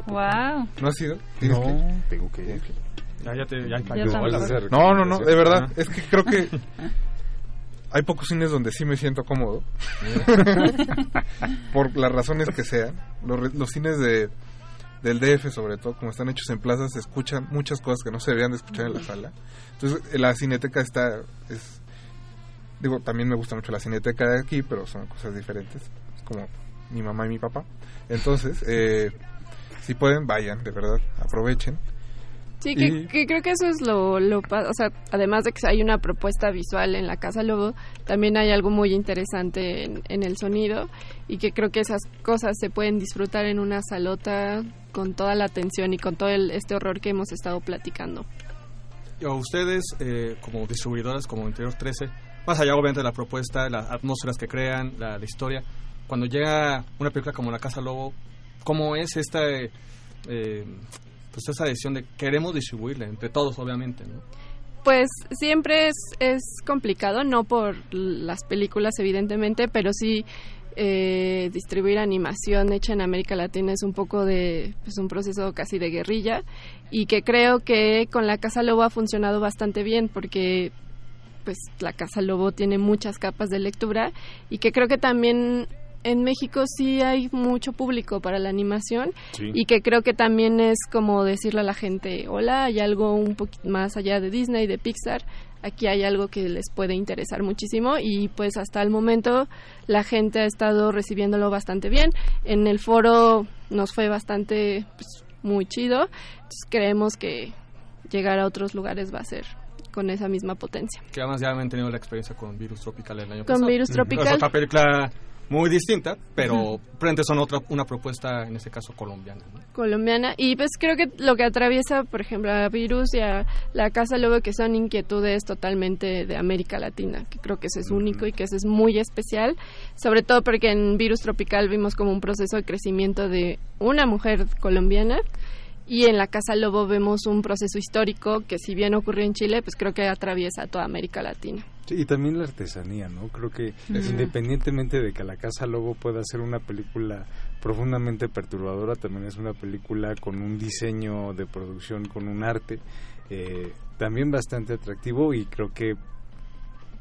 Wow. ¿No has ido? ¿Tienes No, que tengo que ir. Ya, ya te, ya, tampoco. No, no, no, de verdad. Ah. Es que creo que hay pocos cines donde sí me siento cómodo. Por las razones que sean. Los, re- los cines de del DF, sobre todo, como están hechos en plazas, se escuchan muchas cosas que no se deberían de escuchar en la sala. Entonces, la cineteca está... es Digo, también me gusta mucho la cineteca de aquí, pero son cosas diferentes. Es como mi mamá y mi papá. Entonces, eh, si pueden, vayan, de verdad, aprovechen. Sí, que, Y- que creo que eso es lo, o sea, además de que hay una propuesta visual en la Casa Lobo, también hay algo muy interesante en, en el sonido y que creo que esas cosas se pueden disfrutar en una salota con toda la atención y con todo el, este horror que hemos estado platicando. Y a ustedes, eh, como distribuidoras, como Interior 13, más allá obviamente de la propuesta, las atmósferas que crean, la, la historia, cuando llega una película como La Casa Lobo, ¿cómo es esta, eh, pues esa decisión de queremos distribuirla entre todos, obviamente? ¿no? Pues siempre es, es complicado, no por las películas evidentemente, pero sí eh, distribuir animación hecha en América Latina es un poco de pues un proceso casi de guerrilla y que creo que con la Casa Lobo ha funcionado bastante bien porque pues la Casa Lobo tiene muchas capas de lectura y que creo que también en México sí hay mucho público para la animación Sí. y que creo que también es como decirle a la gente, hola, hay algo un poquito más allá de Disney, de Pixar, aquí hay algo que les puede interesar muchísimo y pues hasta el momento la gente ha estado recibiéndolo bastante bien. En el foro nos fue bastante pues, muy chido, entonces creemos que llegar a otros lugares va a ser con esa misma potencia. Que además ya han tenido la experiencia con Virus Tropical el año Con pasado. Virus Tropical. Es otra película muy distinta, pero frente son otra una propuesta, en este caso colombiana. ¿no? colombiana y pues creo que lo que atraviesa por ejemplo a Virus y a la Casa Lobo que son inquietudes totalmente de América Latina que creo que ese es único y que ese es muy especial sobre todo porque en Virus Tropical vimos como un proceso de crecimiento de una mujer colombiana y en la Casa Lobo vemos un proceso histórico que si bien ocurrió en Chile pues creo que atraviesa toda América Latina Sí, y también la artesanía, ¿no? Creo que independientemente de que La Casa Lobo pueda ser una película profundamente perturbadora, también es una película con un diseño de producción, con un arte eh, también bastante atractivo y creo que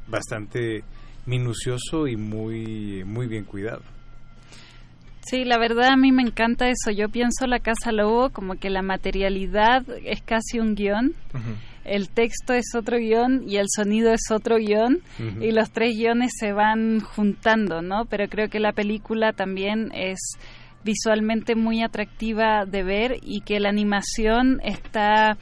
bastante minucioso y muy, muy bien cuidado. Sí, la verdad a mí me encanta eso. Yo pienso la Casa Lobo como que la materialidad es casi un guion. El texto es otro guion y el sonido es otro guion y los tres guiones se van juntando, ¿no? Pero creo que la película también es visualmente muy atractiva de ver y que la animación está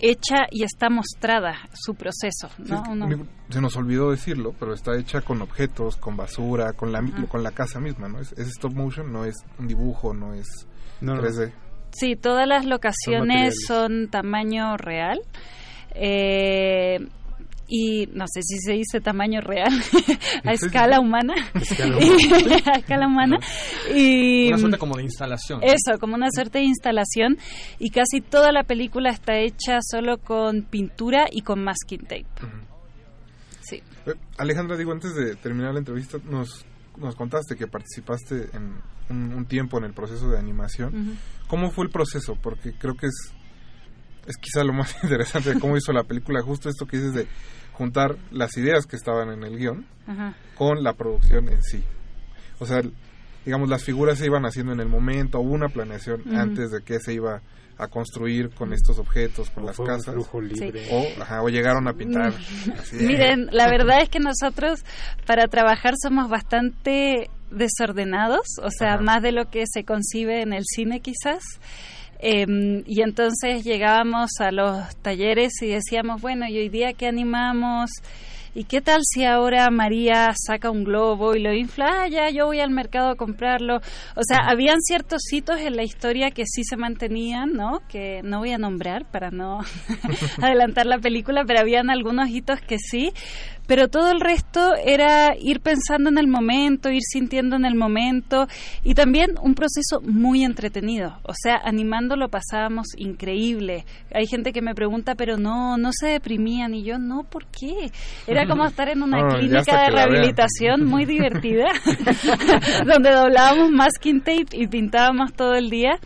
hecha y está mostrada su proceso, ¿no? Sí, Uno- Se nos olvidó decirlo, pero está hecha con objetos, con basura, con la, con la casa misma, ¿no? Es, es stop motion, no es un dibujo, no es No, no. 3D. Sí, todas las locaciones son tamaño real. Eh, y no sé si se dice tamaño real a escala humana. Escala a escala humana. Y Una suerte como de instalación. eso como una suerte de instalación. Y casi toda la película está hecha solo con pintura y con masking tape. Sí. Eh, Alejandra, digo, antes de terminar la entrevista, nos, nos contaste que participaste en un, un tiempo en el proceso de animación. ¿Cómo fue el proceso? Porque creo que es, es quizá lo más interesante de cómo hizo la película, justo esto que dices de juntar las ideas que estaban en el guion Ajá. con la producción en sí. O sea, digamos, las figuras se iban haciendo en el momento, hubo una planeación antes de que se iba a construir con estos objetos, con O las casas. flujo libre. Sí. O, ajá, o llegaron a pintar. así. Miren, la verdad es que nosotros para trabajar somos bastante desordenados, o sea, más de lo que se concibe en el cine quizás. Em, y entonces llegábamos a los talleres y decíamos, bueno, y hoy día que animamos, ¿y qué tal si ahora María saca un globo y lo infla? Ah, ya, yo voy al mercado a comprarlo. O sea, habían ciertos hitos en la historia que sí se mantenían, ¿no? Que no voy a nombrar para no adelantar la película, pero habían algunos hitos que sí. Pero todo el resto era ir pensando en el momento, ir sintiendo en el momento y también un proceso muy entretenido. O sea, animando lo pasábamos increíble. Hay gente que me pregunta, pero no, no se deprimían y yo no, ¿por qué? Era como estar en una ya clínica de rehabilitación muy divertida, donde doblábamos masking tape y pintábamos todo el día.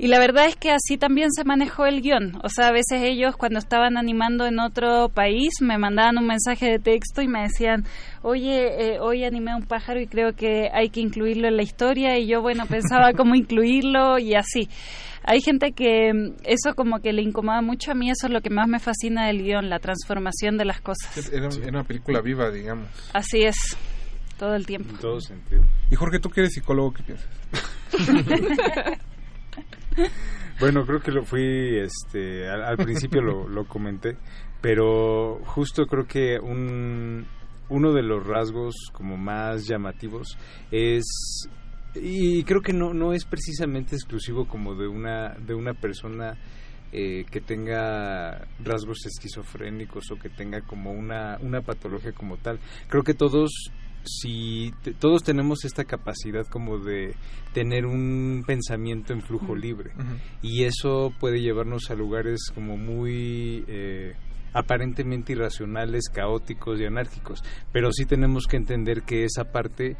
Y la verdad es que así también se manejó el guion. O sea, a veces ellos cuando estaban animando en otro país me mandaban un mensaje de texto y me decían, oye, eh, hoy animé a un pájaro y creo que hay que incluirlo en la historia. Y yo, bueno, pensaba cómo incluirlo y así. Hay gente que mm, eso como que le incomoda mucho. A mí eso es lo que más me fascina del guion, la transformación de las cosas. Era, era una película viva, digamos. Así es, todo el tiempo. En todo sentido. Y Jorge, tú que eres psicólogo, ¿qué piensas? Bueno, creo que lo fui, este, al, al principio lo, lo comenté, pero justo creo que un, uno de los rasgos como más llamativos es y creo que no no es precisamente exclusivo como de una de una persona eh, que tenga rasgos esquizofrénicos o que tenga como una una patología como tal. Creo que todos si te- todos tenemos esta capacidad como de tener un pensamiento en flujo libre. Y eso puede llevarnos a lugares como muy eh, aparentemente irracionales, caóticos y anárquicos, pero sí tenemos que entender que esa parte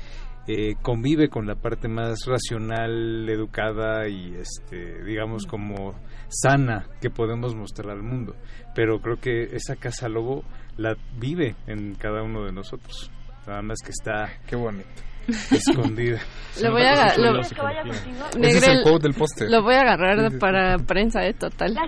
eh, convive con la parte más racional, educada y este, digamos como sana que podemos mostrar al mundo. Pero creo que esa casa lobo la vive en cada uno de nosotros. Nada más que está qué bonito escondida. Lo voy a aga- lo- Ese es el quote del póster. Lo voy a agarrar para prensa, eh, total.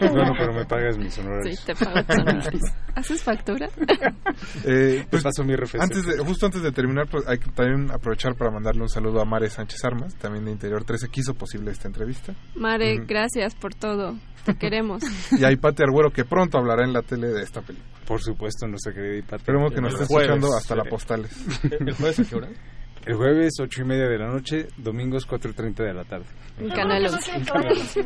Bueno, pero me pagas mis honorarios. Sí, te pago tus honorarios. ¿Haces factura? Eh, Te paso mi RFC. Antes de, justo antes de terminar, pues, hay que también aprovechar para mandarle un saludo a Mare Sánchez Armas, también de Interior 13, que hizo posible esta entrevista. Mare, Ujú. gracias por todo. Te queremos. Y a Ipate Arguero, que pronto hablará en la tele de esta película. Por supuesto, nuestra querida Ipate. Esperemos que nos esté escuchando hasta la postales. ¿El jueves a qué hora? El jueves, ocho y media de la noche, domingos, cuatro y treinta de la tarde. En Canal 11. En Canal 11.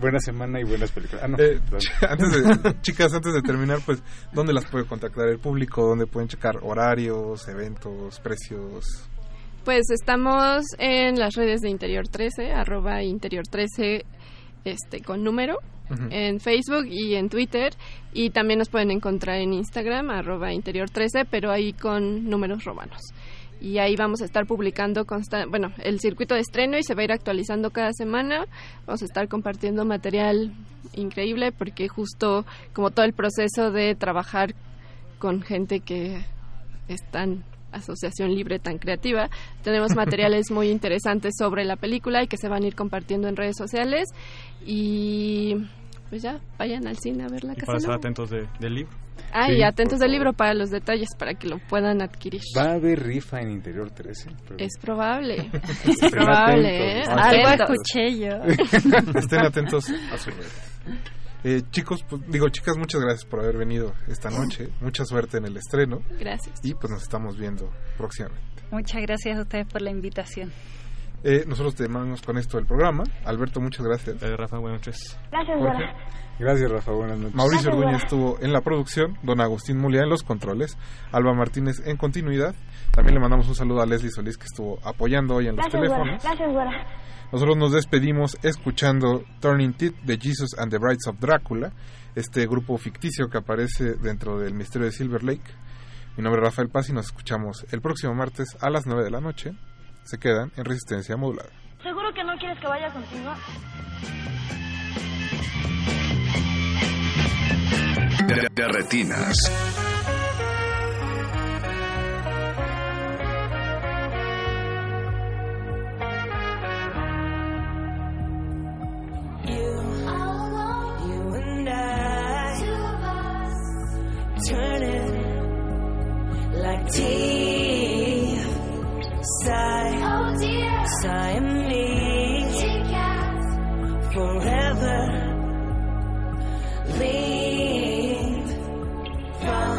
Buena semana y buenas películas. Ah, no. Eh, antes de, chicas, antes de terminar, pues, ¿dónde las puede contactar el público? ¿Dónde pueden checar horarios, eventos, precios? Pues estamos en las redes de Interior 13, arroba Interior 13 este, con número, En Facebook y en Twitter. Y también nos pueden encontrar en Instagram, arroba Interior 13, pero ahí con números romanos. Y ahí vamos a estar publicando constan- bueno, el circuito de estreno y se va a ir actualizando cada semana. Vamos a estar compartiendo material increíble porque justo como todo el proceso de trabajar con gente que es tan asociación libre, tan creativa, tenemos materiales muy interesantes sobre la película y que se van a ir compartiendo en redes sociales y pues ya, vayan al cine a ver la casa. para estar atentos de- del libro. Ah, Sí, y atentos del libro para los detalles, para que lo puedan adquirir. Va a haber rifa en Interior 13. pero- Es probable, es probable, ¿eh? Algo escuché yo. Estén atentos a sus redes. Eh, chicos, pues, digo chicas, muchas gracias por haber venido esta noche. Mucha suerte en el estreno. Gracias. Y pues nos estamos viendo próximamente. Muchas gracias a ustedes por la invitación. Eh, nosotros terminamos con esto del programa. Alberto, muchas gracias. Rafa, buenas noches. Gracias, Jorge. Gracias, Rafa. Buenas noches. Mauricio Orduña estuvo en la producción, don Agustín Mulia en los controles, Alba Martínez en continuidad. También le mandamos un saludo a Leslie Solís que estuvo apoyando hoy en los Gracias, teléfonos. Gracias, Dora. Nosotros nos despedimos escuchando Turning Teeth de Jesus and the Brides of Drácula, este grupo ficticio que aparece dentro del misterio de Silver Lake. Mi nombre es Rafael Paz y nos escuchamos el próximo martes a las 9 de la noche. Se quedan en resistencia modulada. ¿Seguro que no quieres que vaya contigo? De, de retinas. Turning like teeth, sigh, Siamese, forever. Lead from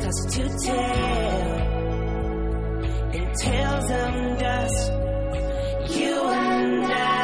dusk to tail, in tails of dust. You and I,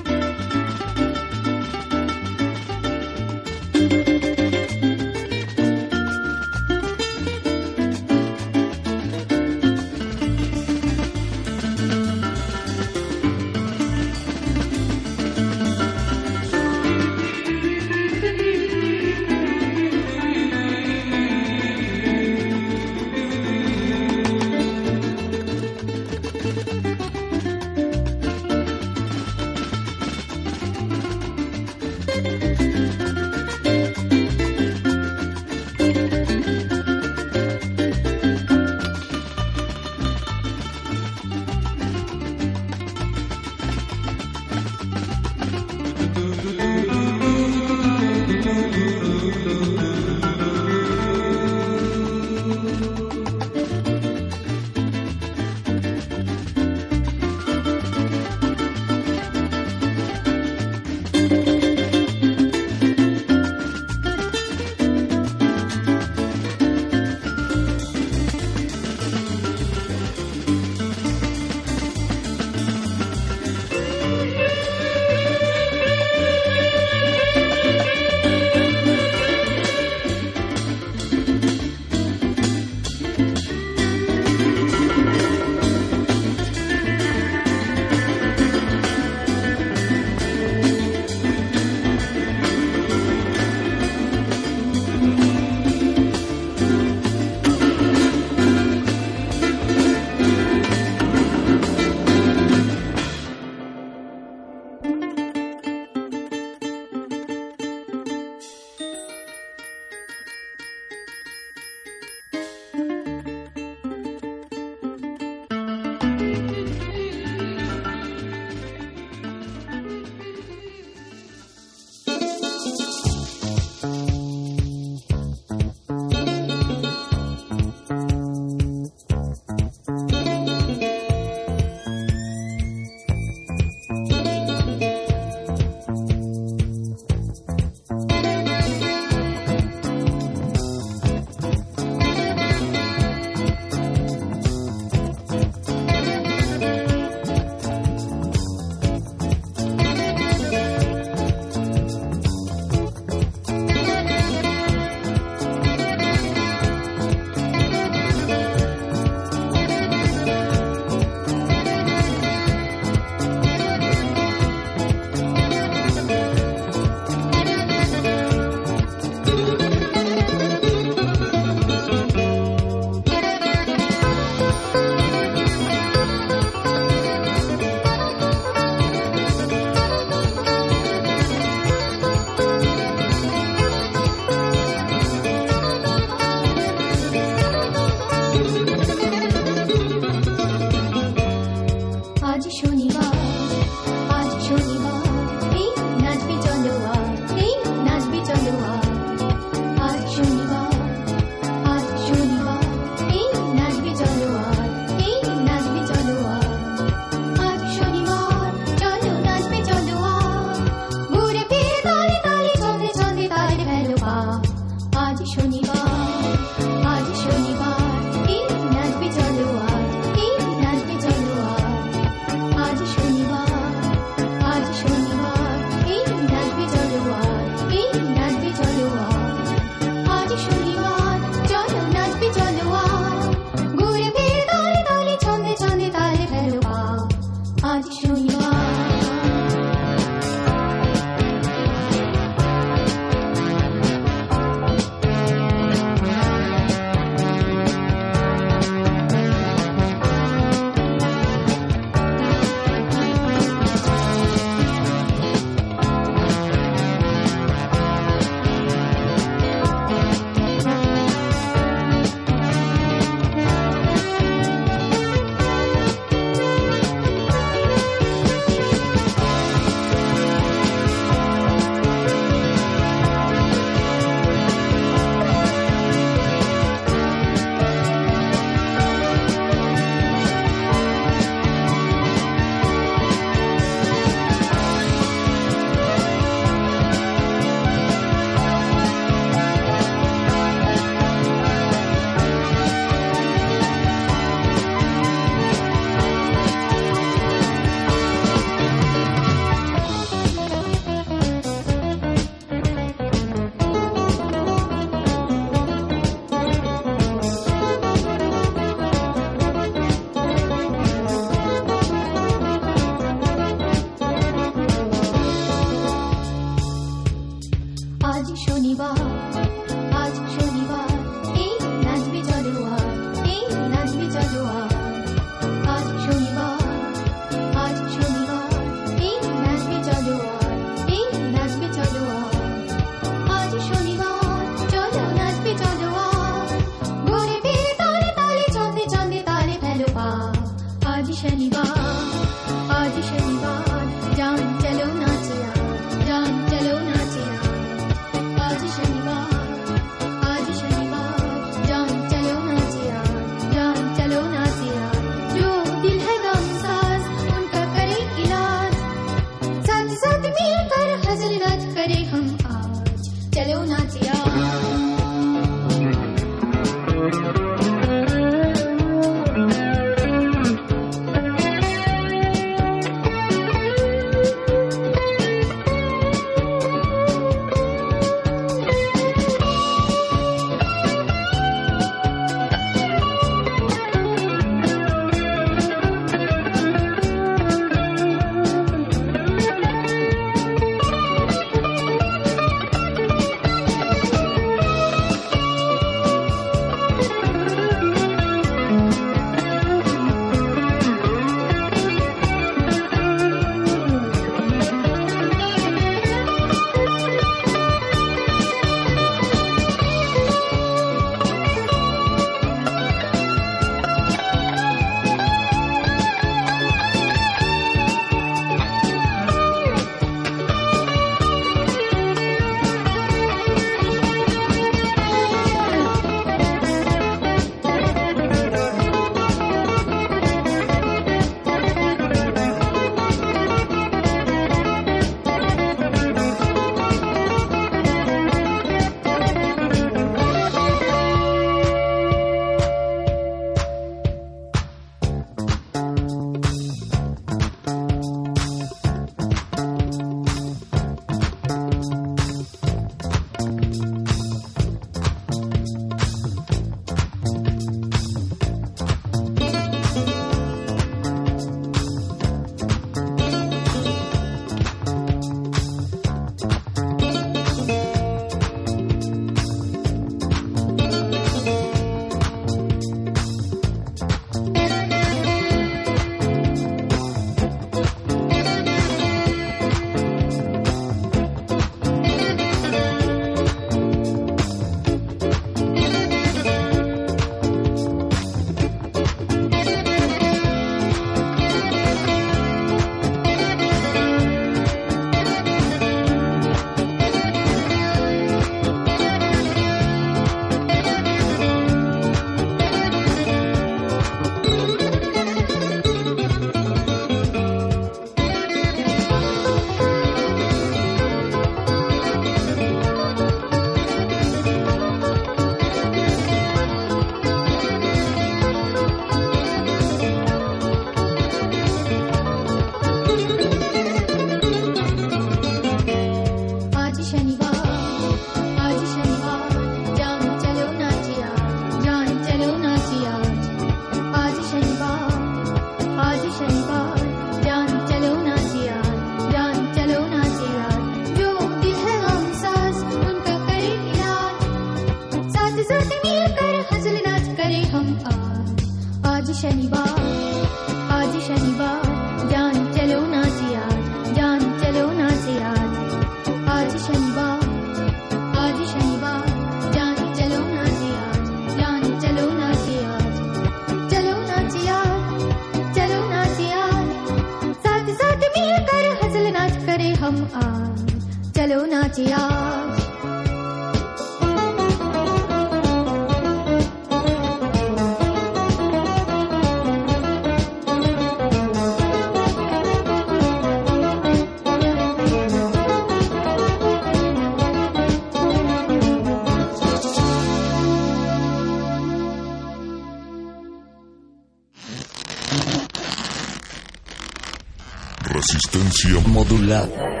Modulada.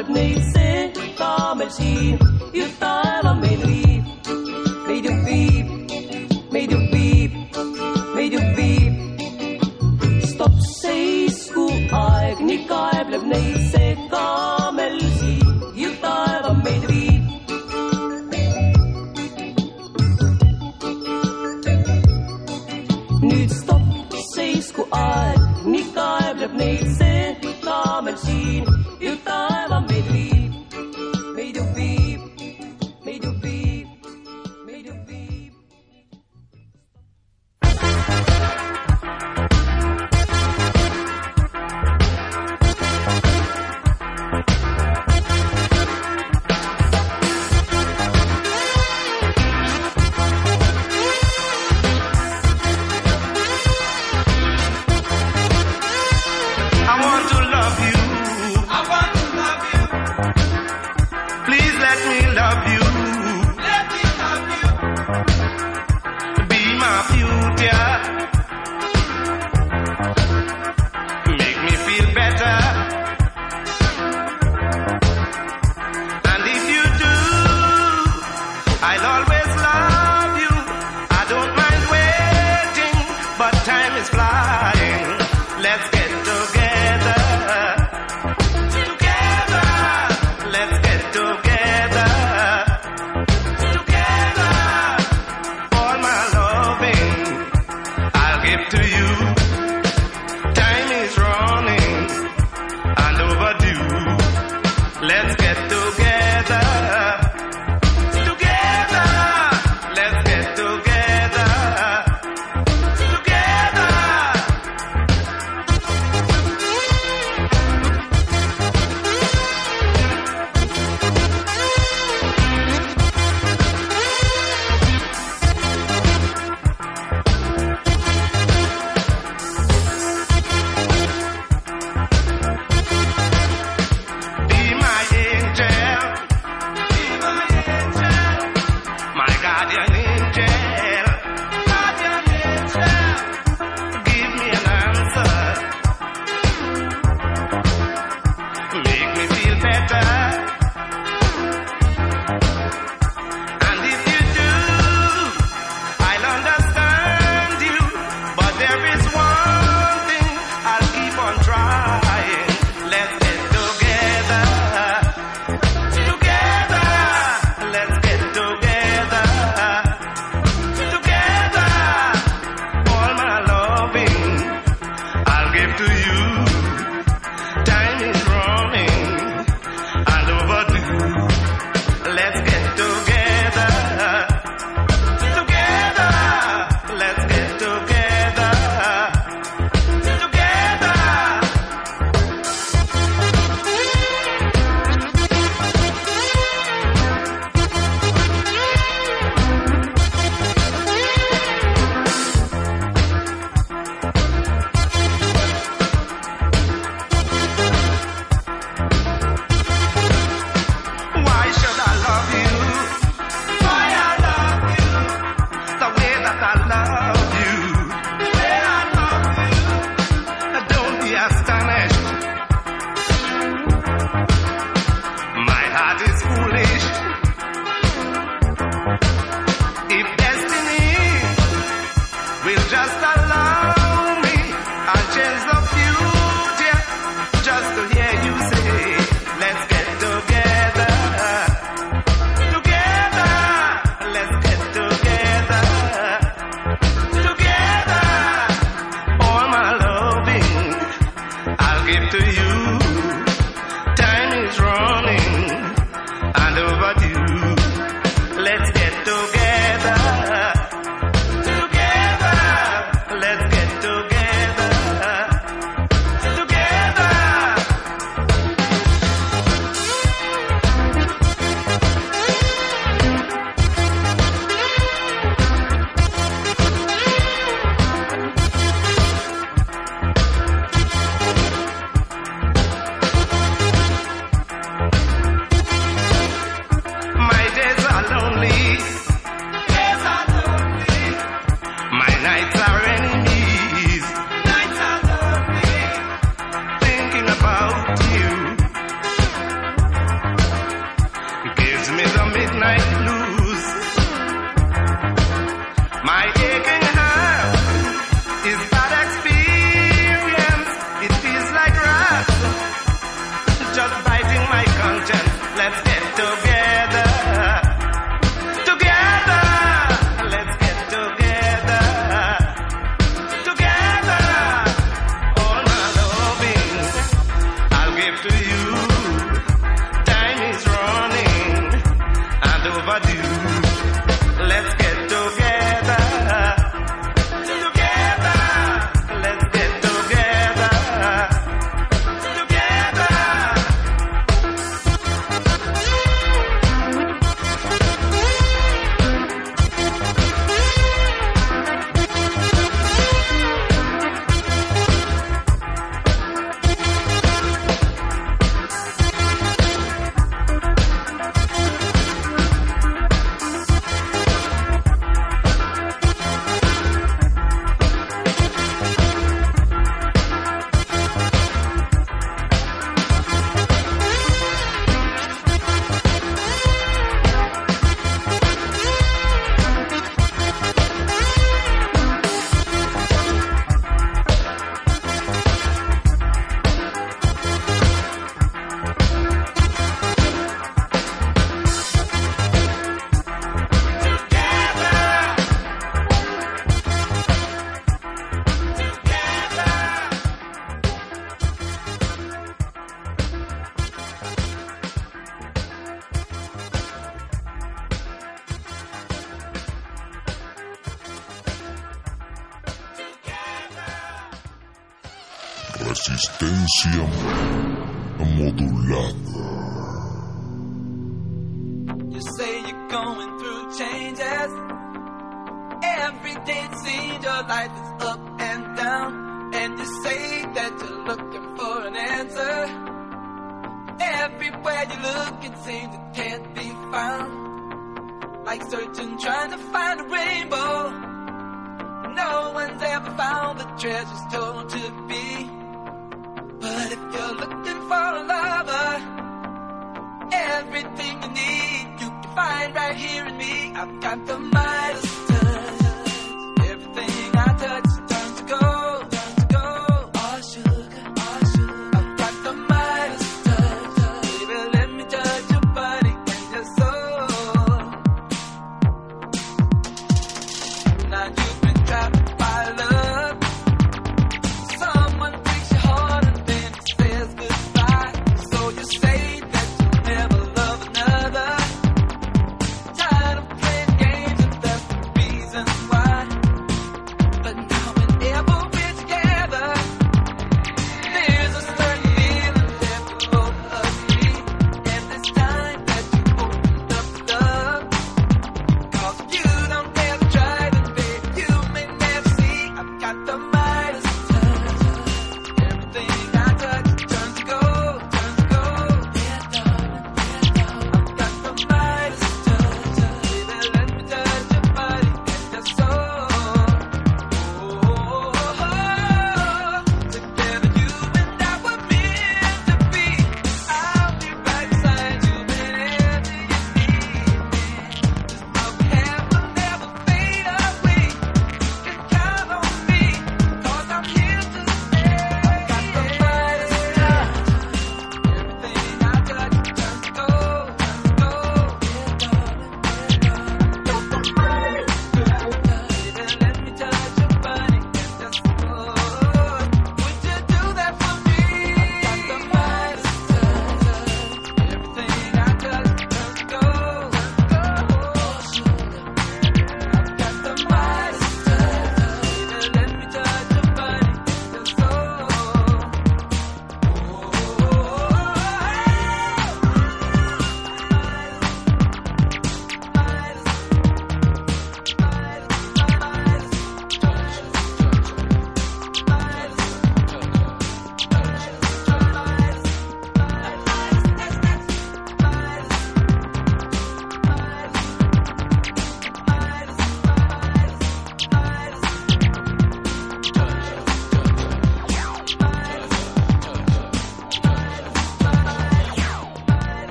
لبني يسي طعم الجيل يفتح على من ريح